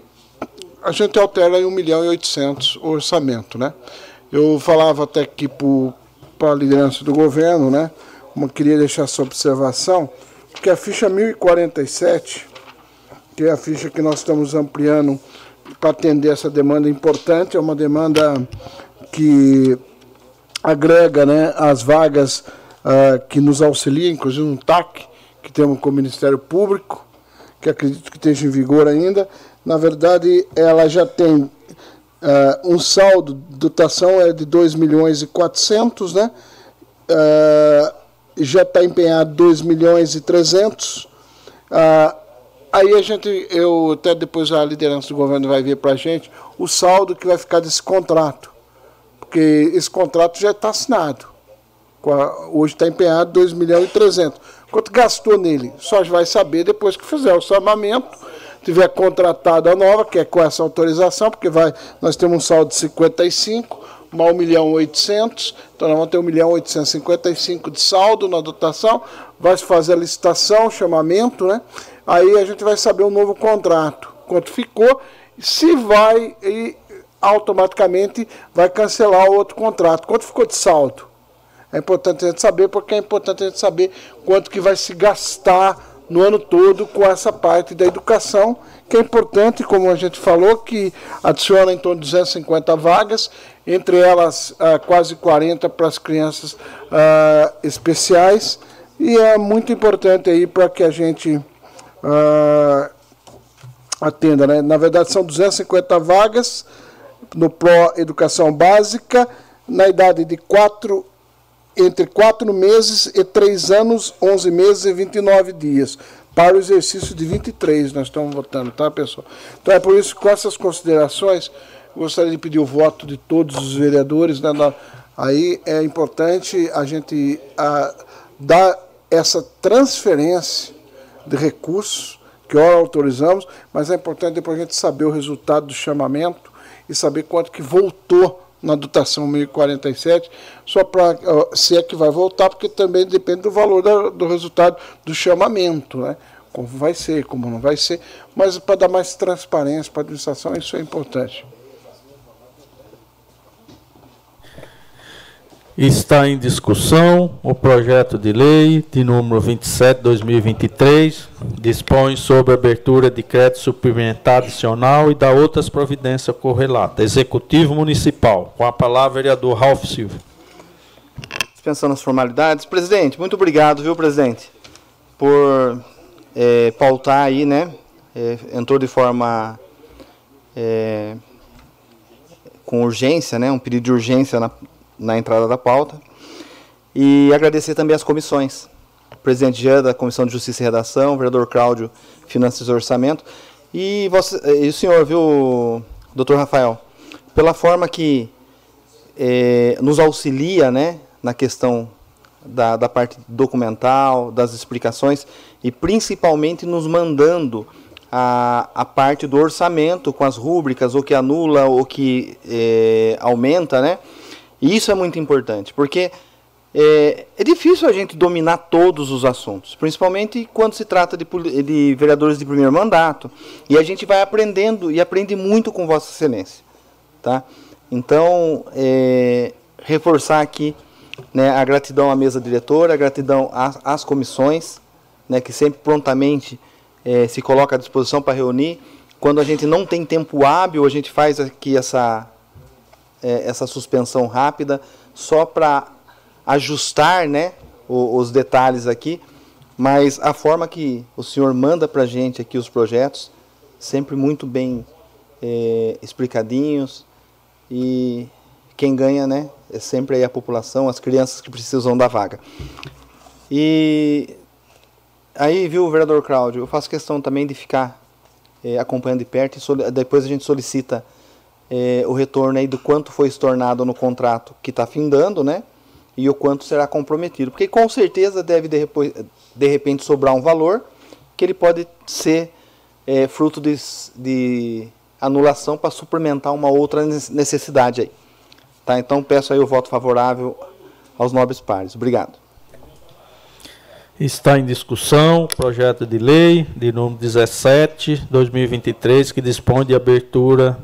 a gente altera em 1 milhão e 800 o orçamento, né? Eu falava até aqui para a liderança do governo, né? Eu queria deixar essa observação, que a ficha 1047, que é a ficha que nós estamos ampliando para atender essa demanda importante, é uma demanda que agrega né, as vagas ah, que nos auxiliam, inclusive um TAC, que temos com o Ministério Público, que acredito que esteja em vigor ainda. Na verdade, ela já tem ah, um saldo, dotação é de 2 milhões e 400, né? Ah, já está empenhado 2 milhões e 300. Ah, aí a gente, eu até depois a liderança do governo vai ver para a gente o saldo que vai ficar desse contrato, porque esse contrato já está assinado. A- Hoje está empenhado 2 milhões e 300. Quanto gastou nele? Só vai saber depois que fizer o chamamento, tiver contratado a nova, que é com essa autorização, porque vai, nós temos um saldo de 55, mais 1 milhão e 800, então nós vamos ter 1 milhão e 855 de saldo na dotação, vai se fazer a licitação, chamamento, né? Aí a gente vai saber o novo contrato, quanto ficou, se vai e automaticamente vai cancelar o outro contrato. Quanto ficou de saldo? É importante a gente saber, porque é importante a gente saber quanto que vai se gastar no ano todo com essa parte da educação, que é importante, como a gente falou, que adiciona em torno de 250 vagas, entre elas ah, quase 40 para as crianças ah, especiais, e é muito importante aí para que a gente ah, atenda, né? Na verdade são 250 vagas no Pro Educação Básica, na idade de 4 entre 4 meses e 3 anos, 11 meses e 29 dias, para o exercício de 23, nós estamos votando, tá, pessoal? Então é por isso que com essas considerações, Gostaria de pedir o voto de todos os vereadores. Né, aí é importante a gente a, dar essa transferência de recursos que ora autorizamos, mas é importante depois a gente saber o resultado do chamamento e saber quanto que voltou na dotação 1047, só para se é que vai voltar, porque também depende do valor da, do resultado do chamamento, né? Como vai ser, como não vai ser, mas para dar mais transparência para a administração, isso é importante. Está em discussão o projeto de lei de número 27/2023, dispõe sobre abertura de crédito suplementar adicional e da outras providências correlatas. Executivo Municipal. Com a palavra, vereador Ralph Silva. Dispensando as formalidades. Presidente, muito obrigado, viu, presidente, por é, pautar aí, né? É, entrou de forma é, com urgência, né? Um pedido de urgência na na entrada da pauta. E agradecer também as comissões. Presidente Jean, da Comissão de Justiça e Redação, vereador Cláudio, Finanças e Orçamento. E, você, e o senhor, viu, doutor Rafael, pela forma que é, nos auxilia né, na questão da, da parte documental, das explicações, e principalmente nos mandando a, a parte do orçamento com as rúbricas, o que anula, o que é, aumenta, né? E isso é muito importante, porque é, é, difícil a gente dominar todos os assuntos, principalmente quando se trata de, de, vereadores de primeiro mandato. E a gente vai aprendendo e aprende muito com Vossa Excelência. Tá? Então, é, reforçar aqui né, a gratidão à mesa diretora, a gratidão às, às comissões, né, que sempre prontamente é, se coloca à disposição para reunir. Quando a gente não tem tempo hábil, a gente faz aqui essa é, essa suspensão rápida, só para ajustar né, os, os detalhes aqui, mas a forma que o senhor manda para a gente aqui os projetos, sempre muito bem é, explicadinhos, e quem ganha né, é sempre a população, as crianças que precisam da vaga. E aí, viu, vereador Cláudio, eu faço questão também de ficar é, acompanhando de perto e depois a gente solicita é, o retorno aí do quanto foi estornado no contrato que está findando, né? E o quanto será comprometido. Porque com certeza deve de, de repente sobrar um valor que ele pode ser é, fruto de, de anulação para suplementar uma outra necessidade aí. Tá? Então peço aí o voto favorável aos nobres pares. Obrigado. Está em discussão o projeto de lei de número 17, 2023, que dispõe de abertura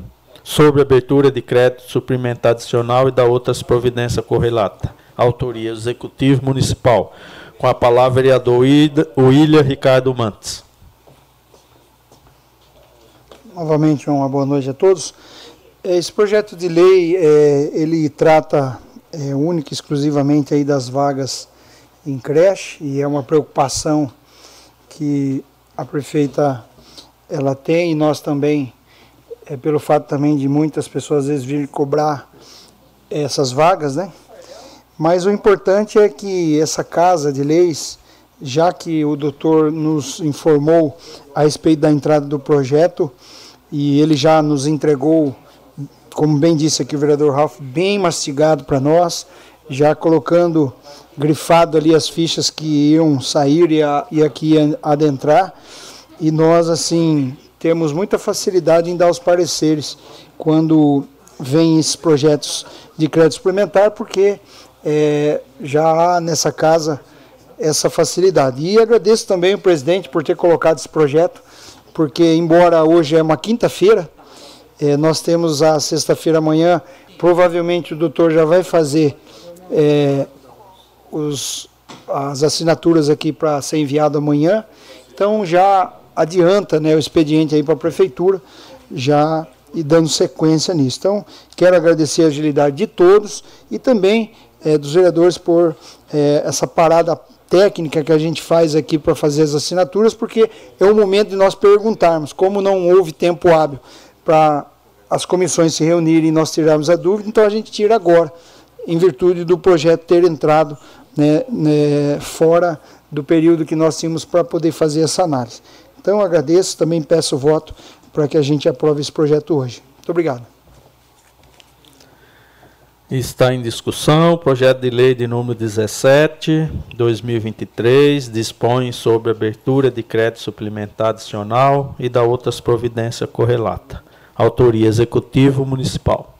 sobre abertura de crédito suplementar adicional e da outras providências correlatas. Autoria Executivo Municipal. Com a palavra, vereador William Ricardo Mantes. Novamente, uma boa noite a todos. Esse projeto de lei, é, ele trata é, única e exclusivamente aí das vagas em creche e é uma preocupação que a prefeita ela tem e nós também é pelo fato também de muitas pessoas às vezes virem cobrar essas vagas, né? Mas o importante é que essa casa de leis, já que o doutor nos informou a respeito da entrada do projeto e ele já nos entregou, como bem disse aqui o vereador Ralph, bem mastigado para nós, já colocando grifado ali as fichas que iam sair e, a, e aqui adentrar. E nós, assim, temos muita facilidade em dar os pareceres quando vêm esses projetos de crédito suplementar, porque é, já há nessa casa essa facilidade. E agradeço também o presidente por ter colocado esse projeto, porque embora hoje é uma quinta-feira, é, nós temos a sexta-feira amanhã, provavelmente o doutor já vai fazer é, os, as assinaturas aqui para ser enviado amanhã. Então já adianta né, o expediente aí para a prefeitura, já e dando sequência nisso. Então, quero agradecer a agilidade de todos e também é, dos vereadores por é, essa parada técnica que a gente faz aqui para fazer as assinaturas, porque é o momento de nós perguntarmos, como não houve tempo hábil para as comissões se reunirem e nós tirarmos a dúvida, então a gente tira agora, em virtude do projeto ter entrado né, né, fora do período que nós tínhamos para poder fazer essa análise. Então agradeço, também peço o voto para que a gente aprove esse projeto hoje. Muito obrigado. Está em discussão o projeto de lei de número 17, 2023, dispõe sobre abertura de crédito suplementar adicional e da outras providências correlata. Autoria Executivo Municipal.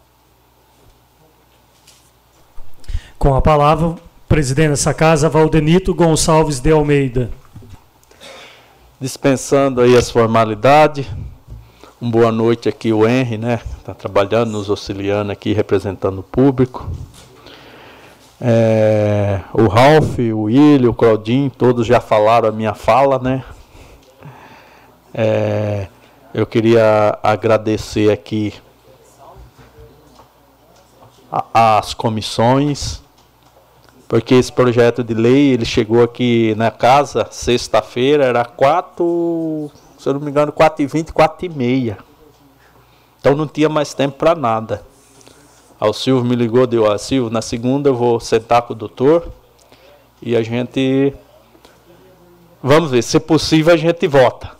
Com a palavra, o presidente dessa casa, Valdenito Gonçalves de Almeida. Dispensando aí as formalidades, uma boa noite aqui o Henry, né? Está trabalhando, nos auxiliando aqui, representando o público. É, o Ralph, o William, o Claudinho, todos já falaram a minha fala, né? É, eu queria agradecer aqui as comissões, porque esse projeto de lei ele chegou aqui na casa sexta-feira, era quatro, se eu não me engano, quatro e vinte, quatro e meia. Então não tinha mais tempo para nada. O Silvio me ligou, deu, ah, Silvio, na segunda eu vou sentar com o doutor e a gente, vamos ver, se possível a gente vota.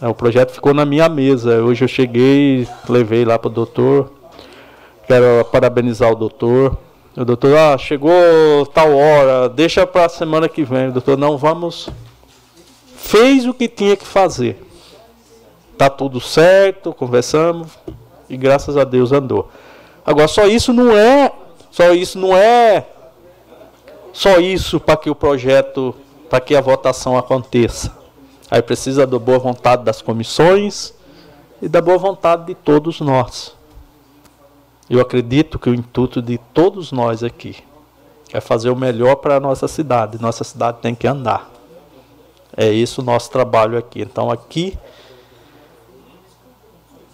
Aí o projeto ficou na minha mesa. Hoje eu cheguei, levei lá para o doutor. Quero parabenizar o doutor. O doutor, ah, chegou tal hora, deixa para a semana que vem. O doutor, não, vamos. Fez o que tinha que fazer. Tá tudo certo, conversamos e graças a Deus andou. Agora só isso não é, só isso não é só isso para que o projeto, para que a votação aconteça. Aí precisa da boa vontade das comissões e da boa vontade de todos nós. Eu acredito que o intuito de todos nós aqui é fazer o melhor para a nossa cidade. Nossa cidade tem que andar. É isso o nosso trabalho aqui. Então aqui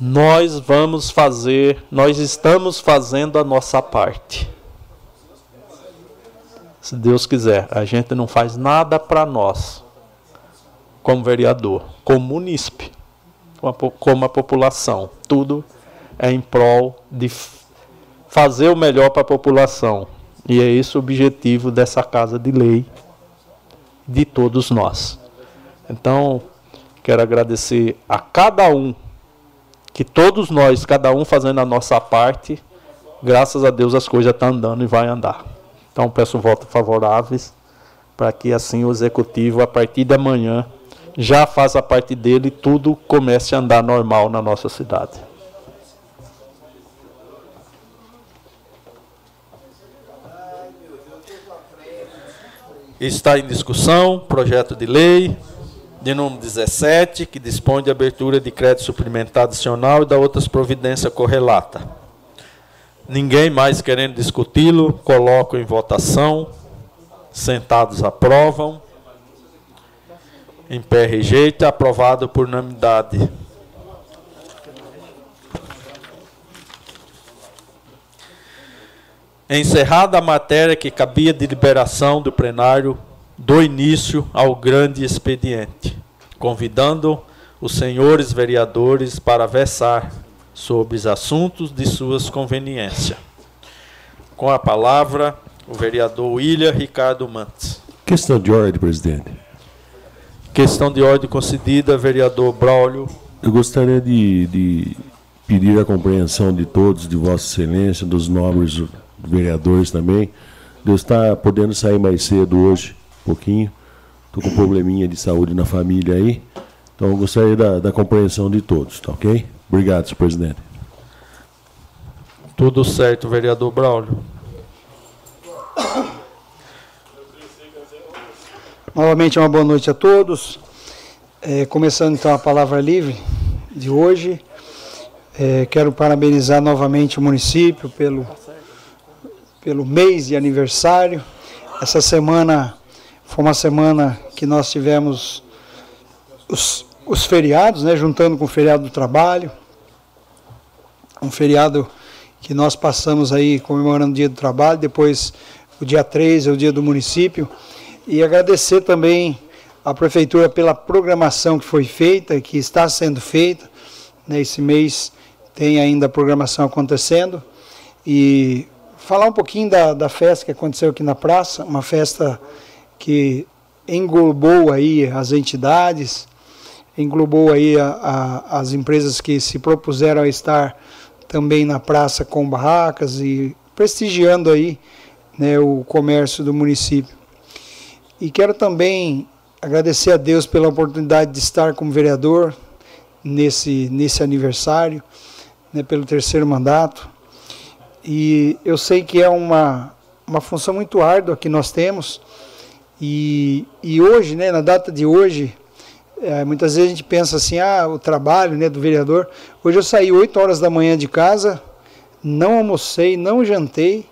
nós vamos fazer, nós estamos fazendo a nossa parte. Se Deus quiser, a gente não faz nada para nós, como vereador, como munícipe, como a população. Tudo é em prol de fazer o melhor para a população. E é esse o objetivo dessa casa de lei de todos nós. Então, quero agradecer a cada um, que todos nós, cada um fazendo a nossa parte, graças a Deus as coisas estão andando e vai andar. Então, peço votos favoráveis para que assim o executivo, a partir de amanhã, já faça a parte dele e tudo comece a andar normal na nossa cidade. Está em discussão projeto de lei de número 17, que dispõe de abertura de crédito suplementar adicional e da outras providências correlata. Ninguém mais querendo discuti-lo, coloco em votação. Sentados aprovam. Em pé rejeita, aprovado por unanimidade. Encerrada a matéria que cabia de liberação do plenário, do início ao grande expediente, convidando os senhores vereadores para versar sobre os assuntos de suas conveniências. Com a palavra, o vereador William Ricardo Mantes. Questão de ordem, presidente. Questão de ordem concedida, vereador Braulio. Eu gostaria de, de pedir a compreensão de todos, de Vossa Excelência, dos nobres vereadores também. Deus está podendo sair mais cedo hoje, um pouquinho. Estou com um probleminha de saúde na família aí. Então eu gostaria da, da compreensão de todos, tá ok? Obrigado, senhor presidente. Tudo certo, vereador Braulio. Novamente, uma boa noite a todos. É, começando então a palavra livre de hoje. É, quero parabenizar novamente o município pelo pelo mês de aniversário. Essa semana foi uma semana que nós tivemos os, os feriados, né, juntando com o feriado do trabalho. Um feriado que nós passamos aí comemorando o dia do trabalho, depois o dia 3 é o dia do município. E agradecer também à prefeitura pela programação que foi feita, que está sendo feita. Né, esse mês tem ainda a programação acontecendo. E falar um pouquinho da, da festa que aconteceu aqui na praça, uma festa que englobou aí as entidades, englobou aí a, a, as empresas que se propuseram a estar também na praça com barracas e prestigiando aí né, o comércio do município. E quero também agradecer a Deus pela oportunidade de estar como vereador nesse, nesse aniversário, né, pelo terceiro mandato. E eu sei que é uma, uma função muito árdua que nós temos. E, e hoje, né, na data de hoje, é, muitas vezes a gente pensa assim, ah, o trabalho né, do vereador. Hoje eu saí 8 horas da manhã de casa, não almocei, não jantei.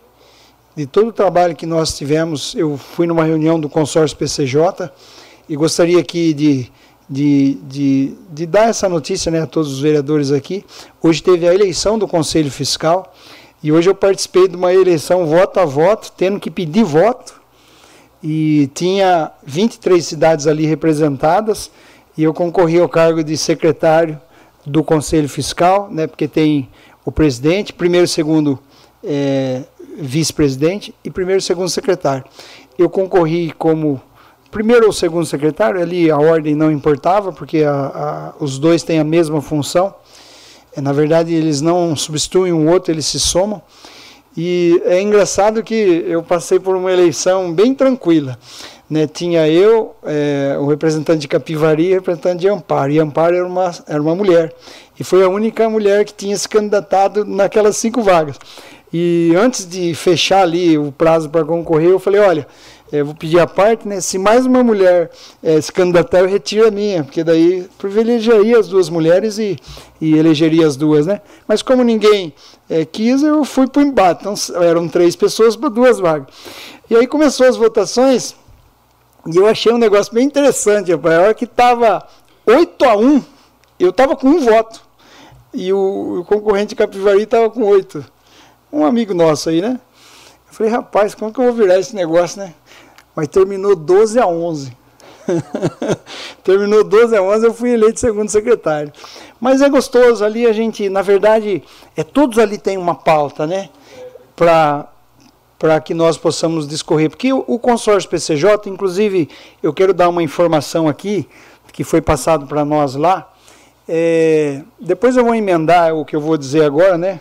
De todo o trabalho que nós tivemos, eu fui numa reunião do consórcio PCJ e gostaria aqui de, de, de, de dar essa notícia né, a todos os vereadores aqui. Hoje teve a eleição do Conselho Fiscal e hoje eu participei de uma eleição voto a voto, tendo que pedir voto. E tinha 23 cidades ali representadas e eu concorri ao cargo de secretário do Conselho Fiscal, né, porque tem o presidente, primeiro segundo é, vice-presidente e primeiro segundo secretário. Eu concorri como primeiro ou segundo secretário, ali a ordem não importava, porque a, a, os dois têm a mesma função. É, na verdade, eles não substituem um outro, eles se somam. E é engraçado que eu passei por uma eleição bem tranquila. Né? Tinha eu, é, o representante de Capivari e o representante de Amparo. E Amparo era uma, era uma mulher. E foi a única mulher que tinha se candidatado naquelas cinco vagas. E antes de fechar ali o prazo para concorrer, eu falei: olha, eu vou pedir a parte, né? Se mais uma mulher é, se candidatar, eu retiro a minha, porque daí privilegiaria as duas mulheres e, e elegeria as duas, né? Mas como ninguém é, quis, eu fui para o embate. Então eram três pessoas para duas vagas. E aí começou as votações e eu achei um negócio bem interessante, rapaz. A hora que estava 8 a 1, eu estava com um voto. E o, o concorrente Capivari estava com oito. Um amigo nosso aí, né? Eu falei, rapaz, como que eu vou virar esse negócio, né? Mas terminou 12 a 11. terminou 12 a 11, eu fui eleito segundo secretário. Mas é gostoso, ali a gente, na verdade, é todos ali têm uma pauta, né? Para para que nós possamos discorrer. Porque o, o consórcio PCJ, inclusive, eu quero dar uma informação aqui, que foi passado para nós lá. É, depois eu vou emendar o que eu vou dizer agora, né?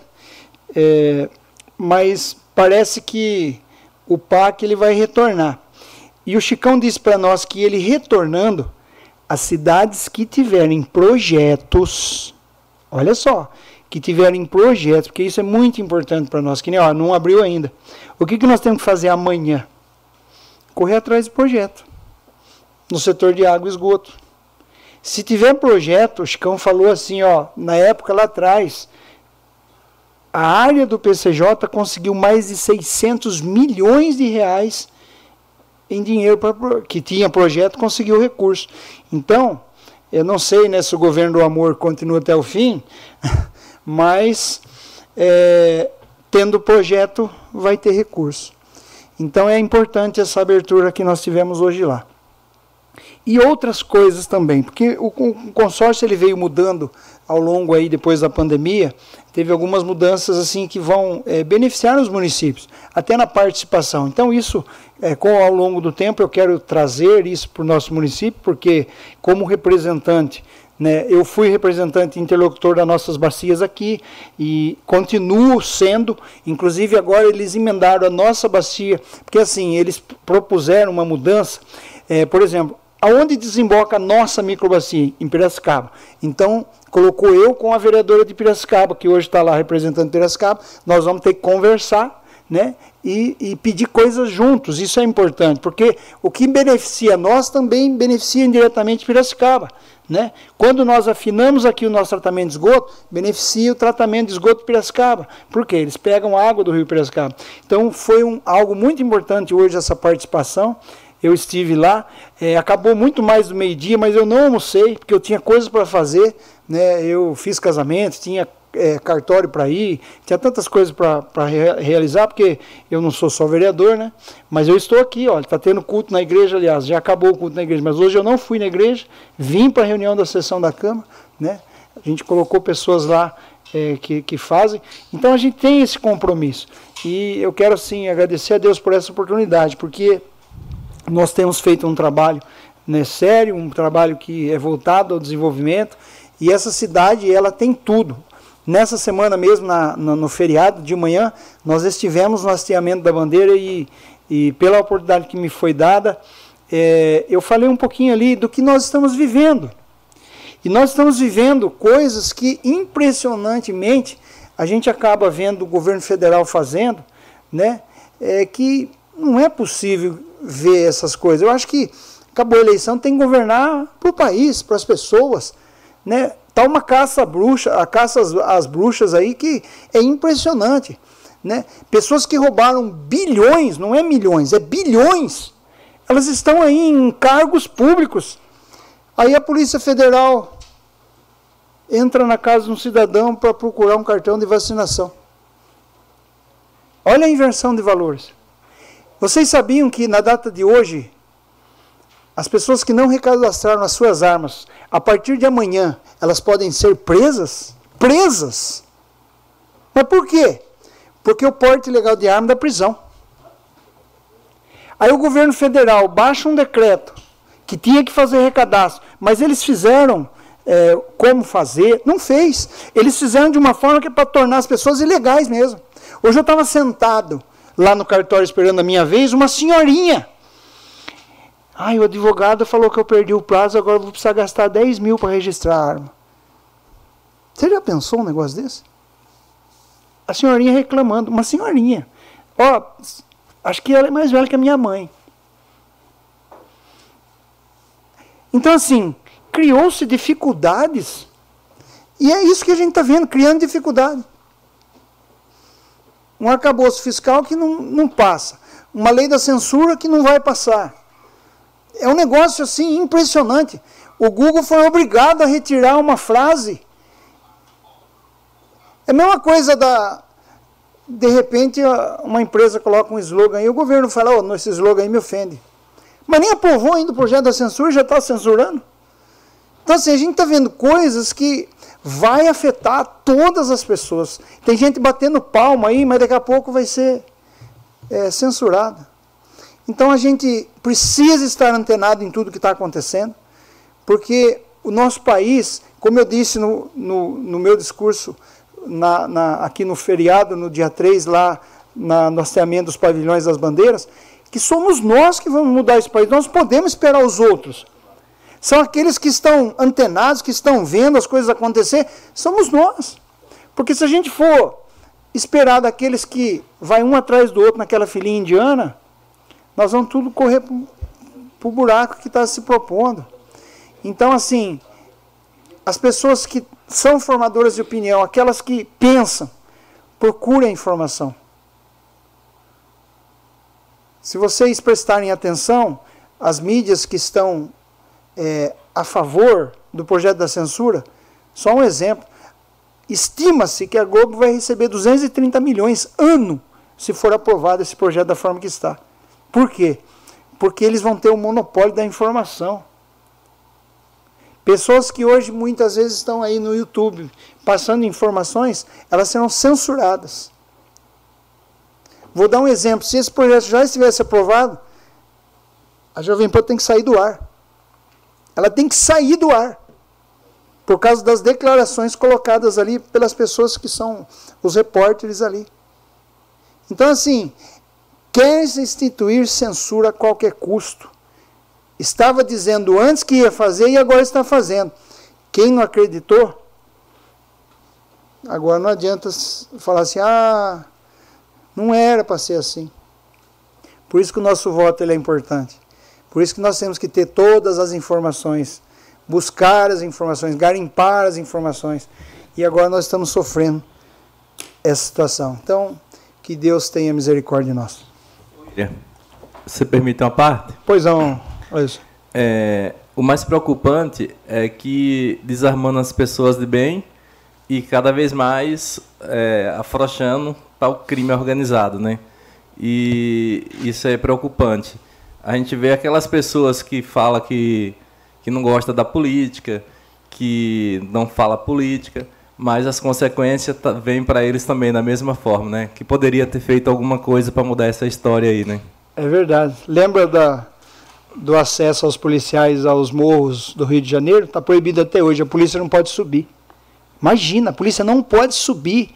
É, mas parece que o PAC ele vai retornar. E o Chicão disse para nós que ele retornando, as cidades que tiverem projetos, olha só, que tiverem projetos, porque isso é muito importante para nós, que nem, ó, não abriu ainda. O que, que nós temos que fazer amanhã? Correr atrás de projeto. No setor de água e esgoto. Se tiver projeto, o Chicão falou assim, ó, na época lá atrás, a área do PCJ conseguiu mais de 600 milhões de reais em dinheiro pra, que tinha projeto, conseguiu recurso. Então, eu não sei né, se o governo do amor continua até o fim, mas é, tendo projeto vai ter recurso. Então é importante essa abertura que nós tivemos hoje lá. E outras coisas também, porque o, consórcio ele veio mudando ao longo aí depois da pandemia, teve algumas mudanças assim que vão é, beneficiar os municípios, até na participação. Então isso, é, com ao longo do tempo, eu quero trazer isso para o nosso município, porque como representante, né, eu fui representante interlocutor das nossas bacias aqui e continuo sendo, inclusive agora eles emendaram a nossa bacia, porque assim, eles propuseram uma mudança, é, por exemplo, aonde desemboca a nossa microbacia? Em Piracicaba. Então, colocou eu com a vereadora de Piracicaba, que hoje está lá representando Piracicaba, nós vamos ter que conversar né? E, e, pedir coisas juntos, isso é importante, porque o que beneficia nós também beneficia indiretamente Piracicaba. Né? Quando nós afinamos aqui o nosso tratamento de esgoto, beneficia o tratamento de esgoto de Piracicaba. Por quê? Eles pegam água do rio Piracicaba. Então foi um, algo muito importante hoje essa participação eu estive lá, é, acabou muito mais do meio-dia, mas eu não almocei, porque eu tinha coisas para fazer, né? eu fiz casamento, tinha é, cartório para ir, tinha tantas coisas para re realizar, porque eu não sou só vereador, né? Mas eu estou aqui, olha, está tendo culto na igreja, aliás, já acabou o culto na igreja, mas hoje eu não fui na igreja, vim para a reunião da sessão da Câmara, né? A gente colocou pessoas lá é, que, que fazem, então a gente tem esse compromisso. E eu quero, sim, agradecer a Deus por essa oportunidade, porque nós temos feito um trabalho né, sério, um trabalho que é voltado ao desenvolvimento, e essa cidade ela tem tudo. Nessa semana mesmo, na, no, no, feriado de manhã, nós estivemos no hasteamento da bandeira e, e pela oportunidade que me foi dada, é, eu falei um pouquinho ali do que nós estamos vivendo. E nós estamos vivendo coisas que, impressionantemente, a gente acaba vendo o governo federal fazendo, né? É que não é possível ver essas coisas. Eu acho que acabou a eleição, tem que governar para o país, para as pessoas, né? Tá uma caça bruxa, a caça às, às bruxas aí que é impressionante, né? Pessoas que roubaram bilhões, não é milhões, é bilhões. Elas estão aí em cargos públicos. Aí a Polícia Federal entra na casa de um cidadão para procurar um cartão de vacinação. Olha a inversão de valores. Vocês sabiam que na data de hoje, as pessoas que não recadastraram as suas armas, a partir de amanhã, elas podem ser presas? Presas! Mas por quê? Porque o porte ilegal de arma é da prisão. Aí o governo federal baixa um decreto que tinha que fazer recadastro, mas eles fizeram é, como fazer, não fez. Eles fizeram de uma forma que é para tornar as pessoas ilegais mesmo. Hoje eu estava sentado lá no cartório esperando a minha vez, uma senhorinha. Ai, o advogado falou que eu perdi o prazo, agora vou precisar gastar 10 mil para registrar a arma. Você já pensou um negócio desse? A senhorinha reclamando, uma senhorinha. Ó, acho que ela é mais velha que a minha mãe. Então, assim, criou-se dificuldades. E é isso que a gente está vendo, criando dificuldade. Um arcabouço fiscal que não, não passa. Uma lei da censura que não vai passar. É um negócio assim impressionante. O Google foi obrigado a retirar uma frase. É a mesma coisa da. De repente, uma empresa coloca um slogan e o governo fala: oh, esse slogan aí me ofende. Mas nem aprovou ainda o projeto da censura já está censurando. Então, assim, a gente está vendo coisas que vai afetar todas as pessoas. Tem gente batendo palma aí, mas daqui a pouco vai ser é, censurada. Então a gente precisa estar antenado em tudo que está acontecendo, porque o nosso país, como eu disse no, no, no meu discurso na, na, aqui no feriado, no dia 3, lá na, no hasteamento dos pavilhões das bandeiras, que somos nós que vamos mudar esse país. Nós podemos esperar os outros. São aqueles que estão antenados, que estão vendo as coisas acontecer, somos nós. Porque se a gente for esperar daqueles que vai um atrás do outro naquela filinha indiana, nós vamos tudo correr para o buraco que está se propondo. Então, assim, as pessoas que são formadoras de opinião, aquelas que pensam, procurem informação. Se vocês prestarem atenção, as mídias que estão é, a favor do projeto da censura, só um exemplo. Estima-se que a Globo vai receber 230 milhões ano se for aprovado esse projeto da forma que está. Por quê? Porque eles vão ter o monopólio da informação. Pessoas que hoje muitas vezes estão aí no YouTube passando informações, elas serão censuradas. Vou dar um exemplo. Se esse projeto já estivesse aprovado, a Jovem Pan tem que sair do ar. Ela tem que sair do ar. Por causa das declarações colocadas ali pelas pessoas que são os repórteres ali. Então, assim, quer instituir censura a qualquer custo. Estava dizendo antes que ia fazer e agora está fazendo. Quem não acreditou, agora não adianta falar assim, ah, não era para ser assim. Por isso que o nosso voto ele é importante. Por isso que nós temos que ter todas as informações, buscar as informações, garimpar as informações. E agora nós estamos sofrendo essa situação. Então, que Deus tenha misericórdia de nós. Você permite uma parte? Pois não, isso. É, o mais preocupante é que desarmando as pessoas de bem e cada vez mais é, afrouxando o crime organizado, né? E isso é preocupante. A gente vê aquelas pessoas que falam que, que não gosta da política, que não fala política, mas as consequências vêm para eles também da mesma forma, né? Que poderia ter feito alguma coisa para mudar essa história aí, né? É verdade. Lembra da, do acesso aos policiais aos morros do Rio de Janeiro? Está proibido até hoje. A polícia não pode subir. Imagina, a polícia não pode subir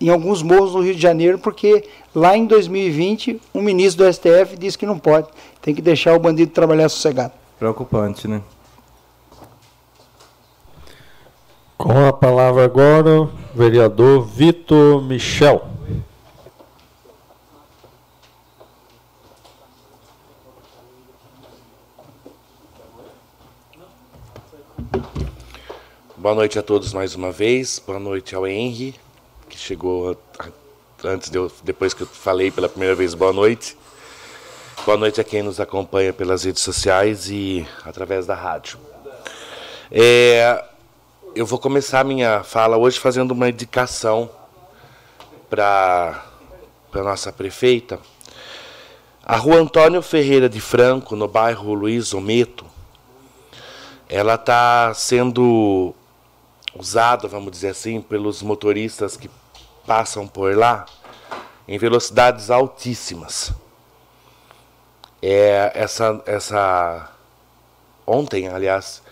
em alguns morros do Rio de Janeiro, porque lá em 2020 um ministro do STF disse que não pode. Tem que deixar o bandido trabalhar sossegado. Preocupante, né? Com a palavra agora, o vereador Vitor Michel. Boa noite a todos mais uma vez. Boa noite ao Henry, que chegou antes de eu, depois que eu falei pela primeira vez boa noite. Boa noite a quem nos acompanha pelas redes sociais e através da rádio. É, eu vou começar minha fala hoje fazendo uma indicação para a nossa prefeita. A rua Antônio Ferreira de Franco, no bairro Luiz Ometo, ela está sendo usada, vamos dizer assim, pelos motoristas que passam por lá em velocidades altíssimas. É, essa, essa ontem, aliás,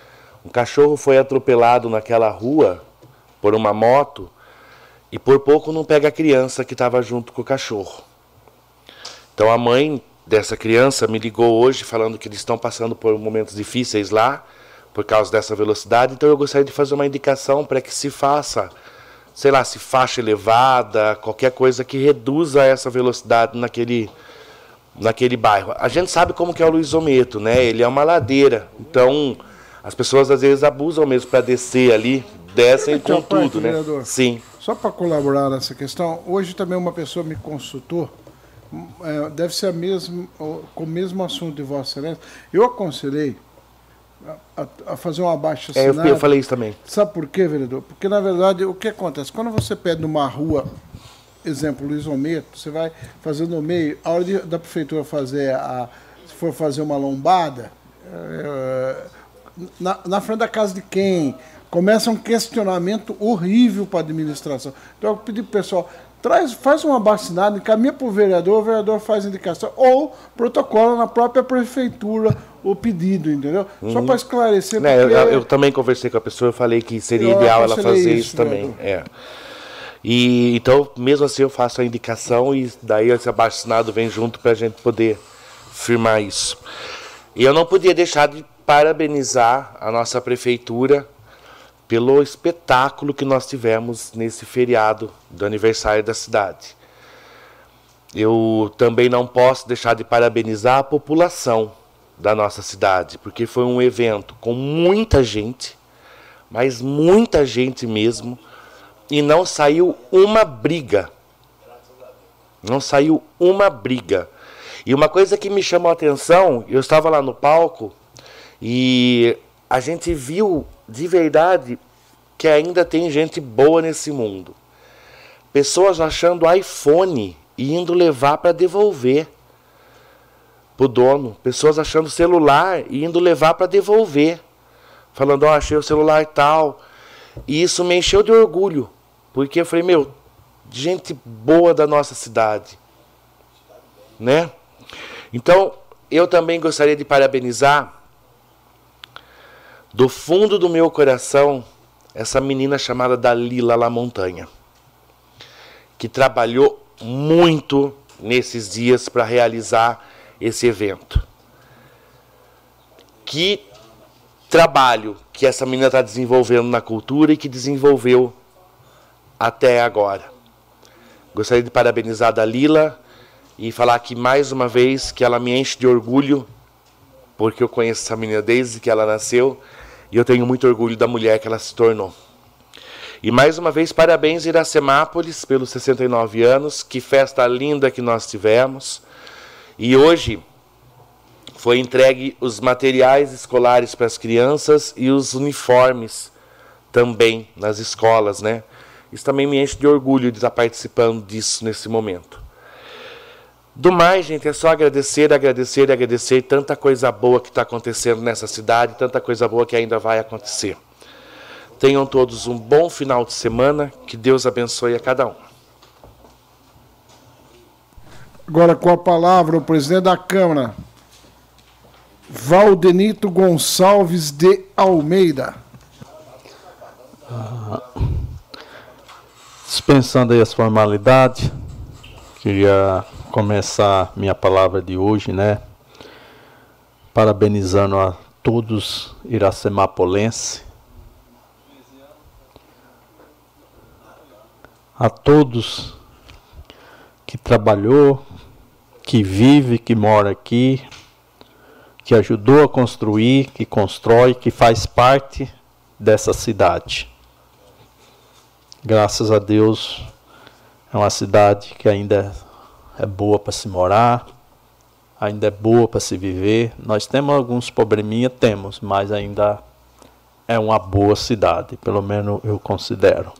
um cachorro foi atropelado naquela rua por uma moto e por pouco não pega a criança que estava junto com o cachorro. Então a mãe dessa criança me ligou hoje falando que eles estão passando por momentos difíceis lá por causa dessa velocidade. Então eu gostaria de fazer uma indicação para que se faça, sei lá, se faixa elevada, qualquer coisa que reduza essa velocidade naquele naquele bairro. A gente sabe como que é o Luiz Ometo, né? Ele é uma ladeira. Então, as pessoas às vezes abusam mesmo para descer ali, descem com tudo, né? Vereador, Sim. Só para colaborar nessa questão, hoje também uma pessoa me consultou, é, deve ser a mesma, com o mesmo assunto de Vossa Excelência. Eu aconselhei a, a- fazer um abaixo É, eu, falei isso também. Sabe por quê, vereador? Porque, na verdade, o que acontece? Quando você pede numa rua, exemplo, Luiz Ometo, você vai fazer no meio, a hora de- da prefeitura fazer a. Se for fazer uma lombada, é, na, na frente da casa de quem? Começa um questionamento horrível para a administração. Então eu pedi para o pessoal, traz, faz uma vacinada, encaminha para o vereador, o vereador faz indicação, ou protocola na própria prefeitura o pedido, entendeu? Só Uhum. para esclarecer. Né, eu, eu também conversei com a pessoa, eu falei que seria ideal ela fazer isso, isso, também. É. E então, mesmo assim, eu faço a indicação e daí esse abaixo vem junto para a gente poder firmar isso. E eu não podia deixar de parabenizar a nossa prefeitura pelo espetáculo que nós tivemos nesse feriado do aniversário da cidade. Eu também não posso deixar de parabenizar a população da nossa cidade, porque foi um evento com muita gente, mas muita gente mesmo, e não saiu uma briga. Não saiu uma briga. E uma coisa que me chamou a atenção, eu estava lá no palco e a gente viu de verdade que ainda tem gente boa nesse mundo. Pessoas achando iPhone e indo levar para devolver pro dono. Pessoas achando celular e indo levar para devolver. Falando, ó, achei o celular e tal. E isso me encheu de orgulho. Porque eu falei, meu, gente boa da nossa cidade. Né? Então, eu também gostaria de parabenizar do fundo do meu coração essa menina chamada Dalila La Montanha, que trabalhou muito nesses dias para realizar esse evento. Que trabalho que essa menina está desenvolvendo na cultura e que desenvolveu até agora. Gostaria de parabenizar a Dalila e falar aqui mais uma vez que ela me enche de orgulho, porque eu conheço essa menina desde que ela nasceu e eu tenho muito orgulho da mulher que ela se tornou. E mais uma vez, parabéns Iracemápolis pelos 69 anos, que festa linda que nós tivemos. E hoje foi entregue os materiais escolares para as crianças e os uniformes também nas escolas, né? Isso também me enche de orgulho de estar participando disso nesse momento. Do mais, gente, é só agradecer, agradecer, agradecer tanta coisa boa que está acontecendo nessa cidade, tanta coisa boa que ainda vai acontecer. Tenham todos um bom final de semana, que Deus abençoe a cada um. Agora com a palavra o presidente da Câmara, Valdenito Gonçalves de Almeida. Ah, dispensando aí as formalidades, queria começar minha palavra de hoje, né? Parabenizando a todos iracemapolenses, a todos que trabalhou, que vive, que mora aqui, que ajudou a construir, que constrói, que faz parte dessa cidade. Graças a Deus, é uma cidade que ainda é boa para se morar, ainda é boa para se viver. Nós temos alguns probleminha, temos, mas ainda é uma boa cidade, pelo menos eu considero.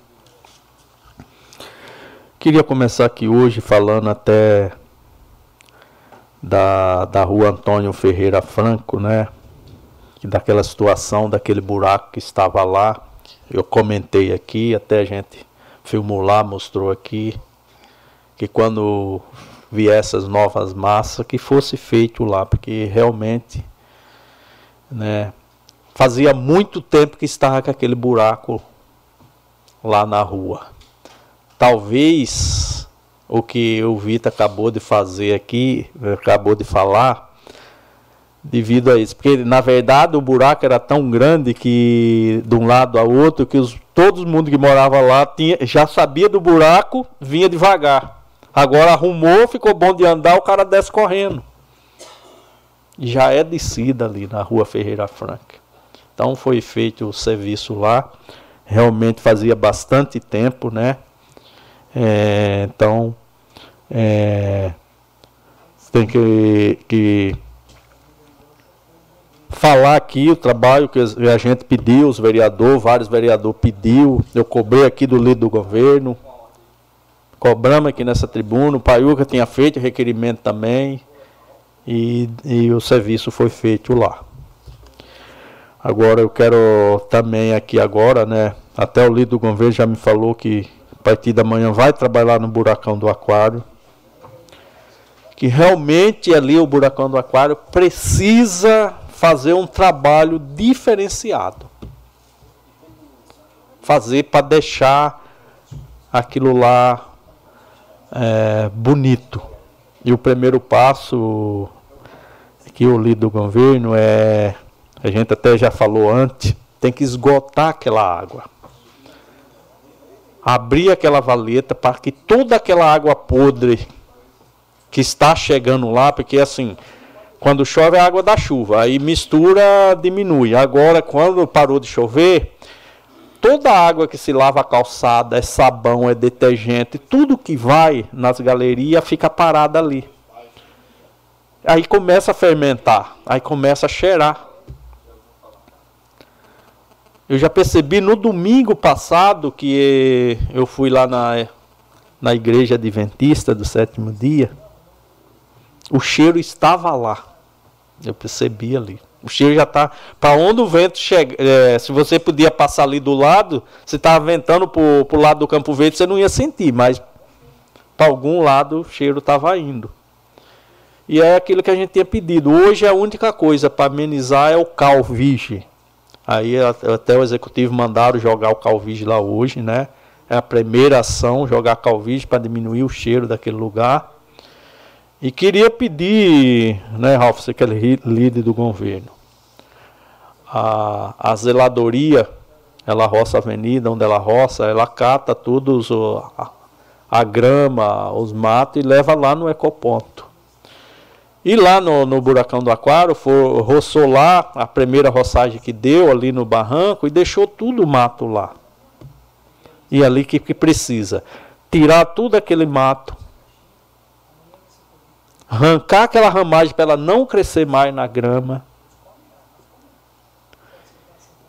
Queria começar aqui hoje falando até da, da rua Antônio Ferreira Franco, né? Daquela situação, daquele buraco que estava lá. Eu comentei aqui, até a gente filmou lá, mostrou aqui, que quando viesse as novas massas, que fosse feito lá, porque realmente, né? Fazia muito tempo que estava com aquele buraco lá na rua. Talvez o que o Vitor acabou de fazer aqui, acabou de falar, devido a isso. Porque, na verdade, o buraco era tão grande que, de um lado a outro, que os, todo mundo que morava lá tinha, já sabia do buraco, vinha devagar. Agora arrumou, ficou bom de andar, o cara desce correndo. Já é descida ali na rua Ferreira Franca. Então foi feito o serviço lá. Realmente fazia bastante tempo, né? É, então, é, tem que, que falar aqui o trabalho que a gente pediu, os vereadores, vários vereadores pediu, eu cobrei aqui do líder do governo, cobramos aqui nessa tribuna, o Paiuca tinha feito requerimento também, e, e o serviço foi feito lá. Agora eu quero também aqui agora, né, até o líder do governo já me falou que partir da manhã vai trabalhar no buracão do aquário. Que realmente ali o buracão do aquário precisa fazer um trabalho diferenciado. Fazer para deixar aquilo lá é, bonito. E o primeiro passo que eu li do governo é, a gente até já falou antes, tem que esgotar aquela água abrir aquela valeta para que toda aquela água podre que está chegando lá, porque assim, quando chove é a água da chuva, aí mistura, diminui. Agora, quando parou de chover, toda a água que se lava a calçada, é sabão, é detergente, tudo que vai nas galerias fica parada ali. Aí começa a fermentar, aí começa a cheirar. Eu já percebi no domingo passado que eu fui lá na, na igreja adventista do sétimo dia. O cheiro estava lá. Eu percebi ali. O cheiro já está. Para onde o vento chega. É, se você podia passar ali do lado, se estava ventando para o lado do Campo Verde, você não ia sentir, mas para algum lado o cheiro estava indo. E é aquilo que a gente tinha pedido. Hoje a única coisa para amenizar é o cal virgem. Aí até o executivo mandaram jogar o Calvige lá hoje, né? É a primeira ação, jogar Calvige para diminuir o cheiro daquele lugar. E queria pedir, né, Ralf, você que é líder do governo, a, a zeladoria, ela roça a avenida, onde ela roça, ela cata todos a, a grama, os matos e leva lá no ecoponto. E lá no, no buracão do aquário, for, roçou lá a primeira roçagem que deu ali no barranco e deixou tudo mato lá. E ali que, que precisa? Tirar tudo aquele mato, arrancar aquela ramagem para ela não crescer mais na grama.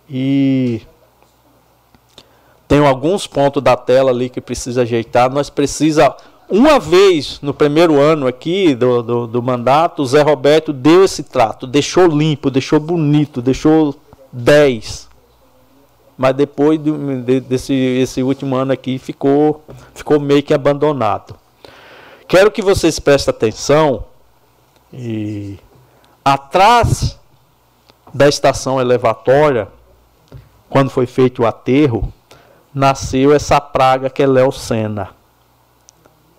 E tem alguns pontos da tela ali que precisa ajeitar. Nós precisa uma vez no primeiro ano aqui do, do, do, mandato, o Zé Roberto deu esse trato, deixou limpo, deixou bonito, deixou 10. Mas depois de, de, desse esse último ano aqui ficou, ficou meio que abandonado. Quero que vocês prestem atenção e atrás da estação elevatória, quando foi feito o aterro, nasceu essa praga que é leucena.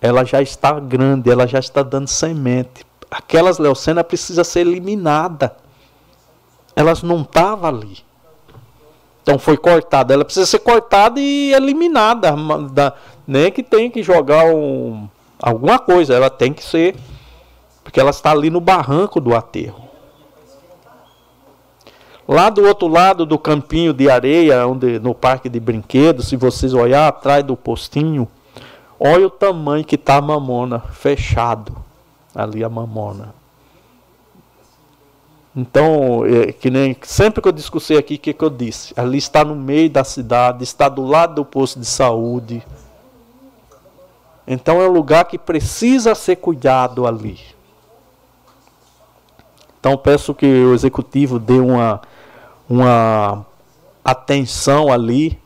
Ela já está grande, ela já está dando semente. Aquelas leucena precisa ser eliminada. Elas não estavam ali. Então foi cortada. Ela precisa ser cortada e eliminada. Nem que tem que jogar um, alguma coisa. Ela tem que ser. Porque ela está ali no barranco do aterro. Lá do outro lado do campinho de areia, onde, no parque de brinquedos, se vocês olhar atrás do postinho, olha o tamanho que está a mamona, fechado. Ali a mamona. Então, é, que nem sempre que eu discussei aqui, o que, que eu disse? Ali está no meio da cidade, está do lado do posto de saúde. Então é um lugar que precisa ser cuidado ali. Então peço que o executivo dê uma uma atenção ali.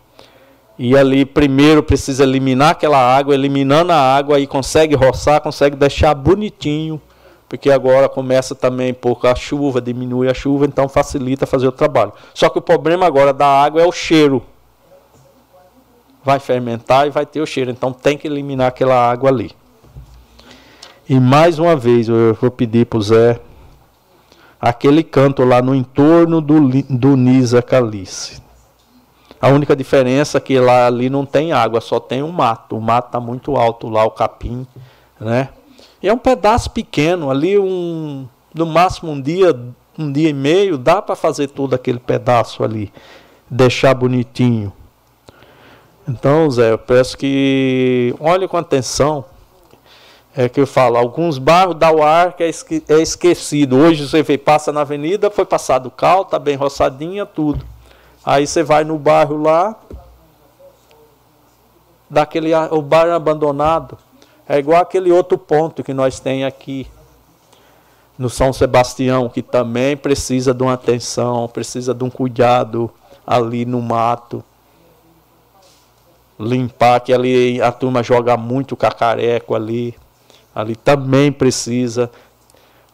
E ali primeiro precisa eliminar aquela água, eliminando a água aí consegue roçar, consegue deixar bonitinho, porque agora começa também pouco a chuva, diminui a chuva, então facilita fazer o trabalho. Só que o problema agora da água é o cheiro. Vai fermentar e vai ter o cheiro, então tem que eliminar aquela água ali. E mais uma vez eu vou pedir para o Zé aquele canto lá no entorno do, do Nisa Calice. A única diferença é que lá ali não tem água, só tem um mato. O mato está muito alto lá, o capim, né? E é um pedaço pequeno, ali um, no máximo um dia, um dia e meio, dá para fazer todo aquele pedaço ali, deixar bonitinho. Então, Zé, eu peço que olhe com atenção é que eu falo, alguns bairros da UAR que é, é esquecido. Hoje você vê, passa na avenida, foi passado cal, tá bem roçadinha, tudo. Aí você vai no bairro lá, daquele o bairro abandonado. É igual aquele outro ponto que nós tem aqui no São Sebastião, que também precisa de uma atenção, precisa de um cuidado ali no mato. Limpar, que ali a turma joga muito cacareco ali ali também precisa.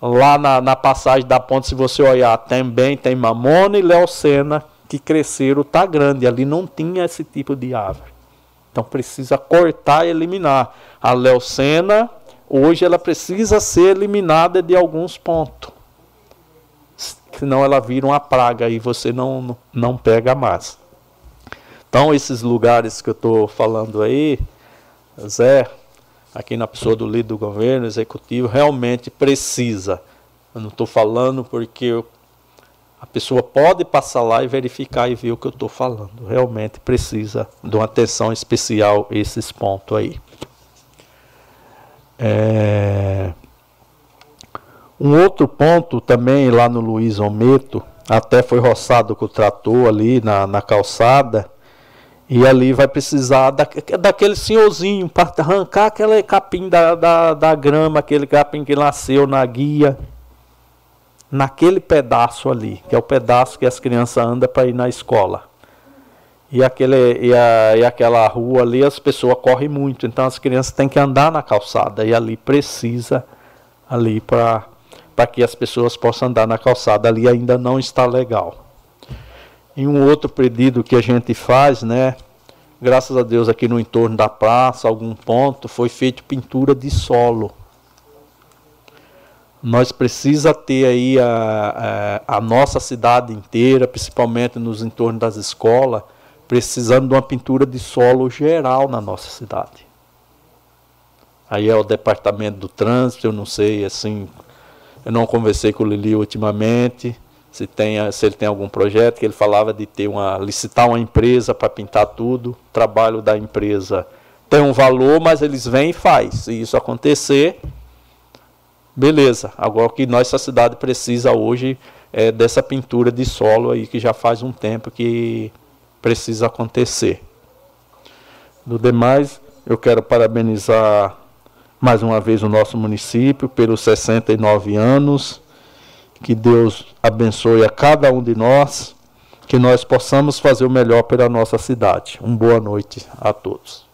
Lá na, na passagem da ponte, se você olhar, também tem mamona e leocena que cresceram, tá grande. Ali não tinha esse tipo de árvore. Então precisa cortar e eliminar. A leocena, hoje, ela precisa ser eliminada de alguns pontos. Senão ela vira uma praga e você não, não pega mais. Então, esses lugares que eu estou falando aí, Zé, aqui na pessoa do líder do governo, executivo, realmente precisa. Eu não estou falando porque a pessoa pode passar lá e verificar e ver o que eu estou falando. Realmente precisa de uma atenção especial esses pontos aí. É... Um outro ponto também lá no Luiz Ometo, até foi roçado com o trator ali na, na calçada, e ali vai precisar da, daquele senhorzinho para arrancar aquele capim da, da, da grama, aquele capim que nasceu na guia. Naquele pedaço ali, que é o pedaço que as crianças andam para ir na escola. E, aquele, e, a, e aquela rua ali as pessoas correm muito, então as crianças têm que andar na calçada. E ali precisa ali para que as pessoas possam andar na calçada. Ali ainda não está legal. E um outro pedido que a gente faz, né? Graças a Deus aqui no entorno da praça, algum ponto, foi feito pintura de solo. Nós precisa ter aí a, a, a nossa cidade inteira, principalmente nos entornos das escolas, precisando de uma pintura de solo geral na nossa cidade. Aí é o departamento do trânsito, eu não sei, assim, eu não conversei com o Lili ultimamente, se, tem, se ele tem algum projeto, que ele falava de ter uma, licitar uma empresa para pintar tudo, o trabalho da empresa tem um valor, mas eles vêm e faz. Se isso acontecer, beleza. Agora o que nossa cidade precisa hoje é dessa pintura de solo aí que já faz um tempo que precisa acontecer. Do demais, eu quero parabenizar mais uma vez o nosso município pelos 69 anos que Deus abençoe a cada um de nós, que nós possamos fazer o melhor pela nossa cidade. Uma boa noite a todos.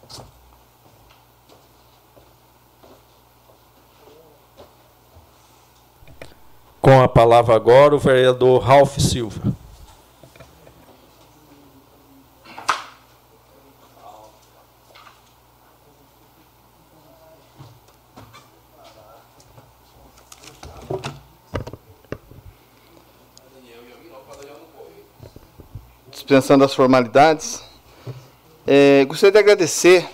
Com a palavra agora o vereador Ralph Silva. Thank dispensando as formalidades, é, gostaria de agradecer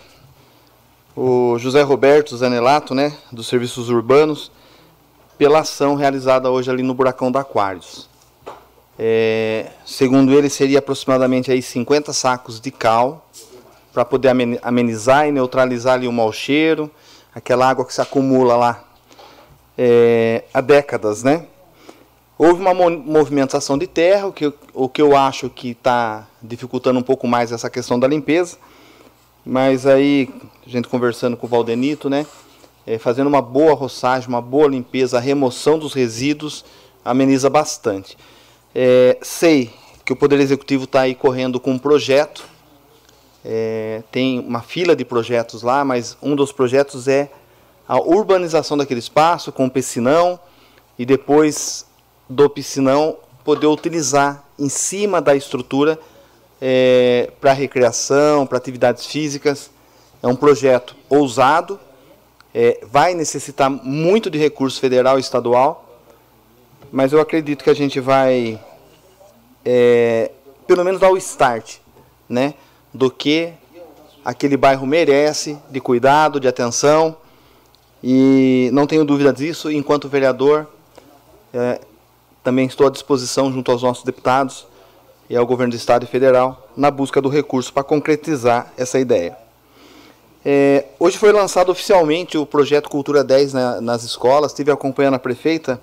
o José Roberto Zanelato, né, dos Serviços Urbanos, pela ação realizada hoje ali no Buracão da Aquários. É, segundo ele, seria aproximadamente aí 50 sacos de cal para poder amenizar e neutralizar ali o mau cheiro, aquela água que se acumula lá é, há décadas, né? Houve uma movimentação de terra, o que, o que eu acho que está dificultando um pouco mais essa questão da limpeza. Mas aí, a gente conversando com o Valdenito, né? É, fazendo uma boa roçagem, uma boa limpeza, a remoção dos resíduos ameniza bastante. É, sei que o Poder Executivo está aí correndo com um projeto, é, tem uma fila de projetos lá, mas um dos projetos é a urbanização daquele espaço com o piscinão e depois do piscinão poder utilizar em cima da estrutura é, para recreação, para atividades físicas. É um projeto ousado, é, vai necessitar muito de recurso federal e estadual, mas eu acredito que a gente vai, é, pelo menos, dar o start, né, do que aquele bairro merece de cuidado, de atenção, e não tenho dúvida disso. Enquanto vereador, é, também estou à disposição, junto aos nossos deputados e ao governo do Estado e federal, na busca do recurso para concretizar essa ideia. É, hoje foi lançado oficialmente o projeto Cultura 10 na, nas escolas. Estive acompanhando a prefeita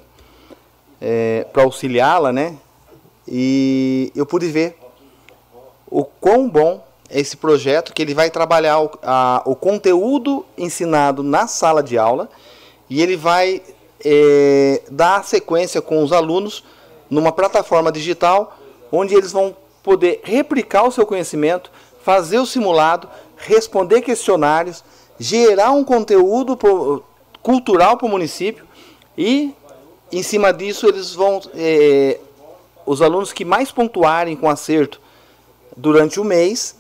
é, para auxiliá-la, né? E eu pude ver o quão bom é esse projeto, que ele vai trabalhar o, a, o conteúdo ensinado na sala de aula e ele vai é, dar sequência com os alunos numa plataforma digital onde eles vão poder replicar o seu conhecimento, fazer o simulado, responder questionários, gerar um conteúdo pro, cultural para o município e, em cima disso, eles vão. É, os alunos que mais pontuarem com acerto durante o mês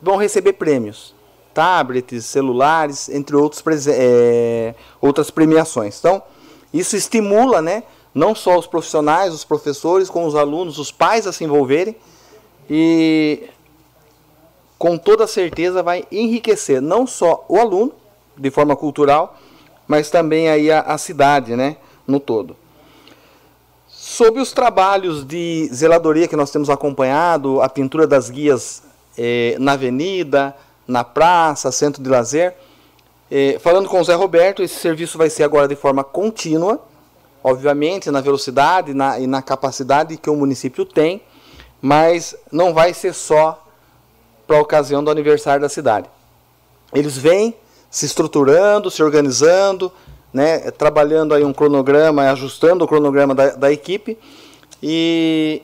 vão receber prêmios. Tablets, celulares, entre outros, é, outras premiações. Então, isso estimula né, não só os profissionais, os professores, como os alunos, os pais a se envolverem e com toda certeza vai enriquecer não só o aluno de forma cultural, mas também aí a, a cidade, né, no todo. Sobre os trabalhos de zeladoria que nós temos acompanhado, a pintura das guias eh, na avenida, na praça, centro de lazer, eh, falando com o Zé Roberto, esse serviço vai ser agora de forma contínua, obviamente na velocidade na, e na capacidade que o município tem, mas não vai ser só para a ocasião do aniversário da cidade. Eles vêm se estruturando, se organizando, né, trabalhando aí um cronograma, ajustando o cronograma da, da equipe. E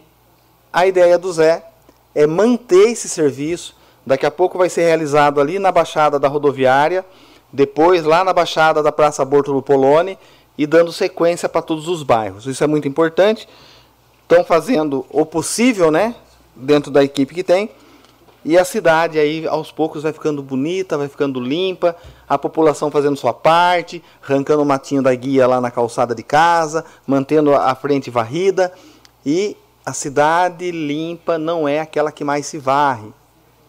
a ideia do Zé é manter esse serviço. Daqui a pouco vai ser realizado ali na Baixada da Rodoviária, depois lá na Baixada da Praça Bortolo Poloni e dando sequência para todos os bairros. Isso é muito importante. Estão fazendo o possível, né, dentro da equipe que tem. E a cidade aí aos poucos vai ficando bonita, vai ficando limpa, a população fazendo sua parte, arrancando o matinho da guia lá na calçada de casa, mantendo a frente varrida e a cidade limpa não é aquela que mais se varre,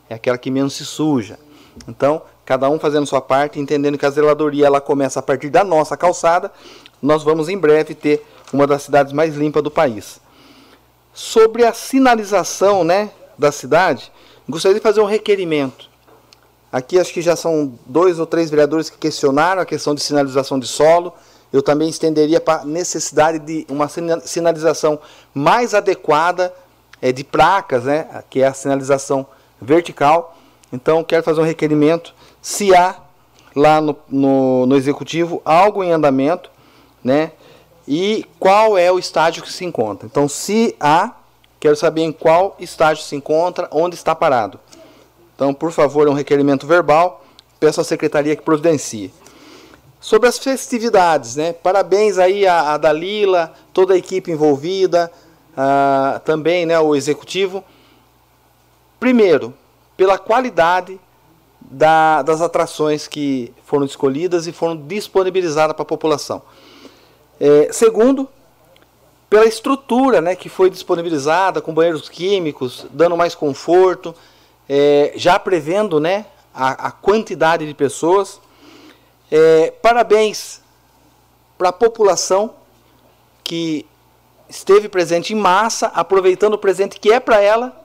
é aquela que menos se suja. Então, cada um fazendo sua parte, entendendo que a zeladoria ela começa a partir da nossa calçada, nós vamos em breve ter uma das cidades mais limpas do país. Sobre a sinalização né, da cidade, gostaria de fazer um requerimento. Aqui acho que já são dois ou três vereadores que questionaram a questão de sinalização de solo eu também estenderia para a necessidade de uma sinalização mais adequada é, de placas, né, que é a sinalização vertical. Então, quero fazer um requerimento, se há lá no, no, no executivo algo em andamento, né, e qual é o estágio que se encontra. Então, se há, quero saber em qual estágio se encontra, onde está parado. Então, por favor, é um requerimento verbal, peço à secretaria que providencie. Sobre as festividades, né? Parabéns aí a, a Dalila, toda a equipe envolvida, uh, também né, o executivo. Primeiro, pela qualidade da, das atrações que foram escolhidas e foram disponibilizadas para a população. É, segundo, pela estrutura né, que foi disponibilizada, com banheiros químicos, dando mais conforto, é, já prevendo né, a, a, quantidade de pessoas. É, parabéns para a população que esteve presente em massa, aproveitando o presente que é para ela,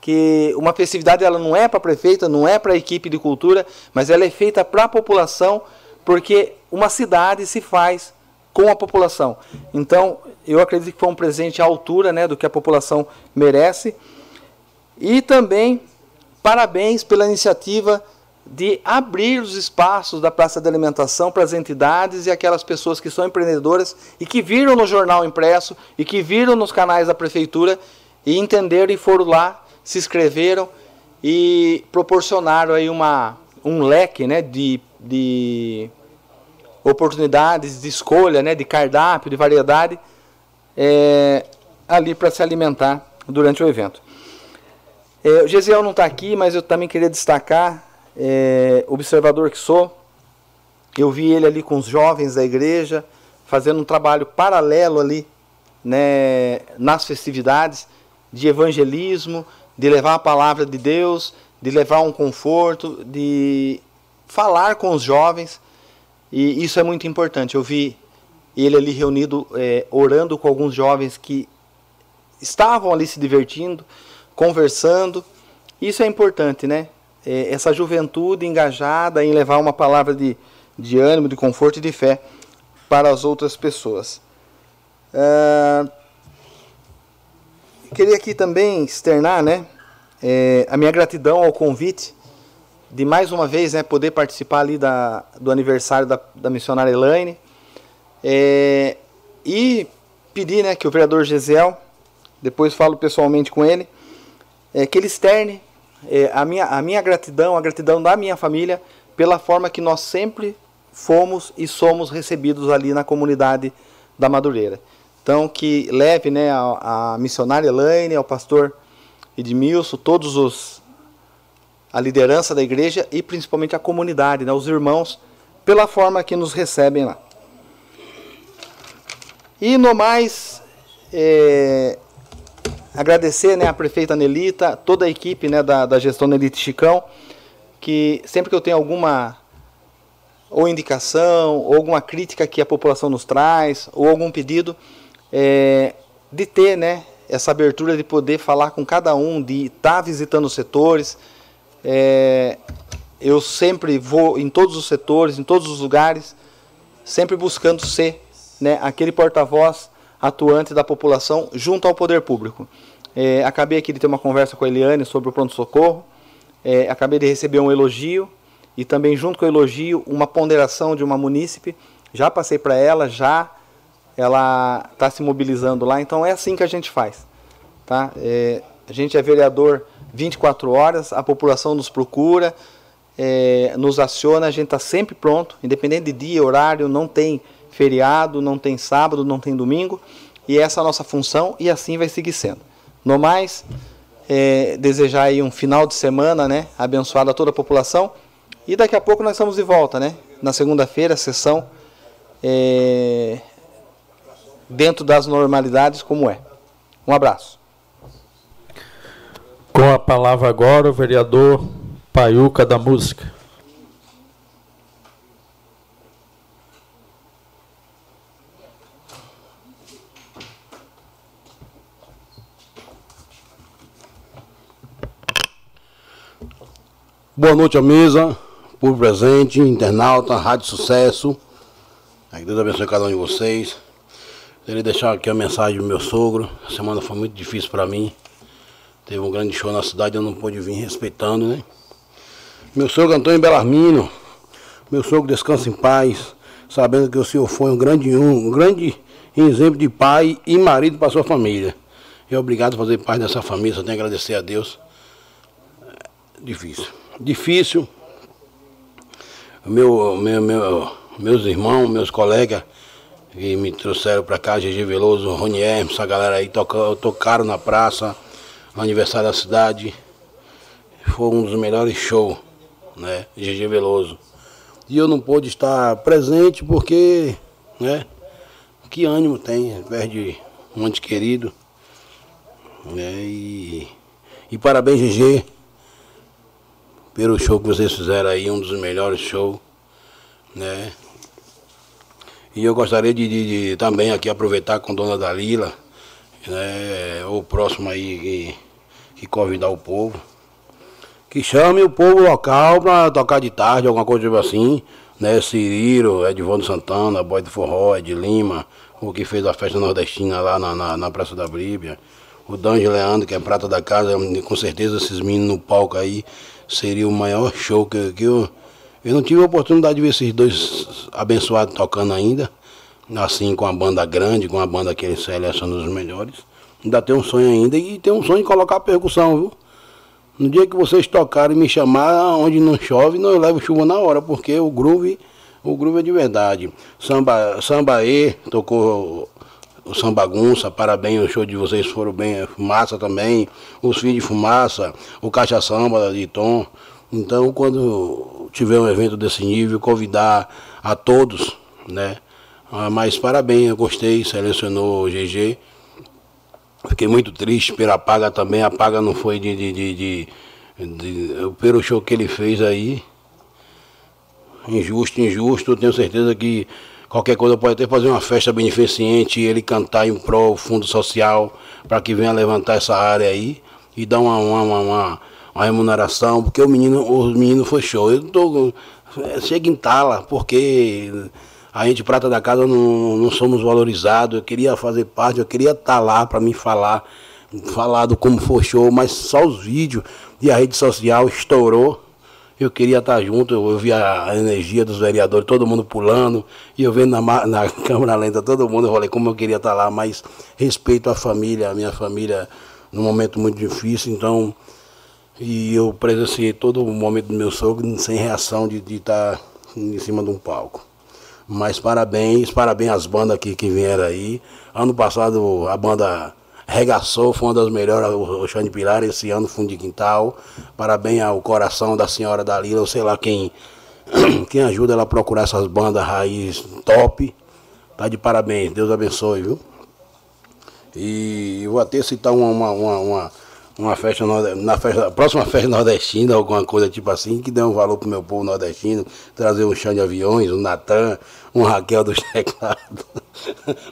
que uma festividade ela não é para a prefeita, não é para a equipe de cultura, mas ela é feita para a população, porque uma cidade se faz com a população. Então, eu acredito que foi um presente à altura né, do que a população merece. E também, parabéns pela iniciativa de abrir os espaços da Praça de Alimentação para as entidades e aquelas pessoas que são empreendedoras e que viram no jornal impresso e que viram nos canais da prefeitura e entenderam e foram lá, se inscreveram e proporcionaram aí uma, um leque né, de, de oportunidades de escolha, né, de cardápio, de variedade, é, ali para se alimentar durante o evento. É, o Gesiel não está aqui, mas eu também queria destacar, é, observador que sou, eu vi ele ali com os jovens da igreja, fazendo um trabalho paralelo ali, né, nas festividades, de evangelismo, de levar a palavra de Deus, de levar um conforto, de falar com os jovens, e isso é muito importante. Eu vi ele ali reunido, é, orando com alguns jovens que estavam ali se divertindo, conversando. Isso é importante, né? É, essa juventude engajada em levar uma palavra de, de ânimo, de conforto e de fé para as outras pessoas. Ah, queria aqui também externar, né? É, a minha gratidão ao convite de mais uma vez né, poder participar ali da, do aniversário da, da missionária Elaine. É, e pedir né, que o vereador Gesiel, depois falo pessoalmente com ele, é, que ele externe é, a, minha, a minha gratidão, a gratidão da minha família, pela forma que nós sempre fomos e somos recebidos ali na comunidade da Madureira. Então, que leve né, a, a missionária Elaine, ao pastor Edmilson, todos os a liderança da igreja e principalmente a comunidade, né, os irmãos, pela forma que nos recebem lá. E no mais, é, agradecer né, a prefeita Nelita, toda a equipe né, da, da gestão Nelita Chicão, que sempre que eu tenho alguma ou indicação, ou alguma crítica que a população nos traz, ou algum pedido, é, de ter né, essa abertura de poder falar com cada um, de estar tá visitando os setores, é, eu sempre vou em todos os setores, em todos os lugares, sempre buscando ser né, aquele porta-voz atuante da população junto ao poder público. É, acabei aqui de ter uma conversa com a Eliane sobre o pronto-socorro, é, acabei de receber um elogio e também junto com o elogio uma ponderação de uma munícipe, já passei para ela, já ela está se mobilizando lá, então é assim que a gente faz. Tá? É, a gente é vereador 24 horas, a população nos procura, é, nos aciona, a gente está sempre pronto, independente de dia, horário, não tem feriado, não tem sábado, não tem domingo, e essa é a nossa função e assim vai seguir sendo. No mais, é, desejar aí um final de semana, né, abençoado a toda a população, e daqui a pouco nós estamos de volta, né, na segunda-feira, sessão, é, dentro das normalidades como é. Um abraço. Com a palavra agora o vereador Paiuca da Música. Boa noite à mesa, por presente, internauta, Rádio Sucesso. Que Deus abençoe cada um de vocês. Queria deixar aqui a mensagem do meu sogro. A semana foi muito difícil para mim. Teve um grande show na cidade, eu não pude vir respeitando, né? Meu sogro Antônio Belarmino, meu sogro descansa em paz, sabendo que o senhor foi um grande um, um grande exemplo de pai e marido para sua família. E obrigado por fazer parte dessa família, só tenho a agradecer a Deus. Difícil. Difícil. Meu, meu, meu, meus irmãos, meus colegas que me trouxeram para cá, GG Veloso, Rony Hermes, essa galera aí tocaram na praça no aniversário da cidade. Foi um dos melhores shows, né? GG Veloso. E eu não pude estar presente porque, né? Que ânimo tem, ao invés de um ente querido. né, e, e parabéns, GG, pelo show que vocês fizeram aí, um dos melhores shows. Né? E eu gostaria de, de- de também aqui aproveitar com Dona Dalila, né, o próximo aí que, que convidar o povo. Que chame o povo local para tocar de tarde, alguma coisa tipo assim. Né, Cirilo, Edvaldo Santana, Boy do Forró, Ed Lima, o que fez a festa nordestina lá na, na, na Praça da Bíblia. O Dange Leandro, que é prata da casa, com certeza esses meninos no palco aí seria o maior show que, que eu. Eu não tive a oportunidade de ver esses dois abençoados tocando ainda, assim com a banda grande, com a banda que eles selecionam os melhores. Ainda tem um sonho ainda e tem um sonho de colocar percussão, viu? No dia que vocês tocarem e me chamar, onde não chove, não levo chuva na hora, porque o groove, o groove é de verdade. Samba, samba E tocou o Samba Bagunça, parabéns, o show de vocês foram bem, fumaça também, os filhos de fumaça, o Caixa Samba de Tom. Então, quando tiver um evento desse nível, convidar a todos, né? Ah, Mas parabéns, eu gostei, selecionou o GG. Fiquei muito triste pela paga também, a paga não foi de, de, de, de- pelo show que ele fez aí. Injusto, injusto, tenho certeza que qualquer coisa pode até fazer uma festa beneficente, ele cantar em prol fundo social, para que venha levantar essa área aí e dar uma, uma, uma, uma- remuneração, porque o menino, o menino foi show. Eu tô. é, Chega em tala, porque a gente prata da casa não, não somos valorizados. Eu queria fazer parte, eu queria estar lá para me falar, falar do como foi show, mas só os vídeos e a rede social estourou. Eu queria estar junto, eu vi a energia dos vereadores, todo mundo pulando, e eu vendo na, na câmera lenta todo mundo, eu falei como eu queria estar lá, mas respeito a família, a minha família, num momento muito difícil, então, e eu presenciei todo o momento do meu sogro sem reação de estar em cima de um palco. Mas parabéns, parabéns às bandas que, que vieram aí. Ano passado a banda regaçou, foi uma das melhores, o, Xande Pilar, esse ano Fundo de Quintal. Parabéns ao coração da senhora Dalila, ou sei lá quem, quem ajuda ela a procurar essas bandas raiz top. Tá de parabéns, Deus abençoe, viu? E vou até citar uma, uma, uma, uma, uma festa, na festa, próxima festa nordestina, alguma coisa tipo assim, que dê um valor pro meu povo nordestino, trazer um chão de aviões, um Natan, um Raquel dos teclados,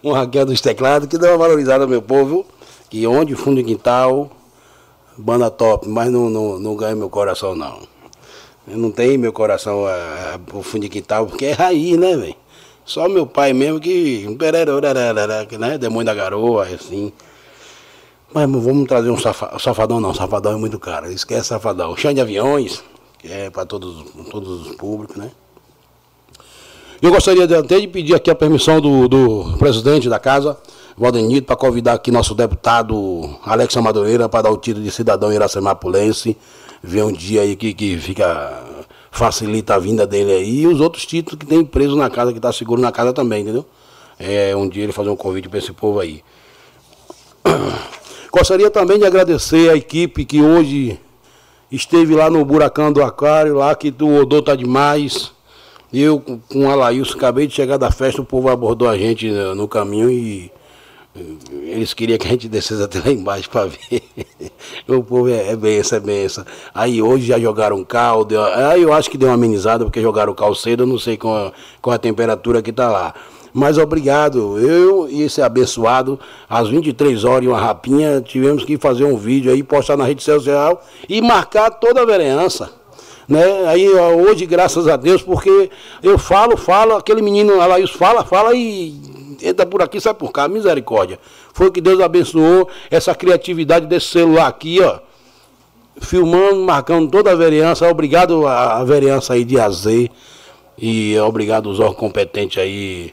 um Raquel dos teclados, que dê uma valorizada ao meu povo, que onde fundo de quintal, banda top, mas não, não, não ganha meu coração não. Eu não tenho meu coração a, a, pro fundo de quintal, porque é raiz, né, velho? Só meu pai mesmo que, né? Demônio da garoa, assim. Mas vamos trazer um safa- safadão, não. Safadão é muito caro. Esquece safadão. Chão de aviões, que é para todos, todos os públicos, né? Eu gostaria de, até de pedir aqui a permissão do, do presidente da casa, Valdenito, para convidar aqui nosso deputado Alex Madureira para dar o título de cidadão iracemapulense. Ver um dia aí que, que fica. facilita a vinda dele aí. E os outros títulos que tem preso na casa, que está seguro na casa também, entendeu? É, um dia ele fazer um convite para esse povo aí. Gostaria também de agradecer a equipe que hoje esteve lá no Buracão do Aquário, lá que o odor tá demais. Eu com- o Alailson acabei de chegar da festa, o povo abordou a gente né, no caminho e eh, eles queriam que a gente descesse até lá embaixo para ver. o povo é, é benção, é benção. Aí hoje já jogaram cal, deu, aí eu acho que deu uma amenizada porque jogaram cal cedo, eu não sei qual, qual a temperatura que tá lá. Mas obrigado, eu e esse abençoado, às 23 horas e uma rapinha, tivemos que fazer um vídeo aí, postar na rede social e marcar toda a vereança. Né? Aí hoje, graças a Deus, porque eu falo, falo, aquele menino Alaís fala, fala e entra por aqui, sai por cá, misericórdia. Foi que Deus abençoou essa criatividade desse celular aqui, ó. Filmando, marcando toda a vereança. Obrigado à vereança aí de AZ. E obrigado aos órgãos competentes aí.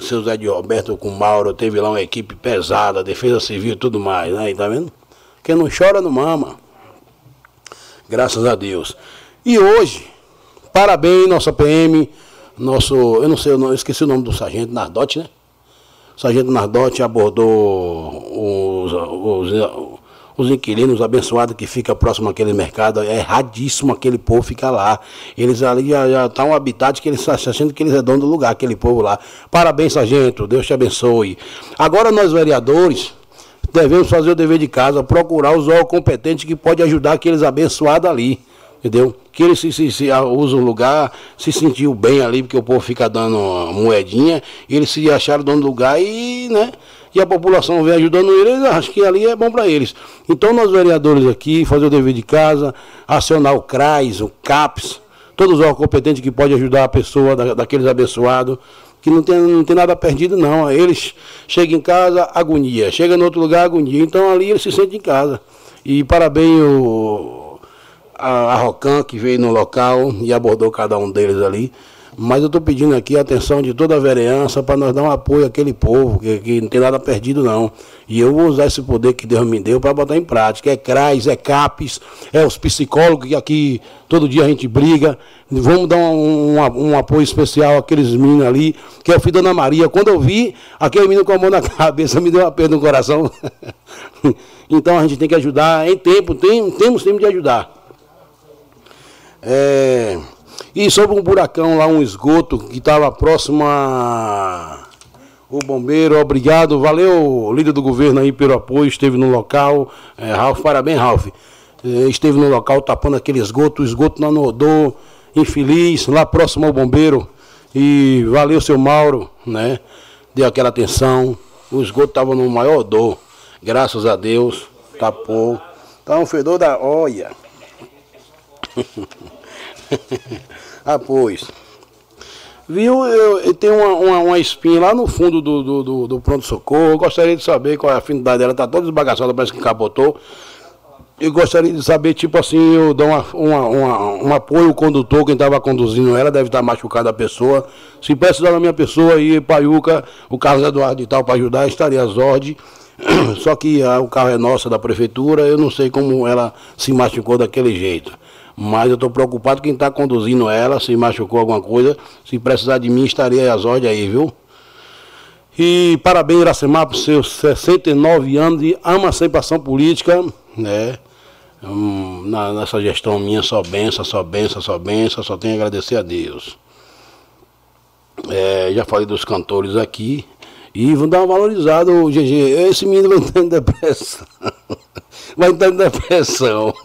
Seu Zé de Roberto com Mauro, teve lá uma equipe pesada, defesa civil e tudo mais, né? Tá vendo? Quem não chora não mama. Graças a Deus. E hoje, parabéns, nossa PM, nosso, eu não sei, eu não- eu esqueci o nome do sargento Nardote, né? O sargento Nardote abordou os, os, os inquilinos abençoados que fica próximo àquele mercado, é erradíssimo aquele povo ficar lá. Eles ali já, já tá um habitat que eles estão achando que eles é dono do lugar, aquele povo lá. Parabéns, sargento, Deus te abençoe. Agora nós vereadores devemos fazer o dever de casa, procurar os órgãos competentes que pode ajudar aqueles abençoados ali. Entendeu? Que ele se, se, se ah, usa o lugar, se sentiu bem ali, porque o povo fica dando moedinha, eles se acharam dono do lugar e, né? E a população vem ajudando eles, acho que ali é bom para eles. Então nós vereadores aqui, fazer o dever de casa, acionar o CRAS, o CAPS, todos os órgãos competentes que podem ajudar a pessoa, da, daqueles abençoados, que não tem, não tem nada perdido não. Eles chegam em casa, agonia. Chega em outro lugar, agonia. Então ali eles se sentem em casa. E parabéns o, a, a Rocan que veio no local e abordou cada um deles ali. Mas eu estou pedindo aqui a atenção de toda a vereança para nós dar um apoio àquele povo, que, que, não tem nada perdido não. E eu vou usar esse poder que Deus me deu para botar em prática. É CRAS, é CAPES, é os psicólogos que aqui todo dia a gente briga. Vamos dar um, um, um apoio especial àqueles meninos ali, que é o filho da Ana Maria. Quando eu vi aquele menino com a mão na cabeça, me deu uma perda no coração. então a gente tem que ajudar em tempo, tem, temos tempo de ajudar. É... E sobre um buracão lá, um esgoto que estava próximo a. O bombeiro, obrigado, valeu, líder do governo aí pelo apoio, esteve no local. É, Ralf, parabéns, Ralf. É, esteve no local tapando aquele esgoto, o esgoto não rodou, infeliz, lá próximo ao bombeiro. E valeu, seu Mauro, né? Deu aquela atenção. O esgoto estava no maior dor. Graças a Deus, tapou. Tá um fedor da olha. ah, pois. Viu, eu, eu uma, uma, uma, espinha lá no fundo do, do, do, do pronto-socorro. Gostaria de saber qual é a afinidade dela. Está toda desbagaçada, parece que capotou. Eu gostaria de saber, tipo assim, eu dou uma, uma, uma, um apoio ao condutor, quem estava conduzindo ela, deve estar machucada a pessoa. Se precisar da minha pessoa aí, Paiuca, o Carlos Eduardo e tal, para ajudar, estaria às ordens. Só que ah, o carro é nosso, da prefeitura, eu não sei como ela se machucou daquele jeito. Mas eu estou preocupado quem está conduzindo ela, se machucou alguma coisa. Se precisar de mim, estarei às ordens aí, viu? E parabéns, Iracemar, por seus 69 anos de emancipação política, né? Hum, na, nessa gestão minha, só benção, só benção, só benção, só tenho a agradecer a Deus. É, já falei dos cantores aqui. E vão dar uma valorizada, GG. Esse menino vai em depressão. vai entrar em depressão.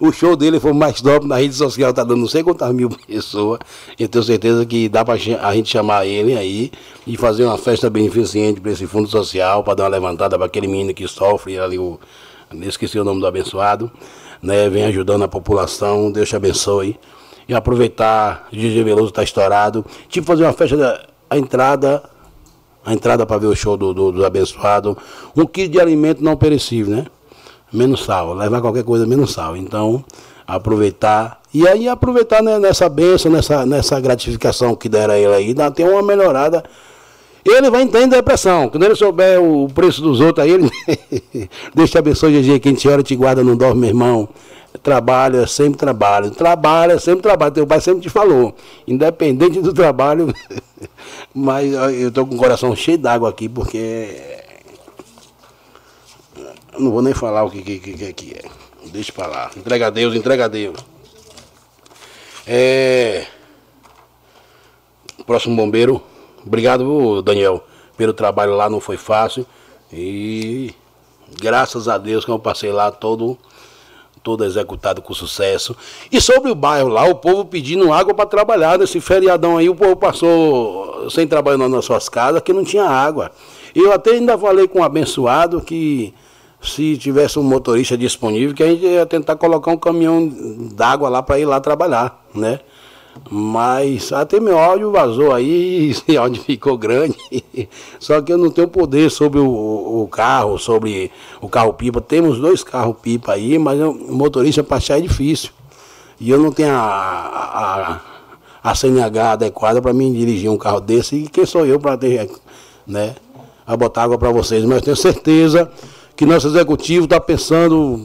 O show dele foi mais top na rede social, tá dando não sei quantas mil pessoas. Eu tenho certeza que dá pra a gente chamar ele aí e fazer uma festa beneficente para esse fundo social, para dar uma levantada para aquele menino que sofre ali, o, esqueci o nome do abençoado, né? Vem ajudando a população, Deus te abençoe. E aproveitar, GG Veloso tá estourado. Tipo fazer uma festa da a entrada a entrada para ver o show do, do, do, abençoado, um quilo de alimento não perecível, né? Menos sal, levar qualquer coisa menos sal. Então, aproveitar. E aí aproveitar né, nessa benção, nessa, nessa gratificação que deram a ele aí, dá até uma melhorada. Ele vai entrar em depressão. Quando ele souber o preço dos outros aí, ele. Deus te abençoe, GG. Quem te ora te guarda, não dorme, meu irmão. Trabalha, sempre trabalha. Trabalha, sempre trabalha. Teu pai sempre te falou. Independente do trabalho. Mas eu estou com o coração cheio d'água aqui, porque. Não vou nem falar o que, que, que, que é. Deixa pra lá. Entrega a Deus, entrega a Deus. É. Próximo bombeiro. Obrigado, Daniel, pelo trabalho lá, não foi fácil. E graças a Deus que eu passei lá todo todo executado com sucesso. E sobre o bairro lá, o povo pedindo água para trabalhar. Nesse feriadão aí, o povo passou sem trabalhar nas suas casas, que não tinha água. Eu até ainda falei com um abençoado que se tivesse um motorista disponível, que a gente ia tentar colocar um caminhão d'água lá para ir lá trabalhar, né? Mas até meu áudio vazou aí, esse áudio ficou grande. Só que eu não tenho poder sobre o, o carro, sobre o carro pipa. Temos dois carros pipa aí, mas o motorista para achar é difícil. E eu não tenho a, a, a CNH adequada para mim dirigir um carro desse. E quem sou eu para ter, né? A botar água para vocês. Mas tenho certeza que nosso executivo está pensando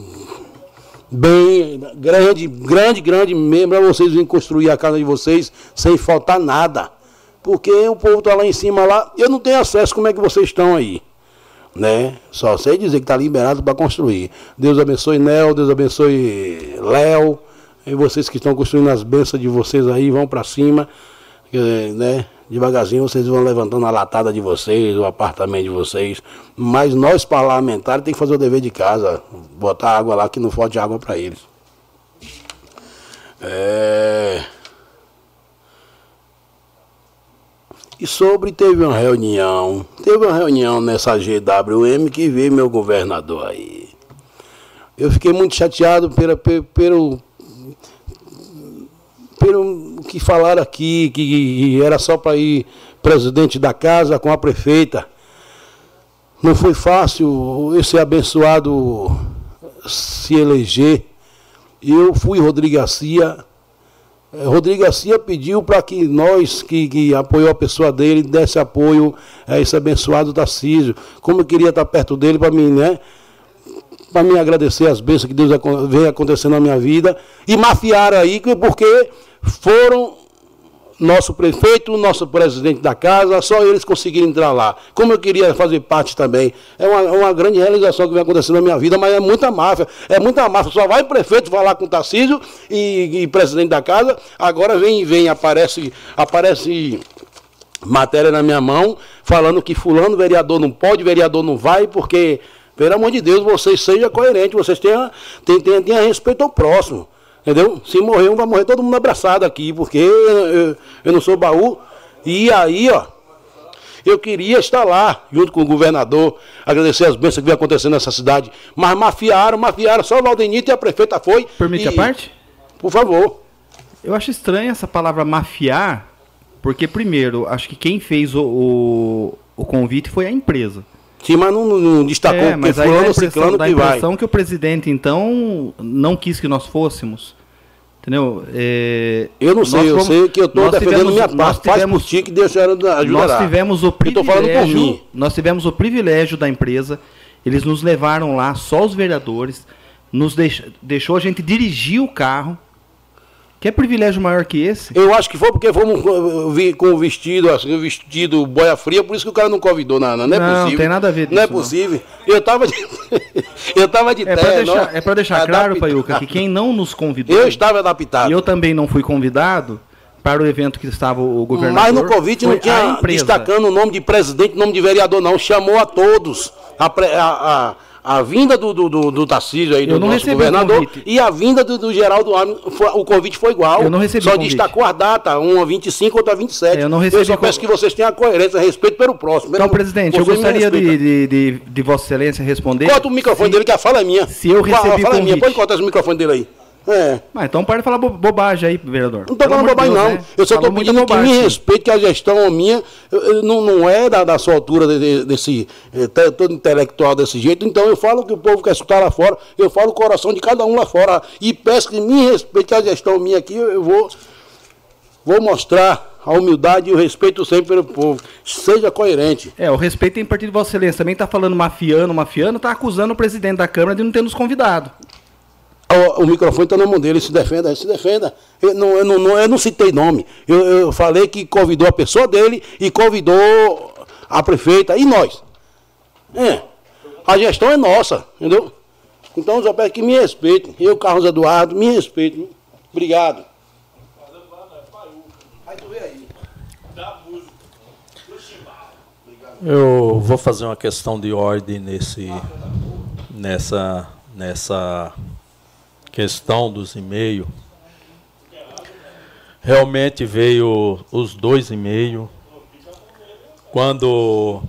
bem, grande, grande, grande mesmo, para vocês virem construir a casa de vocês sem faltar nada. Porque o povo está lá em cima lá, eu não tenho acesso, como é que vocês estão aí? né? Só sei dizer que está liberado para construir. Deus abençoe Nel, Deus abençoe Léo, e vocês que estão construindo as bênçãos de vocês aí, vão para cima, eh, né? Devagarzinho vocês vão levantando a latada de vocês, o apartamento de vocês. Mas nós parlamentares tem que fazer o dever de casa, botar água lá que não falte água para eles. É... E sobre teve uma reunião, teve uma reunião nessa GWM que veio meu governador aí. Eu fiquei muito chateado pelo, pelo, pelo que falaram aqui, que era só para ir presidente da casa com a prefeita. Não foi fácil esse abençoado se eleger. Eu fui Rodrigo Garcia eh, Rodrigo Garcia pediu para que nós, que, que apoiou a pessoa dele, desse apoio a esse abençoado Tarcísio. Como eu queria estar perto dele para mim, né? Para me agradecer as bênçãos que Deus vem acontecendo na minha vida. E mafiaram aí, porque foram nosso prefeito, nosso presidente da casa, só eles conseguiram entrar lá. Como eu queria fazer parte também. É uma, uma grande realização que vem acontecendo na minha vida, mas é muita máfia. É muita máfia. Só vai prefeito falar com o Tarcísio e, e presidente da casa. Agora vem vem, aparece, aparece matéria na minha mão, falando que fulano vereador não pode, vereador não vai, porque, pelo amor de Deus, vocês sejam coerentes, vocês tenham, tenham, tenham respeito ao próximo. Entendeu? Se morrer um, vai morrer todo mundo abraçado aqui, porque eu, eu não sou baú. E aí, ó, eu queria estar lá, junto com o governador, agradecer as bênçãos que vem acontecendo nessa cidade. Mas mafiaram, mafiaram, só o Valdenito e a prefeita foi. Permite e, a parte? Por favor. Eu acho estranha essa palavra mafiar, porque, primeiro, acho que quem fez o, o, o convite foi a empresa. Sim, mas não, não destacou é, mas a fulano, impressão, ciclano que vai. impressão que o presidente, então, não quis que nós fôssemos. Entendeu? É, Eu não sei, nós eu fomos- sei que eu estou defendendo tivemos- minha parte. Faz tivemos- por ti que Deus ajudará. Nós tivemos o privilégio, mim. nós tivemos o privilégio da empresa. Eles nos levaram lá, só os vereadores, nos deix, deixou a gente dirigir o carro. Que é privilégio maior que esse? Eu acho que foi porque fomos com- vi- com o vestido, assim, o vestido boia fria, por isso que o cara não convidou nada. Não é Não, possível. tem nada a ver Não é disso, não. possível. Eu tava de. eu tava de É para deixar, é pra deixar claro. Paiuca, que quem não nos convidou. Eu estava adaptado. E eu também não fui convidado para o evento que estava o governador. Mas no convite não tinha destacando o nome de presidente, nome de vereador, não. Chamou a todos. A, a, a, a vinda do, do, do, do Tarcísio aí, Eu do nosso o governador, convite. e a vinda do, do Geraldo foi- o convite foi igual. Eu não recebi Só o convite. destacou as datas, uma 25, outra 27. É, eu não recebi só con- peço que vocês tenham a coerência, respeito pelo próximo. Então, presidente, eu gostaria de, de, de, de Vossa Excelência responder. Corta o microfone dele, que a fala é minha. Se eu recebi fala é minha, convite. pode cortar esse microfone dele aí. É. Ah, então para de falar bo- bobagem aí, vereador. Não estou falando bobagem, não. Eu só estou pedindo que me respeite, que a gestão minha eu- eu não, não é da, da sua altura de- de- desse eh, todo intelectual desse jeito. Então eu falo que o povo quer escutar lá fora, eu falo o coração de cada um lá fora. E peço que me respeite, que a gestão minha aqui eu, eu vou, vou mostrar a humildade e o respeito sempre pelo povo. Seja coerente. É, o respeito tem partido de Vossa Excelência. Também está falando mafiano, mafiano, está acusando o presidente da Câmara de não ter nos convidado. O, o microfone está na mão dele, se defenda, se defenda. Eu não, eu não, eu não citei nome. Eu, eu falei que convidou a pessoa dele e convidou a prefeita e nós. É. A gestão é nossa, entendeu? Então eu peço que me respeitem. Eu, Carlos Eduardo, me respeitem. Obrigado. Eu vou fazer uma questão de ordem nesse, nessa, nessa questão dos e-mails. Realmente veio os dois e-mails. Quando,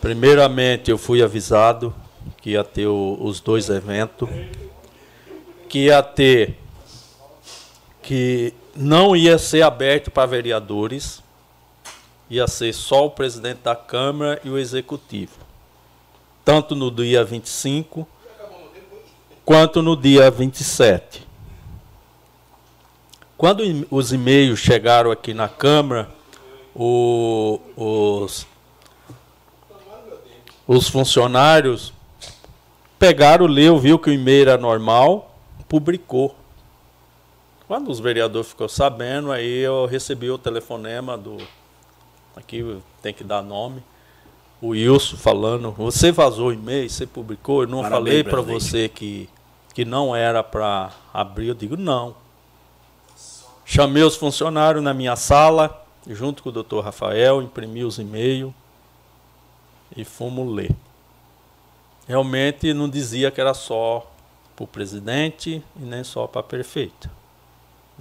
primeiramente, eu fui avisado que ia ter os dois eventos, que ia ter, que não ia ser aberto para vereadores, ia ser só o presidente da Câmara e o executivo. Tanto no dia 25 quanto no dia 27. Quando os e-mails chegaram aqui na Câmara, o- os, os funcionários pegaram, leu, viu que o e-mail era normal, publicou. Quando os vereadores ficou sabendo, aí eu recebi o telefonema do aqui tem que dar nome, o Wilson falando, você vazou o e-mail, você publicou, eu não Parabéns, falei para você que, que não era para abrir, eu digo não. Chamei os funcionários na minha sala, junto com o doutor Rafael, imprimi os e-mails e fomos ler. Realmente não dizia que era só para o presidente e nem só para a prefeita.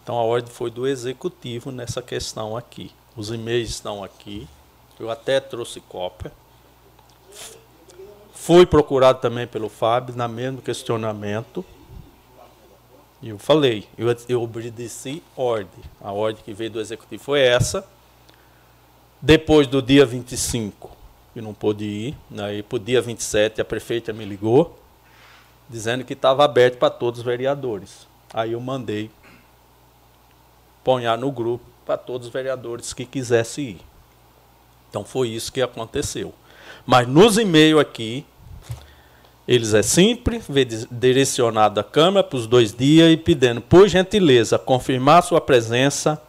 Então a ordem foi do executivo nessa questão aqui. Os e-mails estão aqui. Eu até trouxe cópia. Fui procurado também pelo Fábio na mesmo questionamento. E eu falei, eu, eu obedeci ordem. A ordem que veio do executivo foi essa. Depois do dia 25, eu não pude ir. Aí, para o dia 27, a prefeita me ligou, dizendo que estava aberto para todos os vereadores. Aí eu mandei ponhar no grupo para todos os vereadores que quisessem ir. Então foi isso que aconteceu. Mas nos e-mails aqui, eles é di- direcionado à Câmara para os dois dias e pedindo, por gentileza, confirmar sua presença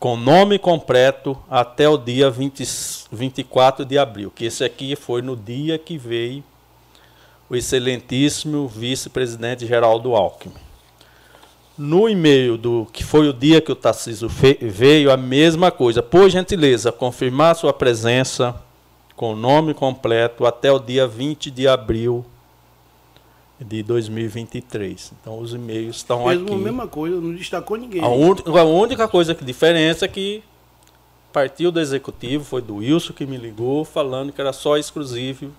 com nome completo até o dia 20, 24 de abril, que esse aqui foi no dia que veio o excelentíssimo vice-presidente Geraldo Alckmin. No e-mail do que foi o dia que o Tarcísio veio, a mesma coisa. Por gentileza, confirmar sua presença com nome completo até o dia 20 de abril de 2023. Então os e-mails estão Fez aqui. a mesma coisa, não destacou ninguém. A, un- a única coisa que diferença é que partiu do executivo, foi do Wilson que me ligou, falando que era só exclusivo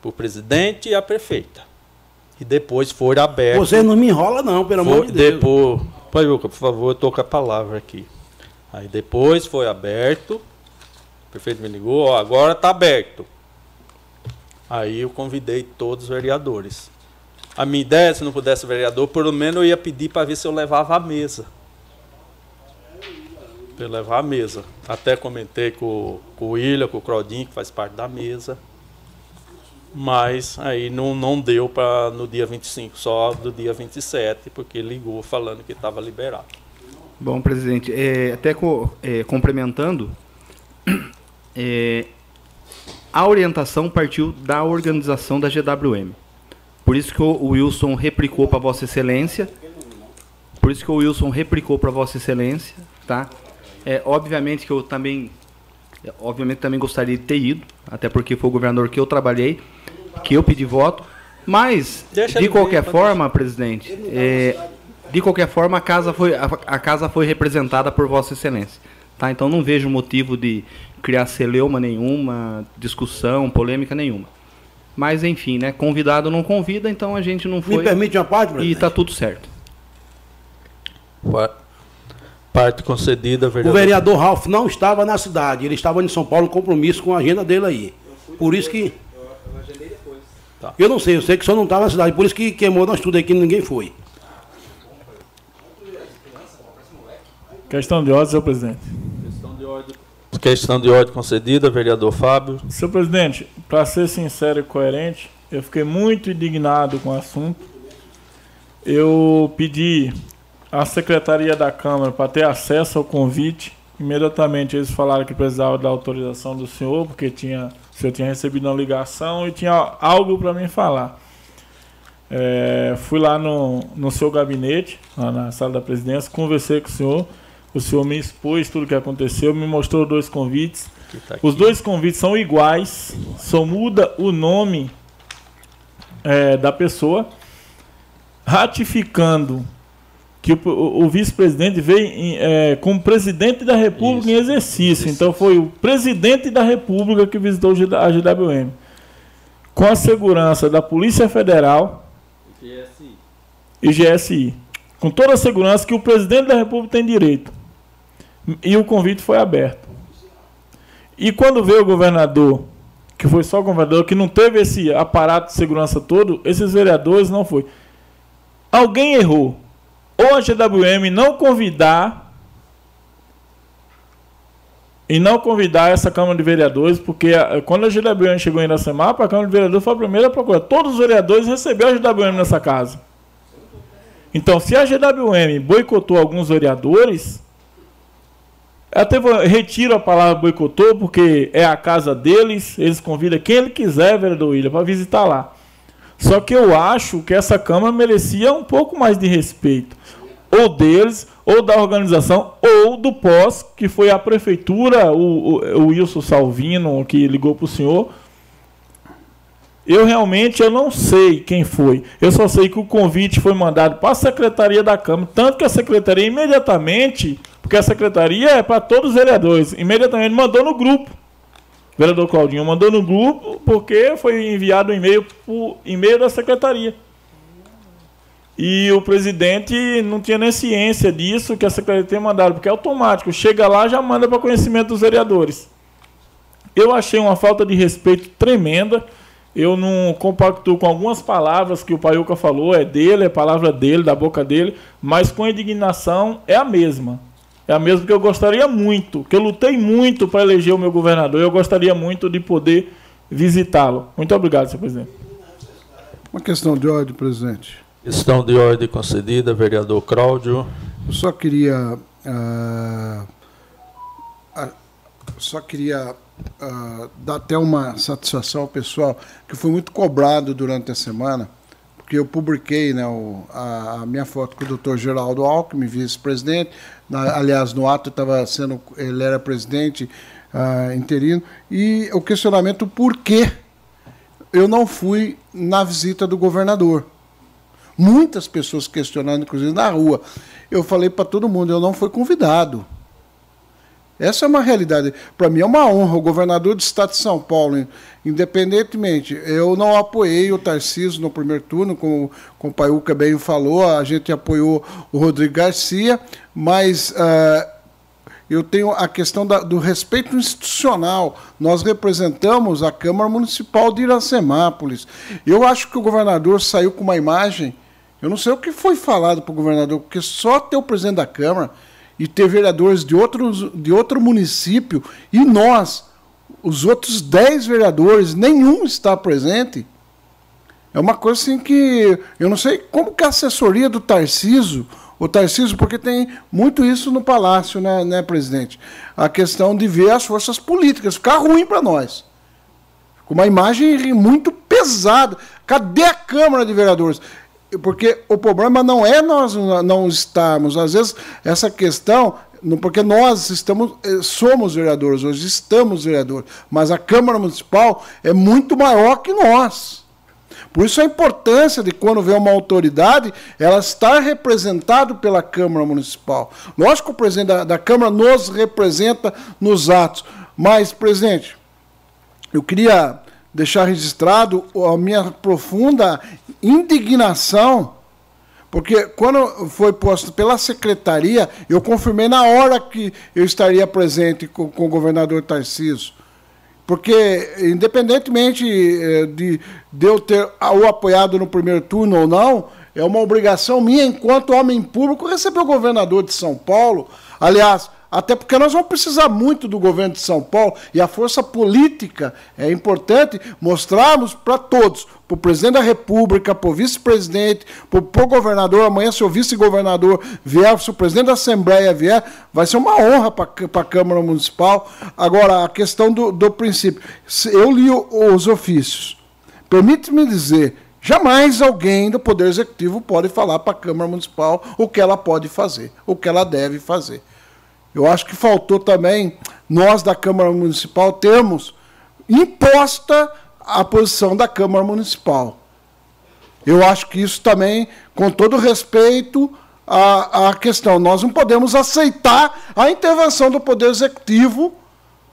para o presidente e a prefeita. E depois foi aberto. Você não me enrola não, pelo amor Foi de Deus. Depois, Paiuca, por favor, eu tô com a palavra aqui. Aí depois foi aberto. O prefeito me ligou, ó, agora está aberto. Aí eu convidei todos os vereadores. A minha ideia, se não pudesse vereador, pelo menos eu ia pedir para ver se eu levava a mesa. Para levar a mesa. Até comentei com, com o William, com o Claudinho, que faz parte da mesa. Mas aí não, não deu para no dia 25, só do dia 27, porque ligou falando que estava liberado. Bom, presidente, é, até co- é, complementando, é, a orientação partiu da organização da GWM. Por isso que o Wilson replicou para Vossa Excelência. Por isso que o Wilson replicou para Vossa Excelência, tá? É, obviamente que eu também, é, obviamente também gostaria de ter ido, até porque foi o governador que eu trabalhei, que eu pedi voto. Mas Deixa de qualquer vir, forma, presidente, é, de qualquer forma a casa foi a, a casa foi representada por Vossa Excelência, tá? Então não vejo motivo de criar celeuma nenhuma, discussão, polêmica nenhuma. Mas enfim, né? Convidado não convida, então a gente não foi. Me permite uma parte, E presidente? tá tudo certo. Pa- Parte concedida, O vereador. vereador Ralph não estava na cidade, ele estava em São Paulo compromisso com a agenda dele aí. Por isso que. Eu não sei, eu sei que o senhor não estava na cidade, por isso que queimou nós tudo aqui, ninguém foi. Questão de ordem, senhor presidente. Questão de ordem concedida, vereador Fábio. Senhor presidente, para ser sincero e coerente, eu fiquei muito indignado com o assunto. Eu pedi à secretaria da Câmara para ter acesso ao convite. Imediatamente eles falaram que precisava da autorização do senhor, porque tinha, o senhor tinha recebido uma ligação e tinha algo para me falar. É, fui lá no, no seu gabinete, lá na sala da presidência, conversei com o senhor. O senhor me expôs tudo o que aconteceu, me mostrou dois convites. tá Os dois convites são iguais, só muda o nome é, da pessoa, ratificando que o, o- o vice-presidente veio é, como presidente da República em exercício. Então foi o presidente da República que visitou a GWM. Com a segurança da Polícia Federal e GSI. Com toda a segurança que o presidente da República tem direito. E o convite foi aberto. E quando veio o governador, que foi só o governador, que não teve esse aparato de segurança todo, esses vereadores não foi. Alguém errou. Ou a GWM não convidar e não convidar essa Câmara de Vereadores, porque a- quando a GWM chegou em Iracemapa, a Câmara de Vereadores foi a primeira a procurar. Todos os vereadores receberam a GWM nessa casa. Então, se a GWM boicotou alguns vereadores, Até retiro a palavra boicotou, porque é a casa deles, eles convidam quem ele quiser, vereador William, para visitar lá. Só que eu acho que essa Câmara merecia um pouco mais de respeito. Ou deles, ou da organização, ou do pós, que foi a prefeitura, o, o, o Wilson Salvino, que ligou para o senhor. Eu realmente eu não sei quem foi. Eu só sei que o convite foi mandado para a secretaria da Câmara, tanto que a secretaria imediatamente, porque a secretaria é para todos os vereadores, imediatamente mandou no grupo. O vereador Claudinho mandou no grupo porque foi enviado um e-mail por e-mail da secretaria. E o presidente não tinha nem ciência disso que a secretaria tinha mandado, porque é automático. Chega lá já manda para conhecimento dos vereadores. Eu achei uma falta de respeito tremenda. Eu não compacto com algumas palavras que o Paiuca falou, é dele, é palavra dele, da boca dele, mas com indignação é a mesma. É a mesma que eu gostaria muito, que eu lutei muito para eleger o meu governador, eu gostaria muito de poder visitá-lo. Muito obrigado, senhor presidente. Uma questão de ordem, presidente. Questão de ordem concedida, vereador Cláudio. Eu só queria. Uh, uh, só queria uh, dar até uma satisfação ao pessoal, que foi muito cobrado durante a semana, porque eu publiquei né, o, a, a, minha foto com o doutor Geraldo Alckmin, vice-presidente. Aliás, no ato estava sendo. Ele era presidente interino. E o questionamento por que eu não fui na visita do governador. Muitas pessoas questionando, inclusive na rua. Eu falei para todo mundo, eu não fui convidado. Essa é uma realidade. Para mim é uma honra. O governador do estado de São Paulo, independentemente, eu não apoiei o Tarcísio no primeiro turno, como, como o Paiuca bem falou, a gente apoiou o Rodrigo Garcia, mas uh, eu tenho a questão da, do respeito institucional. Nós representamos a Câmara Municipal de Iracemápolis. Eu acho que o governador saiu com uma imagem eu não sei o que foi falado para o governador, porque só ter o presidente da Câmara e ter vereadores de, outros, de outro município e nós, os outros dez vereadores, nenhum está presente. É uma coisa assim que eu não sei como que a assessoria do Tarciso, o Tarciso, porque tem muito isso no Palácio, né, né, presidente? A questão de ver as forças políticas, ficar ruim para nós. Com uma imagem muito pesada. Cadê a Câmara de Vereadores? Porque o problema não é nós não estarmos, às vezes essa questão, porque nós estamos, eh, somos vereadores, hoje estamos vereadores, mas a Câmara Municipal é muito maior que nós. Por isso a importância de quando vem uma autoridade, ela estar representado pela Câmara Municipal. Lógico que o presidente da, da Câmara nos representa nos atos, mas, presidente, eu queria deixar registrado a minha profunda indignação, porque quando foi posto pela secretaria, eu confirmei na hora que eu estaria presente com, com o governador Tarcísio. Porque, independentemente eh, de, de eu ter o apoiado no primeiro turno ou não, é uma obrigação minha, enquanto homem público, receber o governador de São Paulo. Aliás, até porque nós vamos precisar muito do governo de São Paulo e a força política é importante mostrarmos para todos, para o presidente da República, para o vice-presidente, para o governador. Amanhã, se o vice-governador vier, se o presidente da Assembleia vier, vai ser uma honra para a Câmara Municipal. Agora, a questão do, do princípio. Eu li os ofícios. Permite-me dizer. Jamais alguém do Poder Executivo pode falar para a Câmara Municipal o que ela pode fazer, o que ela deve fazer. Eu acho que faltou também nós da Câmara Municipal termos imposta a posição da Câmara Municipal. Eu acho que isso também, com todo respeito à, à questão, nós não podemos aceitar a intervenção do Poder Executivo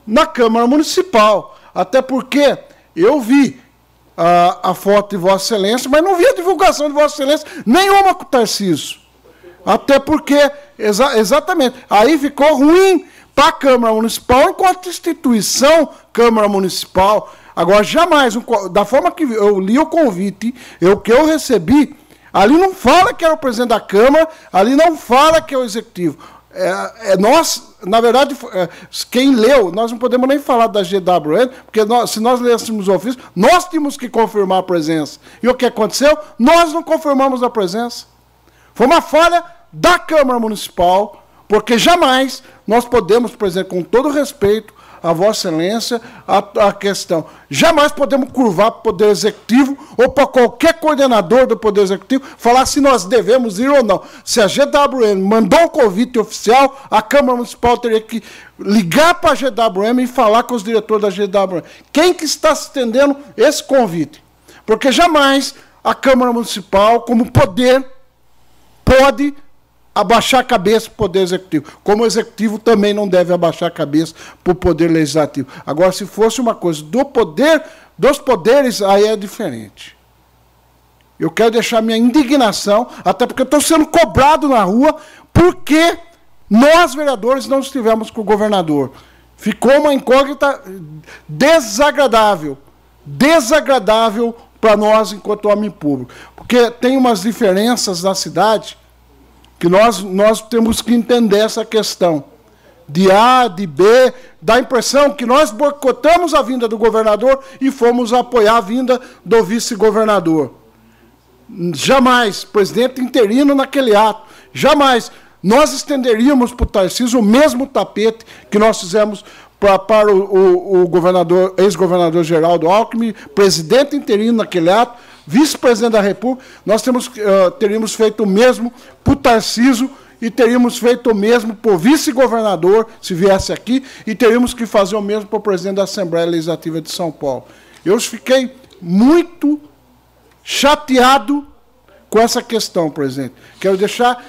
na Câmara Municipal. Até porque eu vi a, a foto de Vossa Excelência, mas não vi a divulgação de Vossa Excelência nenhuma com o Tarcísio. Até porque, exa exatamente, aí ficou ruim para a Câmara Municipal enquanto instituição Câmara Municipal. Agora, jamais, da forma que eu li o convite, o que eu recebi, ali não fala que era o presidente da Câmara, ali não fala que é o executivo. É, é nós, na verdade, é, quem leu, nós não podemos nem falar da GWN, porque nós, se nós lêssemos o ofício, nós tínhamos que confirmar a presença. E o que aconteceu? Nós não confirmamos a presença. Foi uma falha da Câmara Municipal, Porque jamais nós podemos, por exemplo, com todo respeito a Vossa Excelência, a, a questão, jamais podemos curvar para o Poder Executivo ou para qualquer coordenador do Poder Executivo falar se nós devemos ir ou não. Se a GWM mandou um convite oficial, a Câmara Municipal teria que ligar para a GWM e falar com os diretores da GWM. Quem que está estendendo esse convite? Porque jamais a Câmara Municipal, como poder, pode abaixar a cabeça para o Poder Executivo. Como o Executivo também não deve abaixar a cabeça para o Poder Legislativo. Agora, se fosse uma coisa do poder, dos poderes, aí é diferente. Eu quero deixar minha indignação, até porque eu estou sendo cobrado na rua, porque nós, vereadores, não estivemos com o governador. Ficou uma incógnita desagradável. Desagradável para nós, enquanto homem público. Porque tem umas diferenças na cidade que nós, nós temos que entender essa questão. De A, de B, dá a impressão que nós boicotamos a vinda do governador e fomos apoiar a vinda do vice-governador. Jamais, presidente interino naquele ato, jamais nós estenderíamos para o Tarcísio o mesmo tapete que nós fizemos para, para o, o, o governador, ex-governador Geraldo Alckmin, presidente interino naquele ato, vice-presidente da República, nós temos, uh, teríamos feito o mesmo para o Tarcísio e teríamos feito o mesmo para o vice-governador, se viesse aqui, e teríamos que fazer o mesmo para o presidente da Assembleia Legislativa de São Paulo. Eu fiquei muito chateado com essa questão, presidente. Quero deixar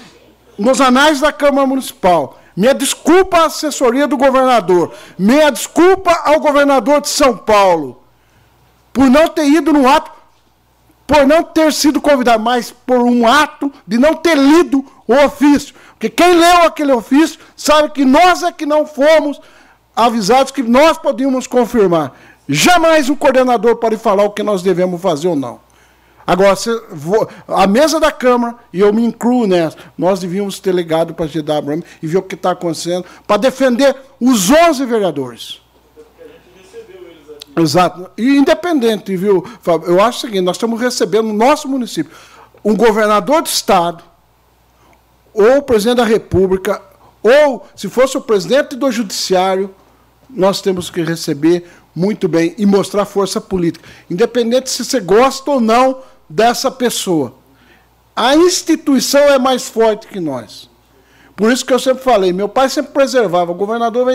nos anais da Câmara Municipal. Minha desculpa à assessoria do governador. Minha desculpa ao governador de São Paulo. Por não ter ido no ato, por não ter sido convidado, mas por um ato de não ter lido o ofício. Porque quem leu aquele ofício sabe que nós é que não fomos avisados que nós podíamos confirmar. Jamais o coordenador pode falar o que nós devemos fazer ou não. Agora, a mesa da Câmara, e eu me incluo nessa, nós devíamos ter ligado para a GWM e ver o que está acontecendo, para defender os 11 vereadores. Exato. E independente, viu, Fábio? Eu acho o seguinte: nós estamos recebendo no nosso município um governador de Estado, ou o presidente da República, ou, se fosse o presidente do Judiciário, nós temos que receber muito bem e mostrar força política. Independente se você gosta ou não dessa pessoa. A instituição é mais forte que nós. Por isso que eu sempre falei, meu pai sempre preservava, o governador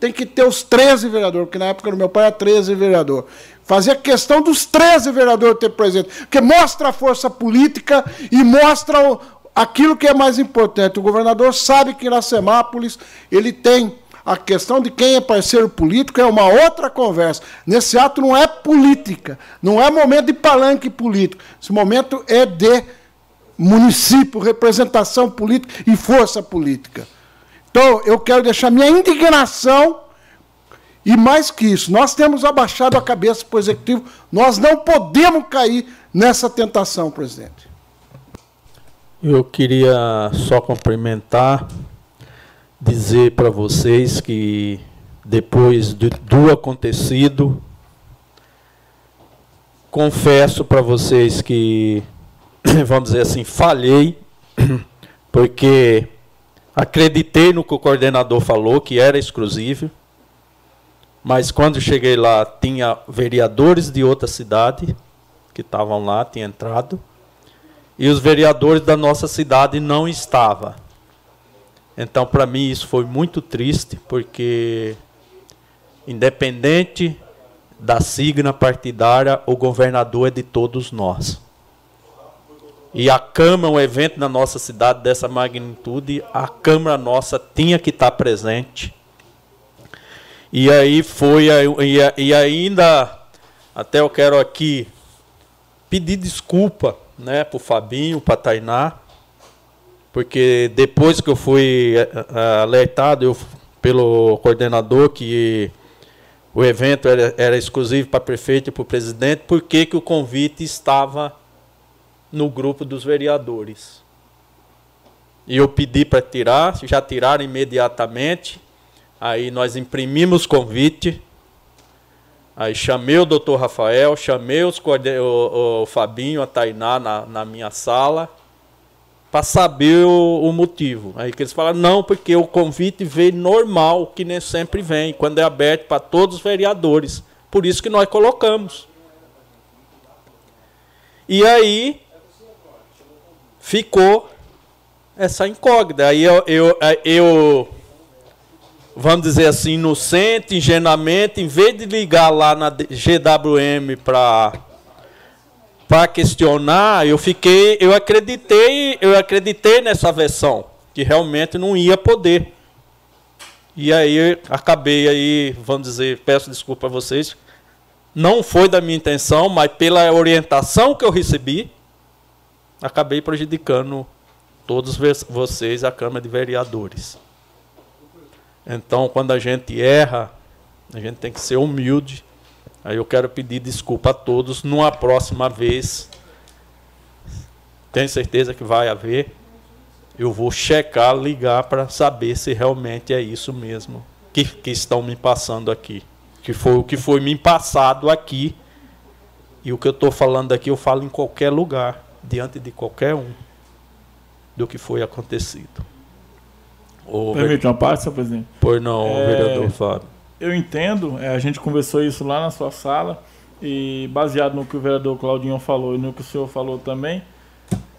tem que ter os 13 vereadores, porque na época do meu pai era 13 vereador. Fazia questão dos 13 vereadores ter presente, porque mostra a força política e mostra o, aquilo que é mais importante. O governador sabe que na Semápolis ele tem a questão de quem é parceiro político é uma outra conversa. Nesse ato não é política, não é momento de palanque político. Esse momento é de município, representação política e força política. Então, eu quero deixar minha indignação e mais que isso, nós temos abaixado a cabeça para o executivo, nós não podemos cair nessa tentação, presidente. Eu queria só cumprimentar, dizer para vocês que depois de, do acontecido, confesso para vocês que vamos dizer assim, falhei, porque acreditei no que o coordenador falou, que era exclusivo, mas quando cheguei lá, tinha vereadores de outra cidade que estavam lá, tinha entrado, e os vereadores da nossa cidade não estavam. Então, para mim, isso foi muito triste, porque, independente da signa partidária, o governador é de todos nós e a Câmara, um evento na nossa cidade dessa magnitude, a Câmara nossa tinha que estar presente. E aí foi, e ainda, até eu quero aqui pedir desculpa né, para o Fabinho, para a Tainá, porque depois que eu fui eh, eh, alertado eu, pelo coordenador que o evento era, era exclusivo para prefeito e para o presidente, por que, que o convite estava no grupo dos vereadores. E eu pedi para tirar, já tiraram imediatamente. Aí nós imprimimos convite. Aí chamei o doutor Rafael, chamei os, o, o Fabinho, a Tainá na, na minha sala. para saber o, o, motivo. Aí que eles falaram, não, porque o convite veio normal, que nem sempre vem, quando é aberto para todos os vereadores. Por isso que nós colocamos. E aí ficou essa incógnita. Aí eu, eu, eu vamos dizer assim, inocente, ingenuamente, em vez de ligar lá na GWM para para questionar, eu fiquei, eu acreditei, eu acreditei nessa versão que realmente não ia poder. E aí acabei aí, vamos dizer, peço desculpa a vocês, não foi da minha intenção, mas pela orientação que eu recebi, acabei prejudicando todos vocês, a Câmara de Vereadores. Então, quando a gente erra, a gente tem que ser humilde Aí eu quero pedir desculpa a todos. Numa próxima vez, tenho certeza que vai haver. Eu vou checar, ligar para saber se realmente é isso mesmo que, que estão me passando aqui. Que foi o que foi me passado aqui. E o que eu estou falando aqui, eu falo em qualquer lugar, diante de qualquer um, do que foi acontecido. Permite uma parte, senhor presidente? Pois não, é... vereador Fábio eu entendo, é, a gente conversou isso lá na sua sala, e baseado no que o vereador Claudinho falou e no que o senhor falou também,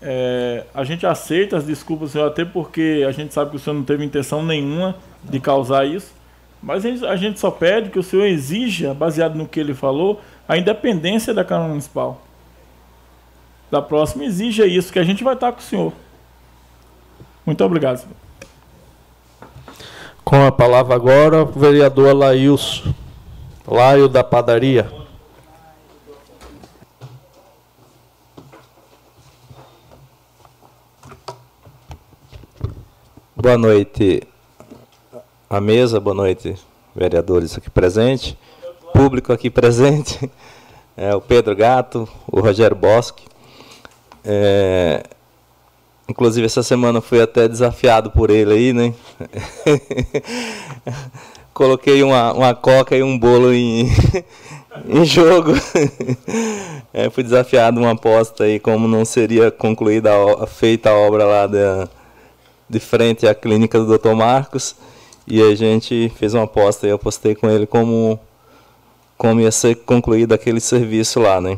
é, a gente aceita as desculpas senhor, até porque a gente sabe que o senhor não teve intenção nenhuma de causar isso, mas a gente só pede que o senhor exija, baseado no que ele falou, a independência da Câmara Municipal. Da próxima, exija isso, que a gente vai estar com o senhor. Muito obrigado, senhor. Com a palavra agora, o vereador Laílson, Laio da Padaria. Boa noite à mesa, boa noite, vereadores aqui presentes, público aqui presente, é, o Pedro Gato, o Rogério Bosque. É, Inclusive, essa semana fui até desafiado por ele aí, né? Coloquei uma, uma coca e um bolo em, em jogo. é, fui desafiado uma aposta aí, como não seria concluída a, feita a obra lá da, de frente à clínica do Dr. Marcos. E a gente fez uma aposta e eu apostei com ele como, como ia ser concluído aquele serviço lá, né?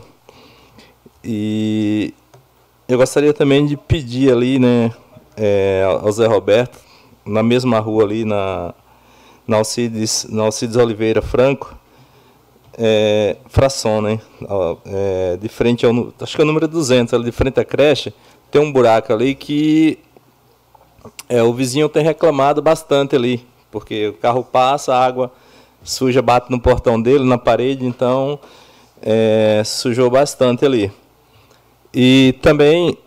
E eu gostaria também de pedir ali, né, é, ao Zé Roberto, na mesma rua ali, na, na, Alcides, na Alcides Oliveira Franco, é, fração, né, é, de frente ao, acho que é o número 200, ali de frente à creche, tem um buraco ali que é, o vizinho tem reclamado bastante ali, porque o carro passa, a água suja bate no portão dele, na parede, então é, sujou bastante ali. E também,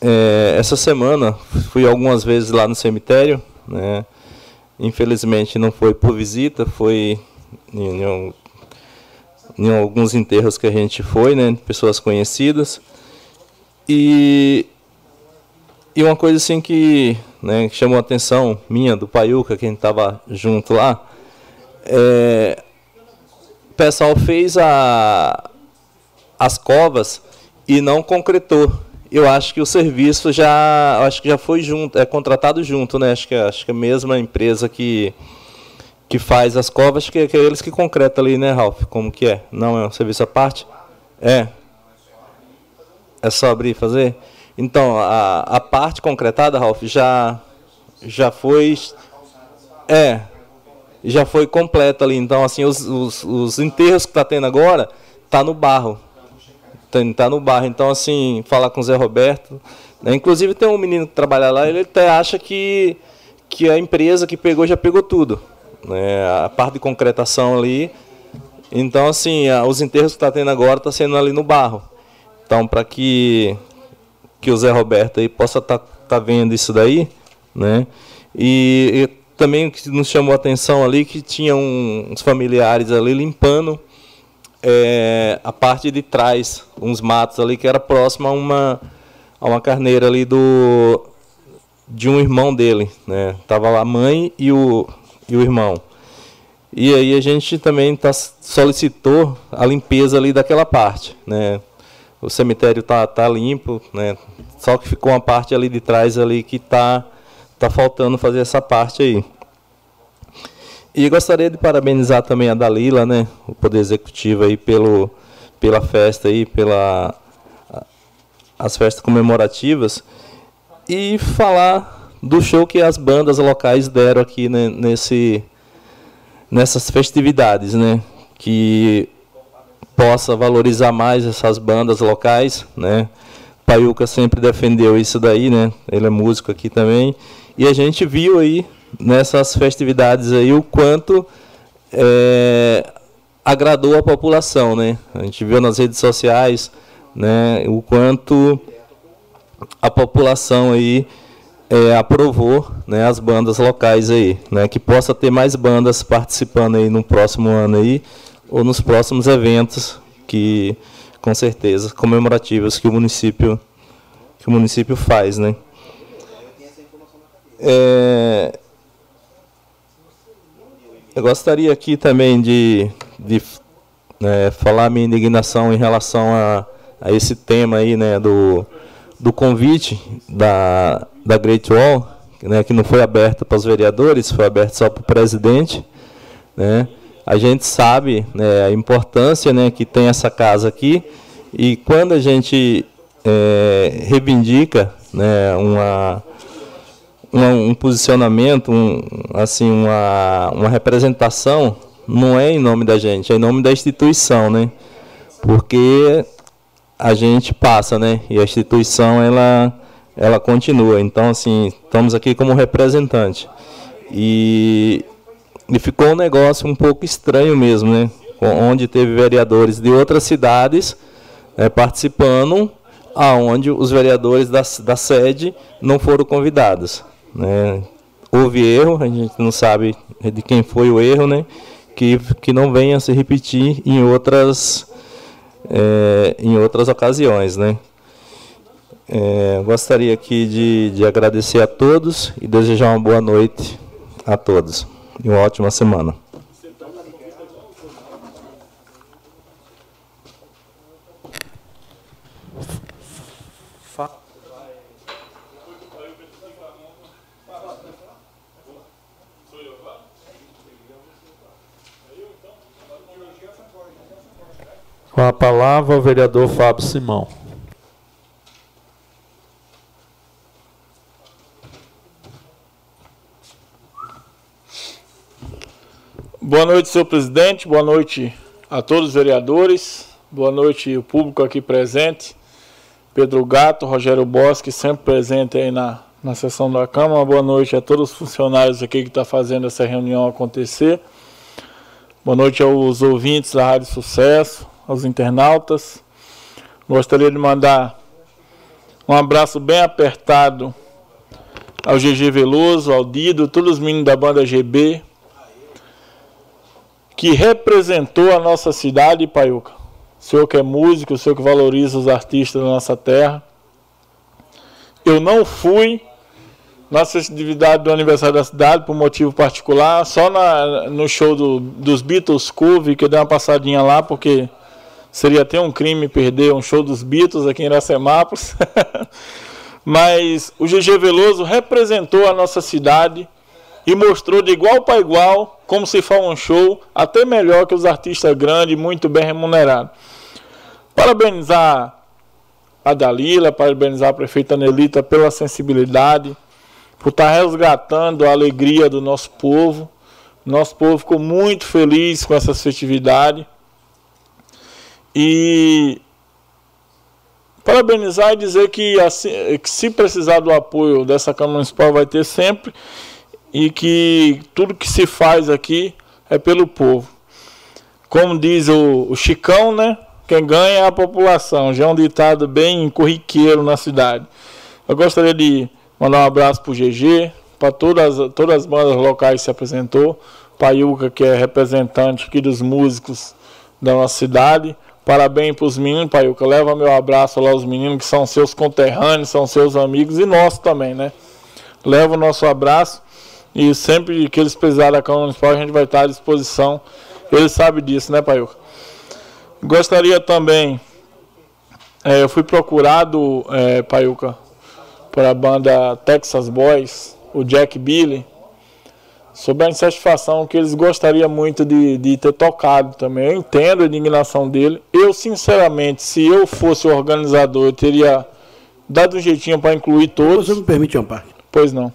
é, essa semana, fui algumas vezes lá no cemitério, né? Infelizmente não foi por visita, foi em, em, em alguns enterros que a gente foi, né? Pessoas conhecidas. E, e uma coisa assim que, né, que chamou a atenção minha, do Paiuca, quem estava junto lá, é, o pessoal fez a, as covas e não concretou. Eu acho que o serviço já, acho que já foi junto, é contratado junto, né? Acho que acho que a mesma empresa que que faz as covas, que, é, que é eles que concretam ali, né, Ralph? Como que é? Não é um serviço à parte? É. É só abrir e fazer? Então, a, a parte concretada, Ralph, já já foi é, já foi completa ali. Então, assim, os, os, os enterros que está tendo agora, tá no barro está no barro. Então, assim, falar com o Zé Roberto. Né? Inclusive, tem um menino que trabalha lá, ele até acha que, que a empresa que pegou já pegou tudo. Né? A parte de concretação ali. Então, assim, os enterros que está tendo agora está sendo ali no barro. Então, para que, que o Zé Roberto aí possa estar tá, tá vendo isso daí, né? E, e também o que nos chamou a atenção ali que tinha um, uns familiares ali limpando é, a parte de trás, uns matos ali que era próximo a uma, a uma carneira ali do de um irmão dele, né? Tava lá a mãe e o, e o irmão. E aí a gente também tá, solicitou a limpeza ali daquela parte, né? o cemitério tá, tá limpo, né? Só que ficou uma parte ali de trás ali que tá, tá faltando fazer essa parte aí. E gostaria de parabenizar também a Dalila, né, o Poder Executivo aí pelo, pela festa aí, pela as festas comemorativas e falar do show que as bandas locais deram aqui né, nesse nessas festividades, né, que possa valorizar mais essas bandas locais, né? Paiuca sempre defendeu isso daí, né? Ele é músico aqui também. E a gente viu aí nessas festividades aí o quanto é, agradou a população, né? A gente viu nas redes sociais, né, o quanto a população aí é, aprovou, né, as bandas locais aí, né, que possa ter mais bandas participando aí no próximo ano aí ou nos próximos eventos que com certeza comemorativos que o município que o município faz, né? É, eu gostaria aqui também de, de né, falar minha indignação em relação a, a esse tema aí, né, do, do convite da, da Great Wall, né, que não foi aberto para os vereadores, foi aberto só para o presidente, né, a gente sabe né, a importância né, que tem essa casa aqui, e quando a gente é, reivindica né, uma, um, um posicionamento, um, assim, uma, uma representação, não é em nome da gente, é em nome da instituição, né? Porque a gente passa, né? E a instituição ela ela continua. Então assim, estamos aqui como representante. E, e ficou um negócio um pouco estranho mesmo, né? Onde teve vereadores de outras cidades né, participando, aonde os vereadores da, da sede não foram convidados. Né? Houve erro, a gente não sabe de quem foi o erro, né? que, que não venha a se repetir em outras, é, em outras ocasiões. Né? É, gostaria aqui de, de agradecer a todos e desejar uma boa noite a todos e uma ótima semana. Com a palavra, o vereador Fábio Simão. Boa noite, senhor presidente. Boa noite a todos os vereadores. Boa noite o público aqui presente. Pedro Gato, Rogério Bosque, sempre presente aí na, na sessão da Câmara. Boa noite a todos os funcionários aqui que estão tá fazendo essa reunião acontecer. Boa noite aos ouvintes da Rádio Sucesso, aos internautas. Gostaria de mandar um abraço bem apertado ao GG Veloso, ao Dido, todos os meninos da banda GB, que representou a nossa cidade, Paiuca. O senhor que é músico, o senhor que valoriza os artistas da nossa terra. Eu não fui na festividade do aniversário da cidade por motivo particular, só na, no show do, dos Beatles Cove, que eu dei uma passadinha lá, porque Seria até um crime perder um show dos Beatles aqui em Iracemápolis. Mas o GG Veloso representou a nossa cidade e mostrou de igual para igual como se faz um show, até melhor que os artistas grandes, muito bem remunerados. Parabenizar a Dalila, parabenizar a prefeita Nelita pela sensibilidade, por estar resgatando a alegria do nosso povo. Nosso povo ficou muito feliz com essa festividade. E parabenizar e dizer que, assim, que se precisar do apoio dessa Câmara Municipal vai ter sempre e que tudo que se faz aqui é pelo povo. Como diz o, o Chicão, né? Quem ganha é a população. Já é um ditado bem corriqueiro na cidade. Eu gostaria de mandar um abraço para o GG, para todas, todas as bandas locais que se apresentou, Paiuca, que é representante aqui dos músicos da nossa cidade, Parabéns para os meninos, Paiuca. Leva meu abraço lá aos meninos que são seus conterrâneos, são seus amigos e nossos também, né? Leva o nosso abraço e sempre que eles precisarem da Câmara Municipal, a gente vai estar à disposição. Eles sabem disso, né, Paiuca? Gostaria também é, eu fui procurado, é, Paiuca, para a banda Texas Boys, o Jack Billy, sobre a insatisfação que eles gostariam muito de, de ter tocado também. Eu entendo a indignação dele. Eu, sinceramente, se eu fosse o organizador, eu teria dado um jeitinho para incluir todos. Você me permite uma parte? Pois não.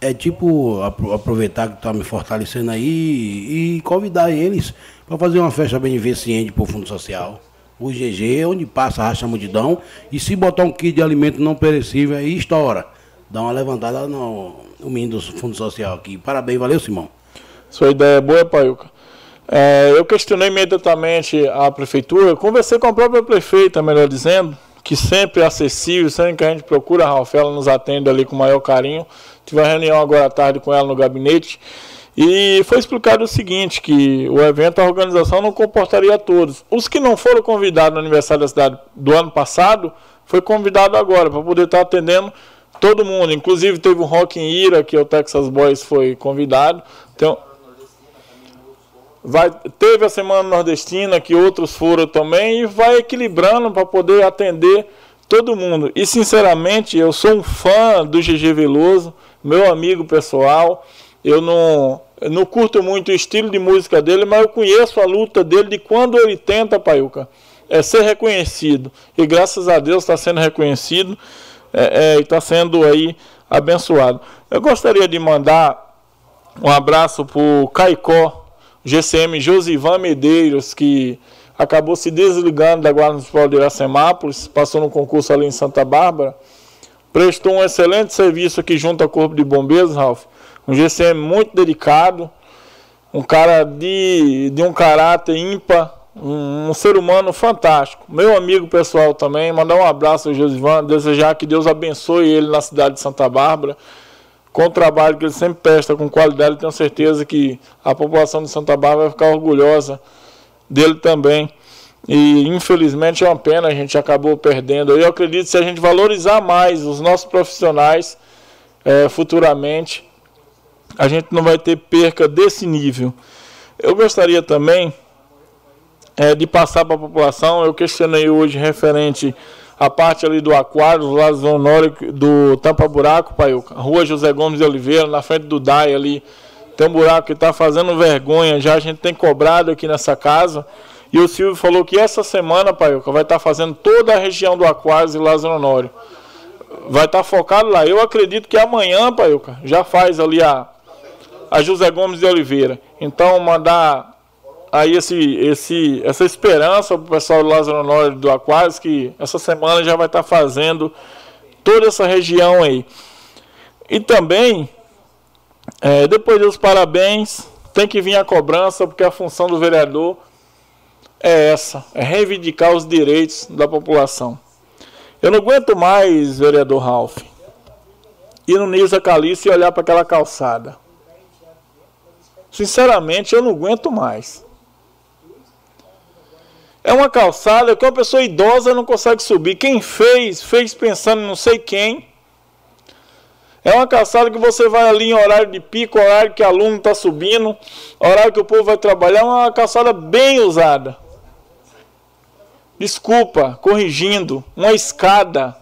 É tipo apro- aproveitar que tá me fortalecendo aí e convidar eles para fazer uma festa beneficente pro Fundo Social. O GG, onde passa, racha a multidão. E se botar um kit de alimento não perecível aí, estoura. Dá uma levantada no, no menino do Fundo Social aqui. Parabéns, valeu, Simão. Sua ideia é boa, Paiuca. É, eu questionei imediatamente a prefeitura, conversei com a própria prefeita, melhor dizendo, que sempre é acessível, sempre que a gente procura a Ralf, ela nos atende ali com o maior carinho. Tive uma reunião agora à tarde com ela no gabinete e foi explicado o seguinte, que o evento, a organização não comportaria todos. Os que não foram convidados no aniversário da cidade do ano passado, foi convidado agora, para poder estar atendendo todo mundo. Inclusive teve o Rock in Ira, que o Texas Boys foi convidado. Então, vai, teve a Semana Nordestina, que outros foram também, e vai equilibrando para poder atender todo mundo. E sinceramente, eu sou um fã do GG Veloso, meu amigo pessoal. Eu não, eu não curto muito o estilo de música dele, mas eu conheço a luta dele de quando ele tenta, Paiuca, é ser reconhecido. E graças a Deus está sendo reconhecido é, é, está sendo aí abençoado. Eu gostaria de mandar um abraço para o Caicó, GCM Josivan Medeiros, que acabou se desligando da Guarda Municipal de Iracemápolis, passou no concurso ali em Santa Bárbara, prestou um excelente serviço aqui junto ao Corpo de Bombeiros, Ralph. Um GCM muito dedicado, um cara de, de um caráter ímpar, um, um ser humano fantástico. Meu amigo pessoal também, mandar um abraço ao Josivan, desejar que Deus abençoe ele na cidade de Santa Bárbara com o trabalho que ele sempre presta com qualidade, tenho certeza que a população de Santa Bárbara vai ficar orgulhosa dele também. E infelizmente é uma pena, a gente acabou perdendo. Eu acredito que se a gente valorizar mais os nossos profissionais eh, futuramente, a gente não vai ter perca desse nível. Eu gostaria também eh, de passar para a população, eu questionei hoje referente a parte ali do Aquário, do lado do Honório, do Tampa Buraco, Paiuca, Rua José Gomes de Oliveira, na frente do DAI ali, tem um buraco que está fazendo vergonha, já a gente tem cobrado aqui nessa casa, e o Silvio falou que essa semana, Paiuca, vai estar tá fazendo toda a região do Aquários e Lázaro Honório. Vai estar tá focado lá. Eu acredito que amanhã, Paiuca, já faz ali a, a José Gomes de Oliveira. Então, mandar aí esse, esse, essa esperança para o pessoal do Lázaro Honório do Aquários, que essa semana já vai estar fazendo toda essa região aí. E também, é, depois dos parabéns, tem que vir a cobrança, porque a função do vereador é essa, é reivindicar os direitos da população. Eu não aguento mais, vereador Ralph, ir no Nilza Calice e olhar para aquela calçada. Sinceramente, eu não aguento mais. É uma calçada que uma pessoa idosa não consegue subir. Quem fez, fez pensando não sei quem. É uma calçada que você vai ali em horário de pico, horário que aluno está subindo, horário que o povo vai trabalhar. É uma calçada bem usada. Desculpa, corrigindo. Uma escada.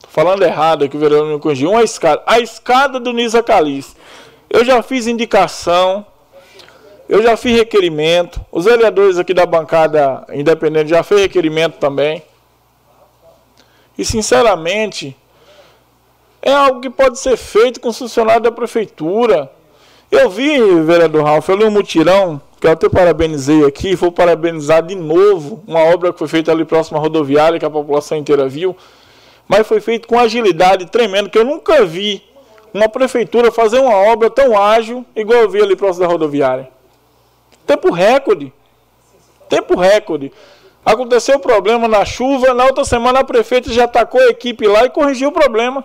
Tô falando errado aqui, o vereador me corrigiu. Uma escada. A escada do Nisa Calice. Eu já fiz indicação. Eu já fiz requerimento. Os vereadores aqui da bancada independente já fez requerimento também. E sinceramente, é algo que pode ser feito com os funcionários da prefeitura. Eu vi, vereador Ralf, eu li um mutirão, que eu até parabenizei aqui, vou parabenizar de novo uma obra que foi feita ali próximo à rodoviária, que a população inteira viu, mas foi feito com agilidade tremenda, que eu nunca vi uma prefeitura fazer uma obra tão ágil igual eu vi ali próximo da rodoviária. Tempo recorde. Tempo recorde. Aconteceu o problema na chuva, na outra semana a prefeita já atacou a equipe lá e corrigiu o problema.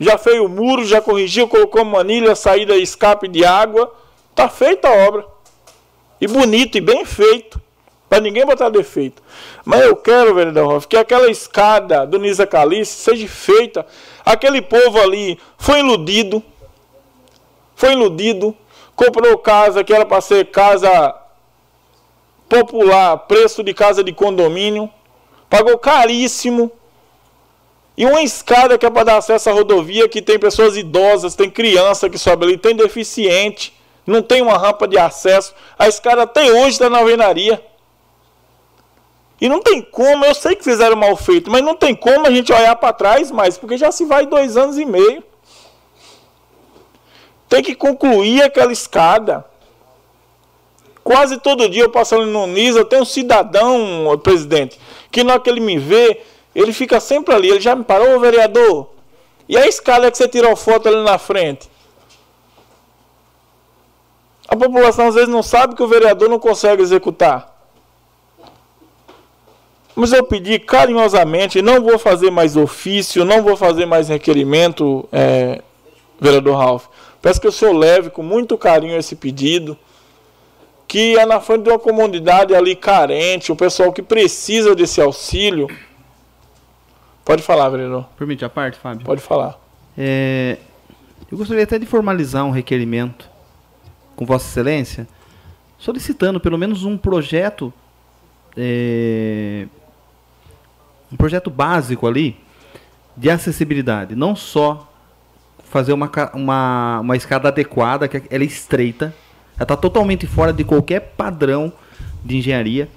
Já fez o muro, já corrigiu, colocou manilha, saída escape de água. Tá feita a obra. E bonito e bem feito. Para ninguém botar defeito. Mas eu quero, vereador Rolf, que aquela escada do Nisa Calice seja feita. Aquele povo ali foi iludido. Foi iludido comprou casa que era para ser casa popular, preço de casa de condomínio, pagou caríssimo. E uma escada que é para dar acesso à rodovia, que tem pessoas idosas, tem criança que sobe ali, tem deficiente, não tem uma rampa de acesso. A escada até hoje está na alvenaria. E não tem como, eu sei que fizeram mal feito, mas não tem como a gente olhar para trás mais, porque já se vai dois anos e meio. Tem que concluir aquela escada. Quase todo dia eu passo ali no Nisa, tem um cidadão, presidente, que na hora que ele me vê, ele fica sempre ali. Ele já me parou, vereador. E a escada que você tirou foto ali na frente? A população às vezes não sabe que o vereador não consegue executar. Mas eu pedi carinhosamente, não vou fazer mais ofício, não vou fazer mais requerimento, é, vereador Ralph. Peço que o senhor leve com muito carinho esse pedido, que é na frente de uma comunidade ali carente, o pessoal que precisa desse auxílio. Pode falar, vereador. Permite a parte, Fábio? Pode falar. É, eu gostaria até de formalizar um requerimento com Vossa Excelência, solicitando pelo menos um projeto é, um projeto básico ali de acessibilidade. Não só fazer uma, uma, uma escada adequada, que ela é estreita, ela está totalmente fora de qualquer padrão de engenharia,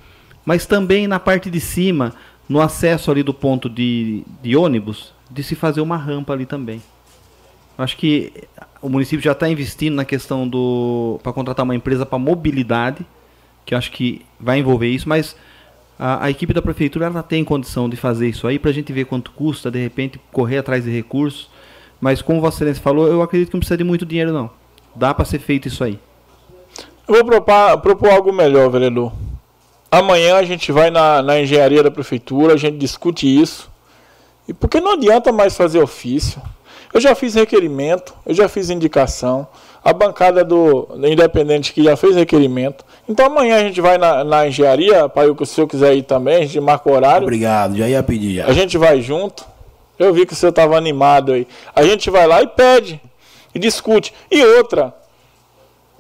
mas também na parte de cima, no acesso ali do ponto de, de ônibus, de se fazer uma rampa ali também. Acho que o município já está investindo na questão do para contratar uma empresa para mobilidade, que eu acho que vai envolver isso, mas a, a equipe da prefeitura ela tem condição de fazer isso aí para a gente ver quanto custa, de repente correr atrás de recursos. Mas como Vossa Excelência falou, eu acredito que não precisa de muito dinheiro não. Dá para ser feito isso aí. Eu vou propor, propor algo melhor, vereador. Amanhã a gente vai na, na engenharia da prefeitura, a gente discute isso. E porque não adianta mais fazer ofício. Eu já fiz requerimento, eu já fiz indicação. A bancada do, Independente que já fez requerimento. Então amanhã a gente vai na, na engenharia, para o senhor quiser ir também, a gente marca o horário. Obrigado, já ia pedir já. A gente vai junto. Eu vi que o senhor estava animado aí. A gente vai lá e pede. E discute. E outra,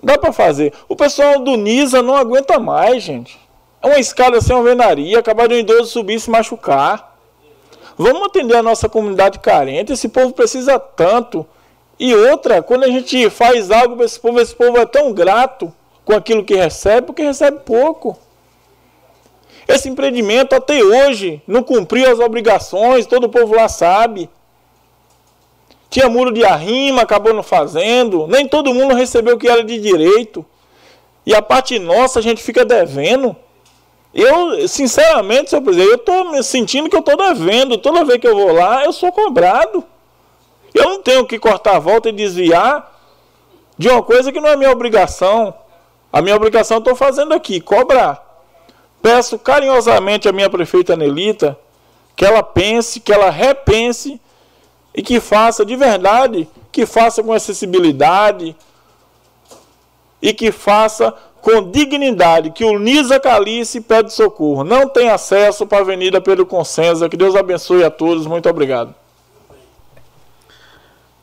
dá para fazer. O pessoal do NISA não aguenta mais, gente. É uma escada sem alvenaria, acabar de um idoso subir e se machucar. Vamos atender a nossa comunidade carente. Esse povo precisa tanto. E outra, quando a gente faz algo para esse povo, esse povo é tão grato com aquilo que recebe, porque recebe pouco. Esse empreendimento até hoje não cumpriu as obrigações, todo o povo lá sabe. Tinha muro de arrima, acabou não fazendo. Nem todo mundo recebeu o que era de direito. E a parte nossa a gente fica devendo. Eu, sinceramente, senhor presidente, eu estou me sentindo que eu estou devendo. Toda vez que eu vou lá, eu sou cobrado. Eu não tenho que cortar a volta e desviar de uma coisa que não é minha obrigação. A minha obrigação estou fazendo aqui, cobrar. Peço carinhosamente à minha prefeita Nelita que ela pense, que ela repense e que faça de verdade, que faça com acessibilidade e que faça com dignidade, que o Nisa Calice pede socorro. Não tem acesso para a Avenida Pedro Consenza. Que Deus abençoe a todos. Muito obrigado.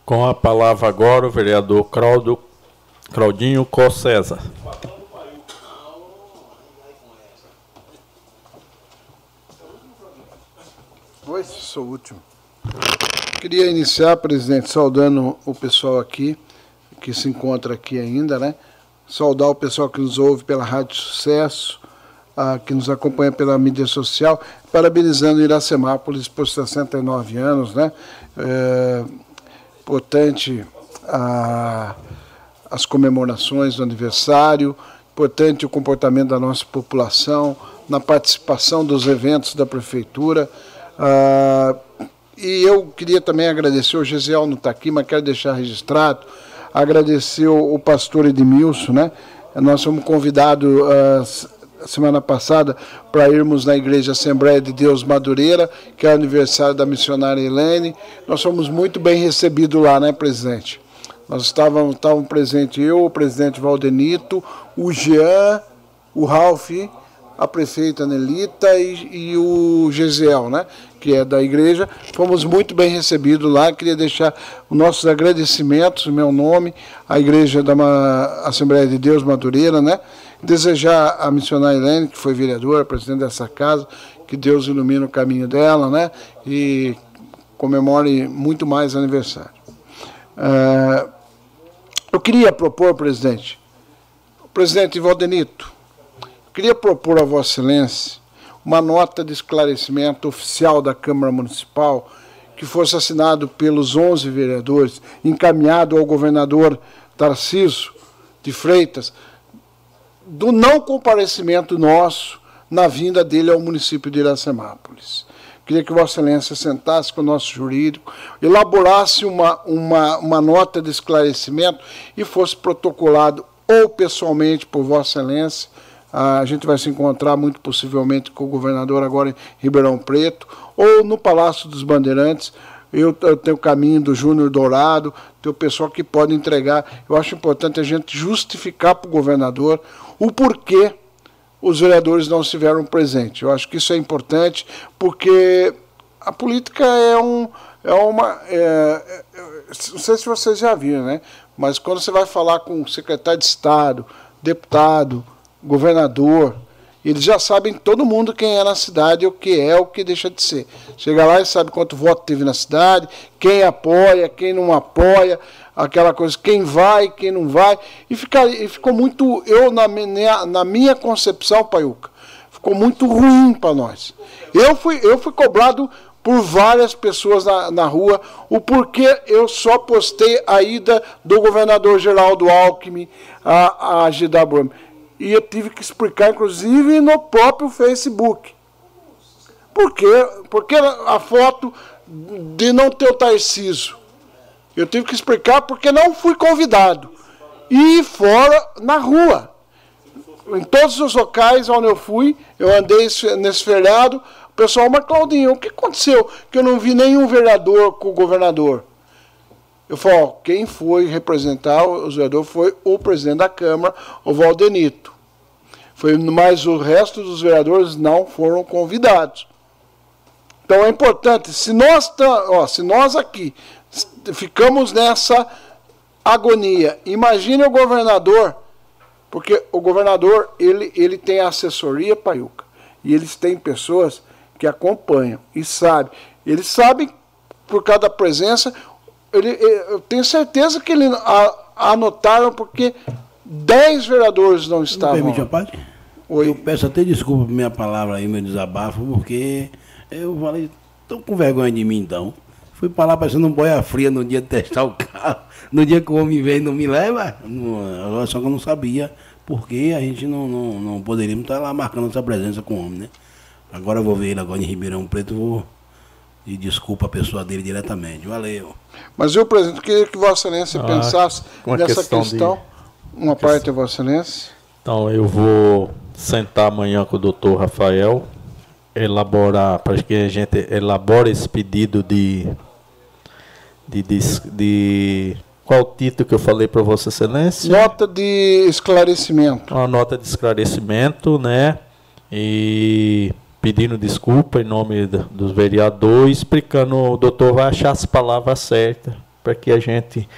Com a palavra agora o vereador Claudio Claudinho Cossesa. Oi, sou o último. Queria iniciar, presidente, saudando o pessoal aqui, que se encontra aqui ainda, né? Saudar o pessoal que nos ouve pela Rádio Sucesso, ah, que nos acompanha pela mídia social, parabenizando Iracemápolis por 69 anos, né? É, importante a. Ah, as comemorações do aniversário, importante o comportamento da nossa população, na participação dos eventos da prefeitura. Ah, e eu queria também agradecer, o Gesiel não está aqui, mas quero deixar registrado, agradecer o, o pastor Edmilson, né? Nós fomos convidados ah, semana passada para irmos na Igreja Assembleia de Deus Madureira, que é o aniversário da missionária Helene. Nós fomos muito bem recebidos lá, né, presidente? Nós estávamos, estávamos presentes eu, o presidente Valdenito, o Jean, o Ralph, a prefeita Nelita e, e o Gesiel, né? que é da igreja. Fomos muito bem recebidos lá. Queria deixar os nossos agradecimentos, meu nome, à Igreja da Assembleia de Deus Madureira, né? Desejar a missionária Helene, que foi vereadora, presidente dessa casa, que Deus ilumine o caminho dela, né? E comemore muito mais aniversário. Ah, eu queria propor, presidente, presidente Valdenito, queria propor a Vossa Excelência uma nota de esclarecimento oficial da Câmara Municipal que fosse assinado pelos 11 vereadores, encaminhado ao governador Tarciso de Freitas, do não comparecimento nosso na vinda dele ao município de Iracemápolis. Queria que Vossa Excelência sentasse com o nosso jurídico, elaborasse uma, uma, uma nota de esclarecimento e fosse protocolado ou pessoalmente por Vossa Excelência. A gente vai se encontrar muito possivelmente com o governador agora em Ribeirão Preto, ou no Palácio dos Bandeirantes. Eu, eu tenho o caminho do Júnior Dourado, tem o pessoal que pode entregar. Eu acho importante a gente justificar para o governador o porquê os vereadores não estiveram presentes. Eu acho que isso é importante, porque a política é um. É uma, é, é, não sei se vocês já viram, né? Mas quando você vai falar com o secretário de Estado, deputado, governador, eles já sabem todo mundo quem é na cidade, o que é, o que deixa de ser. Chega lá e sabe quanto voto teve na cidade, quem apoia, quem não apoia, aquela coisa, quem vai, quem não vai. E, fica, e ficou muito, eu na minha, na minha concepção, Paiuca, ficou muito ruim para nós. Eu fui, eu fui cobrado por várias pessoas na, na rua o porquê eu só postei a ida do governador Geraldo Alckmin à, à GWM. E eu tive que explicar, inclusive, no próprio Facebook. Por quê? Porque a foto de não ter o Tarciso. Eu tive que explicar porque não fui convidado. E fora, na rua. Em todos os locais onde eu fui, eu andei esse- nesse feriado, o pessoal, mas Claudinho, o que aconteceu? Que eu não vi nenhum vereador com o governador. Eu falo, ó, quem foi representar os vereadores foi o presidente da Câmara, o Valdenito. Foi, mas o resto dos vereadores não foram convidados. Então é importante, se nós, tá- ó, se nós aqui ficamos nessa agonia, imagine o governador, porque o governador ele, ele tem assessoria paiuca, e eles têm pessoas que acompanham e sabem. Eles sabem, por cada presença, ele, eh, eu tenho certeza que eles a- anotaram porque 10 vereadores não Me estavam. permite uma parte? Eu peço até desculpa por minha palavra aí, meu desabafo, porque eu falei, tô com vergonha de mim então. Fui pra lá parecendo um boia fria no dia de testar o carro. No dia que o homem e não me leva, não- só que eu não sabia porque a gente não, não, não poderíamos estar lá marcando essa presença com o homem, né? Agora eu vou ver ele agora em Ribeirão Preto, vou e desculpa a pessoa dele diretamente. Valeu. Mas eu, presidente, queria que Vossa Excelência Ah, pensasse nessa questão questão. de- Uma parte é Vossa Excelência. Então eu vou sentar amanhã com o doutor Rafael, elaborar, para que a gente elabore esse pedido de. de, de, de qual o título que eu falei para Vossa Excelência? Nota de esclarecimento. Uma nota de esclarecimento, né? E pedindo desculpa em nome da- dos vereadores, explicando, o doutor vai achar as palavras certas, para que a gente.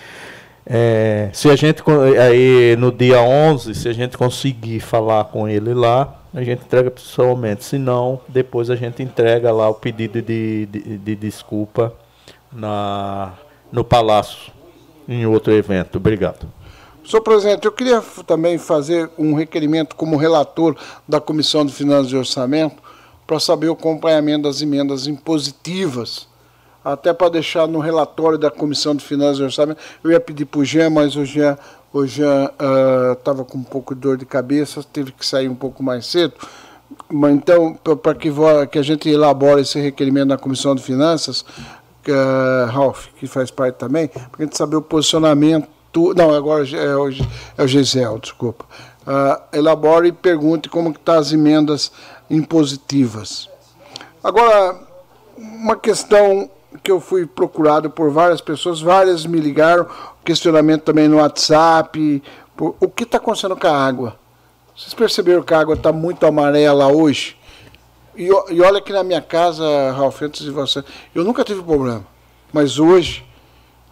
é, se a gente aí no dia 11, se a gente conseguir falar com ele lá, a gente entrega pessoalmente. Se não, depois a gente entrega lá o pedido de, de, de desculpa na, no Palácio, em outro evento. Obrigado. Senhor presidente, eu queria também fazer um requerimento como relator da Comissão de Finanças e Orçamento para saber o acompanhamento das emendas impositivas, até para deixar no relatório da Comissão de Finanças e Orçamento. Eu ia pedir para o Jean, mas o Jean o Jean estava com um pouco de dor de cabeça, teve que sair um pouco mais cedo. Mas então, para que, que a gente elabore esse requerimento na Comissão de Finanças, que, eh, Ralph, que faz parte também, para a gente saber o posicionamento. Não, agora é o, é o Gisel, desculpa. Ah, elabore e pergunte como estão as emendas impositivas. Agora, uma questão que eu fui procurado por várias pessoas, várias me ligaram, questionamento também no WhatsApp, por- o que está acontecendo com a água? Vocês perceberam que a água está muito amarela hoje? E, e olha que na minha casa, Ralf, antes de você, eu nunca tive problema. Mas hoje,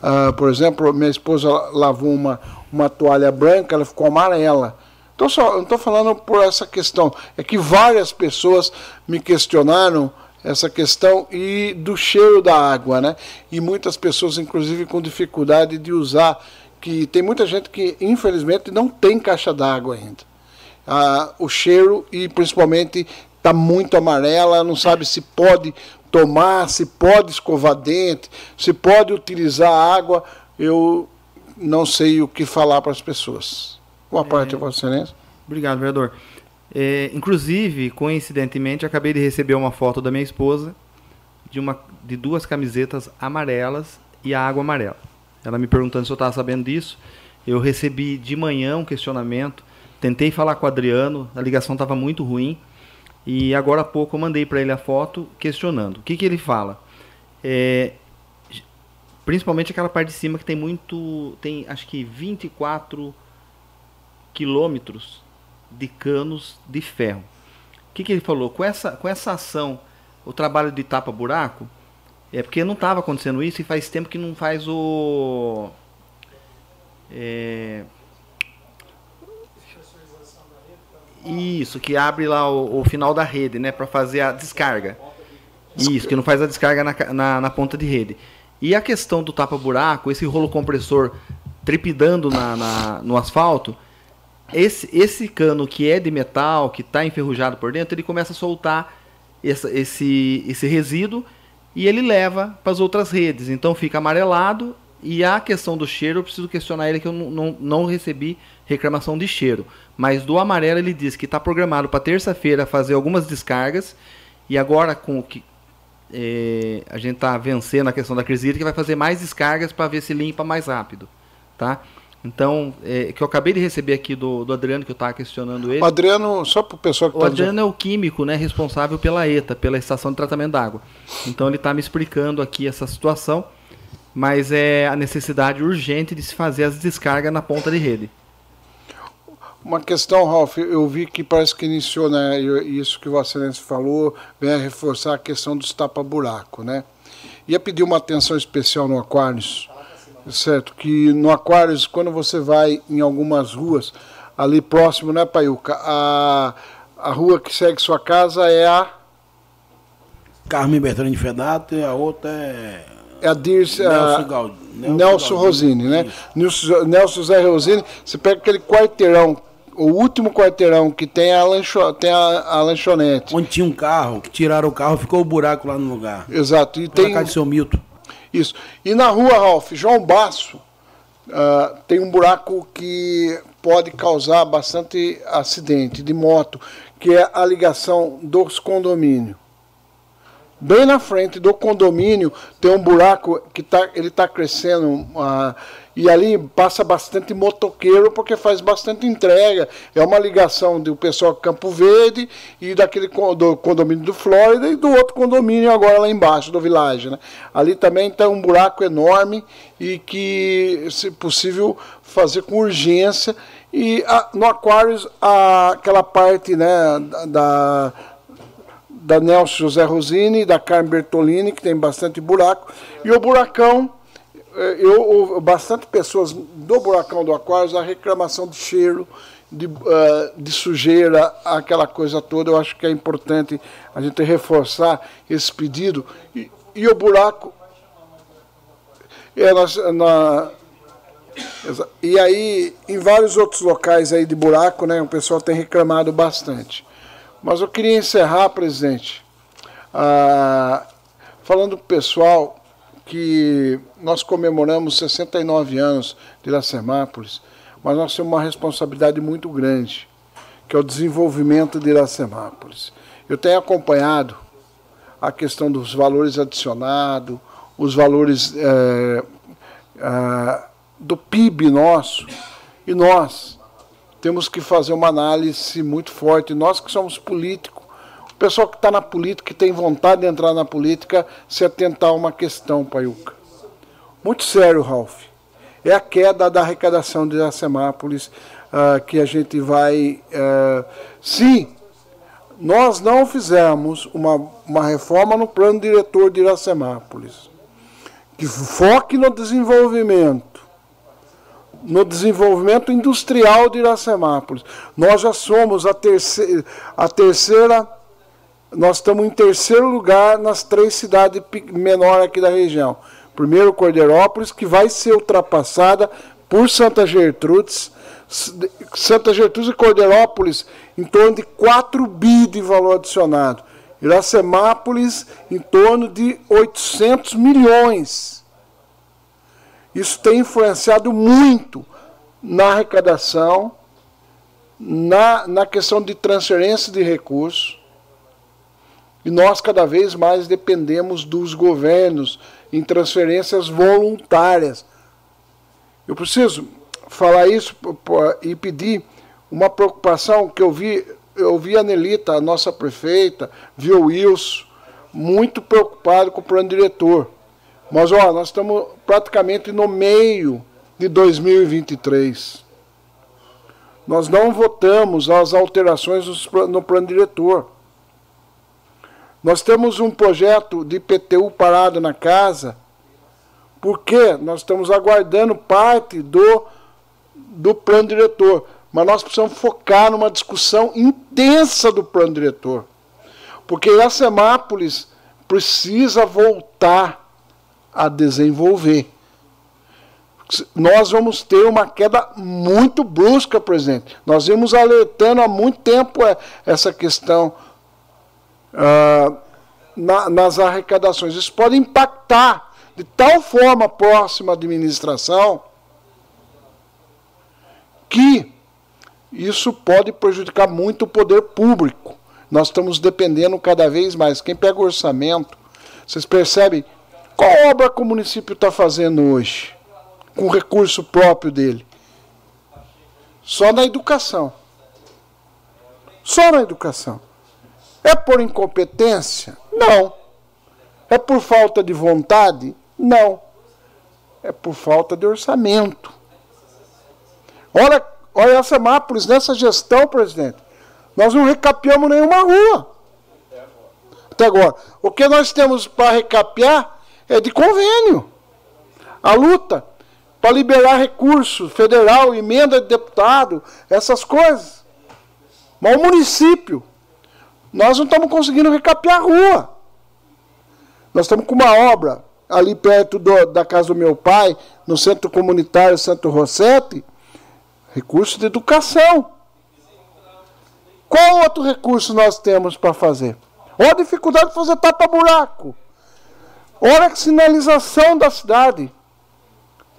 ah, por exemplo, minha esposa lavou uma, uma toalha branca, ela ficou amarela. Então, só, não estou falando por essa questão. É que várias pessoas me questionaram essa questão e do cheiro da água, né? E muitas pessoas, inclusive, com dificuldade de usar, que tem muita gente que, infelizmente, não tem caixa d'água ainda. Ah, o cheiro e principalmente está muito amarela, não sabe se pode tomar, se pode escovar dente, se pode utilizar a água. Eu não sei o que falar para as pessoas. Boa parte, Vossa Excelência. Obrigado, vereador. É, inclusive, coincidentemente, acabei de receber uma foto da minha esposa de, uma, de duas camisetas amarelas e a água amarela. Ela me perguntando se eu estava sabendo disso. Eu recebi de manhã um questionamento. Tentei falar com o Adriano, a ligação estava muito ruim. E agora há pouco eu mandei para ele a foto questionando. O que, que ele fala? É, principalmente aquela parte de cima que tem muito. Tem acho que 24 quilômetros de canos de ferro. O que, que ele falou? Com essa, com essa ação, o trabalho de tapa-buraco, é porque não estava acontecendo isso e faz tempo que não faz o. É, isso, que abre lá o, o final da rede, né, para fazer a descarga. Isso, que não faz a descarga na, na, na ponta de rede. E a questão do tapa-buraco, esse rolo compressor trepidando na, na- no asfalto, esse, esse cano que é de metal, que está enferrujado por dentro, ele começa a soltar essa- esse, esse resíduo e ele leva para as outras redes. Então fica amarelado. E a questão do cheiro, eu preciso questionar ele que eu não, não, não recebi reclamação de cheiro. Mas do amarelo ele diz que está programado para terça-feira fazer algumas descargas. E agora com o que eh, a gente está vencendo a questão da crise hídrica, vai fazer mais descargas para ver se limpa mais rápido. Tá? Então, é, que eu acabei de receber aqui do, do Adriano, que eu estava questionando ele. O Adriano, só para o pessoal que O está Adriano é o químico né, responsável pela ETA, pela Estação de Tratamento d'Água. Então ele está me explicando aqui essa situação, mas é a necessidade urgente de se fazer as descargas na ponta de rede. Uma questão, Ralf, eu vi que parece que iniciou, né, isso que Vossa Excelência falou, vem a reforçar a questão dos tapa-buraco, né? Ia pedir uma atenção especial no Aquários, certo? Que no Aquários, quando você vai em algumas ruas, ali próximo, né, Paiuca? A, a rua que segue sua casa é a... Carmen Bertrand Fedato e a outra é. É a Dirce, a- Nelson Gal- Nelson, Nelson Rosini, né? Nelson, Nelson Zé Rosini, você pega aquele quarteirão, o último quarteirão que tem a, lancho, tem a, a lanchonete. Onde tinha um carro, que tiraram o carro, ficou o buraco lá no lugar. Exato. E Pela tem casa de seu Milton. Isso. E na rua, Ralf, João Basso, ah, tem um buraco que pode causar bastante acidente de moto, que é a ligação dos condomínios. Bem na frente do condomínio tem um buraco que tá, ele está crescendo ah, e ali passa bastante motoqueiro porque faz bastante entrega. É uma ligação do pessoal de Campo Verde e daquele do condomínio do Flórida e do outro condomínio agora lá embaixo do Village. Né? Ali também está um buraco enorme e que, se possível, fazer com urgência. E ah, no Aquarius, ah, aquela parte né, da- da Nelson José Rosini da Carmen Bertolini, que tem bastante buraco. E o buracão, eu ouvi bastante pessoas do buracão do Aquários, a reclamação de cheiro, de, ah, de sujeira, aquela coisa toda. Eu acho que é importante a gente reforçar esse pedido. E, e o buraco. É, na, exa- e aí, em vários outros locais aí de buraco, né, o pessoal tem reclamado bastante. Mas eu queria encerrar, presidente, ah, falando para o pessoal que nós comemoramos 69 anos de Iracemápolis, mas nós temos uma responsabilidade muito grande, que é o desenvolvimento de Iracemápolis. Eu tenho acompanhado a questão dos valores adicionados, os valores eh, ah, do PIB nosso, e nós temos que fazer uma análise muito forte. Nós que somos políticos, pessoal que está na política, que tem vontade de entrar na política, se atentar a uma questão, Paiuca. Muito sério, Ralph. é a queda da arrecadação de Iracemápolis, uh, que a gente vai. Uh, sim, nós não fizemos uma, uma reforma no plano diretor de Iracemápolis, que foque no desenvolvimento, no desenvolvimento industrial de Iracemápolis. Nós já somos a terceira, a terceira nós estamos em terceiro lugar nas três cidades menores aqui da região. Primeiro, Cordeirópolis, que vai ser ultrapassada por Santa Gertrudes. Santa Gertrudes e Cordeirópolis, em torno de 4 bi de valor adicionado. Iracemápolis, em torno de 800 milhões. Isso tem influenciado muito na arrecadação, na, na questão de transferência de recursos e nós cada vez mais dependemos dos governos em transferências voluntárias. Eu preciso falar isso e pedir uma preocupação que eu vi, eu vi a Nelita, a nossa prefeita, vi o Wilson, muito preocupado com o plano diretor. Mas ó, nós estamos praticamente no meio de 2023. Nós não votamos as alterações no plano diretor. Nós temos um projeto de IPTU parado na casa, porque nós estamos aguardando parte do, do plano diretor. Mas nós precisamos focar numa discussão intensa do plano diretor. Porque Iracemápolis precisa voltar a desenvolver. Nós vamos ter uma queda muito brusca, presidente. Nós vimos alertando há muito tempo essa questão uh, na, nas arrecadações. Isso pode impactar de tal forma a próxima administração que isso pode prejudicar muito o poder público. Nós estamos dependendo cada vez mais. Quem pega o orçamento, vocês percebem qual obra que o município está fazendo hoje, com recurso próprio dele? Só na educação. Só na educação. É por incompetência? Não. É por falta de vontade? Não. É por falta de orçamento. Olha, olha essa Mápolis, nessa gestão, presidente. Nós não recapeamos nenhuma rua. Até agora. O que nós temos para recapear é de convênio. A luta para liberar recursos federal, emenda de deputado, essas coisas. Mas o município nós não estamos conseguindo recapear a rua. Nós estamos com uma obra ali perto do, da casa do meu pai, no centro comunitário Santo Rossetti, recurso de educação. Qual outro recurso nós temos para fazer? Olha a dificuldade de fazer tapa-buraco. Olha a sinalização da cidade.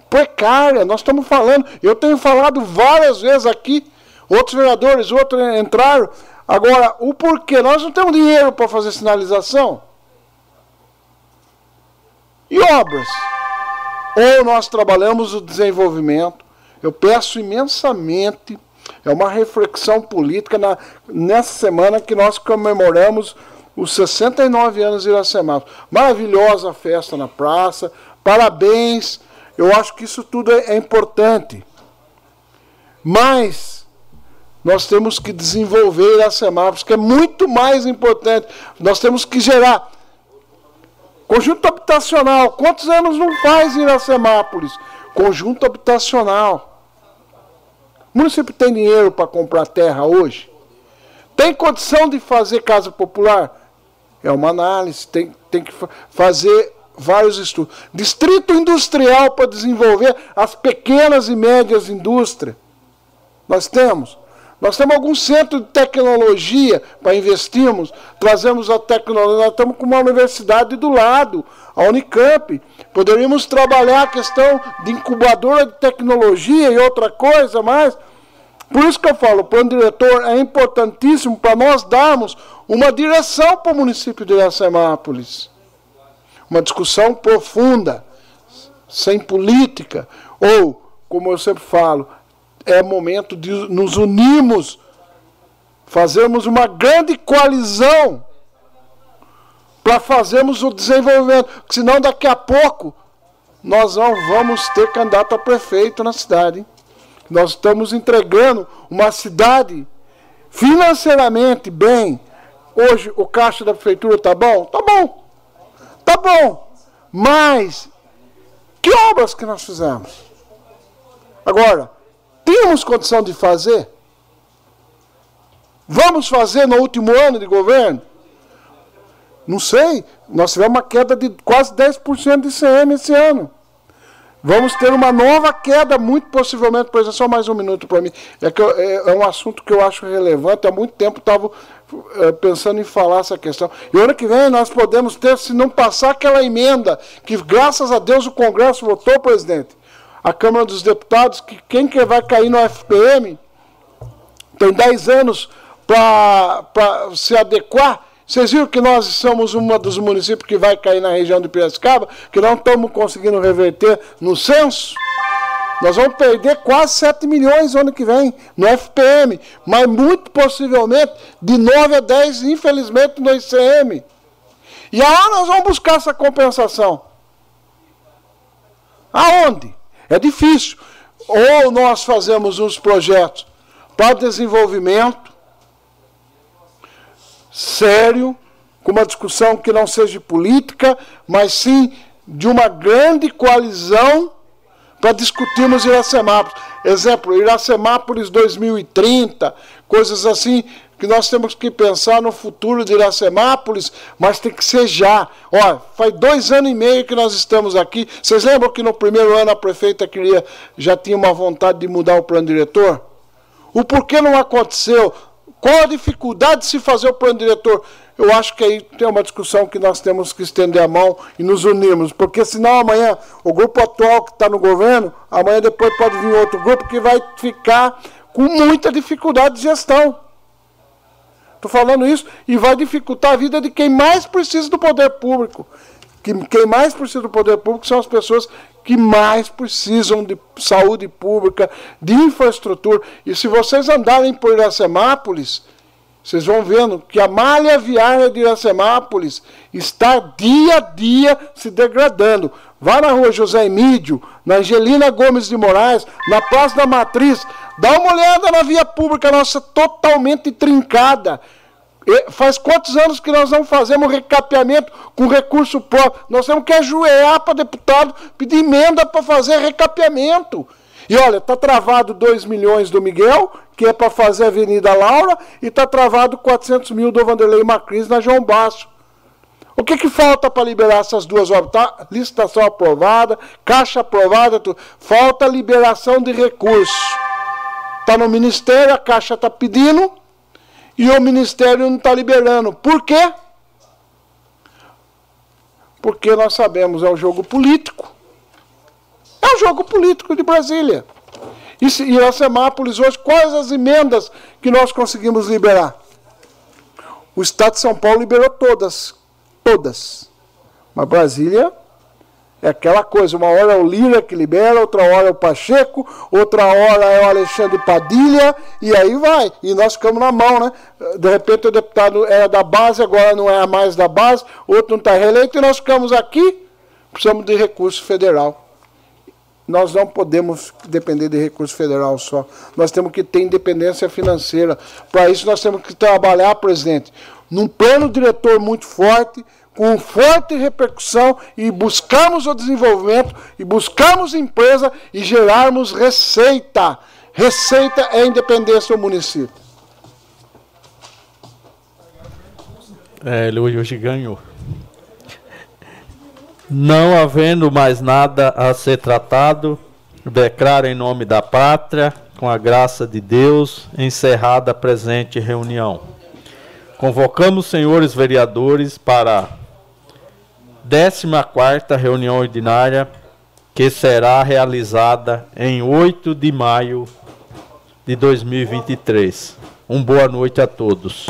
Precária, nós estamos falando. Eu tenho falado várias vezes aqui, outros vereadores, outros entraram. Agora, o porquê? Nós não temos dinheiro para fazer sinalização. E obras? Ou nós trabalhamos o desenvolvimento. Eu peço imensamente, é uma reflexão política na, nessa semana que nós comemoramos os 69 anos de Iracemápolis. Maravilhosa festa na praça, parabéns. Eu acho que isso tudo é, é importante. Mas nós temos que desenvolver a Semápolis, que é muito mais importante. Nós temos que gerar conjunto habitacional. Quantos anos não faz Iracemápolis? Conjunto habitacional. O município tem dinheiro para comprar terra hoje? Tem condição de fazer casa popular? É uma análise, tem, tem que fazer vários estudos. Distrito industrial para desenvolver as pequenas e médias indústrias. Nós temos. Nós temos algum centro de tecnologia para investirmos, trazemos a tecnologia, nós estamos com uma universidade do lado, a Unicamp. Poderíamos trabalhar a questão de incubadora de tecnologia e outra coisa mais. Por isso que eu falo, o plano diretor é importantíssimo para nós darmos uma direção para o município de Iracemápolis. Uma discussão profunda, sem política, ou, como eu sempre falo, é momento de nos unirmos, fazermos uma grande coalizão para fazermos o desenvolvimento, senão daqui a pouco nós não vamos ter candidato a prefeito na cidade. Nós estamos entregando uma cidade financeiramente bem. Hoje o caixa da prefeitura tá bom? Tá bom. Tá bom. Mas que obras que nós fizemos? Agora, temos condição de fazer? Vamos fazer no último ano de governo? Não sei. Nós tivemos uma queda de quase 10% de ICM esse ano. Vamos ter uma nova queda, muito possivelmente, por exemplo, só mais um minuto para mim. É, que eu, é, é, um assunto que eu acho relevante. Há muito tempo estava é, pensando em falar essa questão. E ano que vem nós podemos ter, se não passar aquela emenda, que graças a Deus o Congresso votou, presidente, a Câmara dos Deputados, que quem que vai cair no FPM tem 10 anos para se adequar vocês viram que nós somos um dos municípios que vai cair na região de Piracicaba, que não estamos conseguindo reverter no censo? Nós vamos perder quase 7 milhões no ano que vem no FPM, mas muito possivelmente de 9 a 10, infelizmente, no ICM. E aonde nós vamos buscar essa compensação? Aonde? É difícil. Ou nós fazemos uns projetos para desenvolvimento, sério, com uma discussão que não seja política, mas sim de uma grande coalizão para discutirmos Iracemápolis. Exemplo, Iracemápolis 2030, coisas assim que nós temos que pensar no futuro de Iracemápolis, mas tem que ser já. Ó, faz dois anos e meio que nós estamos aqui. Vocês lembram que no primeiro ano a prefeita queria, já tinha uma vontade de mudar o plano diretor? O porquê não aconteceu? Qual a dificuldade de se fazer o plano diretor? Eu acho que aí tem uma discussão que nós temos que estender a mão e nos unirmos, porque senão amanhã o grupo atual que está no governo, amanhã depois pode vir outro grupo que vai ficar com muita dificuldade de gestão. Estou falando isso e vai dificultar a vida de quem mais precisa do poder público. Quem mais precisa do poder público são as pessoas que mais precisam de saúde pública, de infraestrutura. E se vocês andarem por Iracemápolis, vocês vão vendo que a malha viária de Iracemápolis está dia a dia se degradando. Vá na rua José Emídio, na Angelina Gomes de Moraes, na Praça da Matriz, dá uma olhada na via pública nossa totalmente trincada. Faz quantos anos que nós não fazemos recapeamento com recurso próprio? Nós temos que ajoelhar para deputado pedir emenda para fazer recapeamento. E olha, está travado 2 milhões do Miguel, que é para fazer a Avenida Laura, e está travado 400 mil do Vanderlei Macris na João Basso. O que, que falta para liberar essas duas obras? Tá, licitação aprovada, caixa aprovada, tudo. falta liberação de recursos. Está no Ministério, a Caixa está pedindo, e o Ministério não está liberando. Por quê? Porque nós sabemos, é um jogo político. É um jogo político de Brasília. E, e a Semápolis hoje, quais as emendas que nós conseguimos liberar? O Estado de São Paulo liberou todas. Todas. Mas Brasília é aquela coisa, uma hora é o Lira que libera, outra hora é o Pacheco, outra hora é o Alexandre Padilha, e aí vai. E nós ficamos na mão, né? De repente o deputado era da base, agora não é mais da base, outro não está reeleito, e nós ficamos aqui, precisamos de recurso federal. Nós não podemos depender de recurso federal só. Nós temos que ter independência financeira. Para isso nós temos que trabalhar, presidente, num plano diretor muito forte, com forte repercussão e buscamos o desenvolvimento e buscamos empresa e gerarmos receita. Receita é independência do município. É, ele hoje ganhou. Não havendo mais nada a ser tratado, declaro em nome da pátria, com a graça de Deus, encerrada a presente reunião. Convocamos senhores vereadores para 14ª reunião ordinária, que será realizada em 8 de maio de 2023. Um boa noite a todos.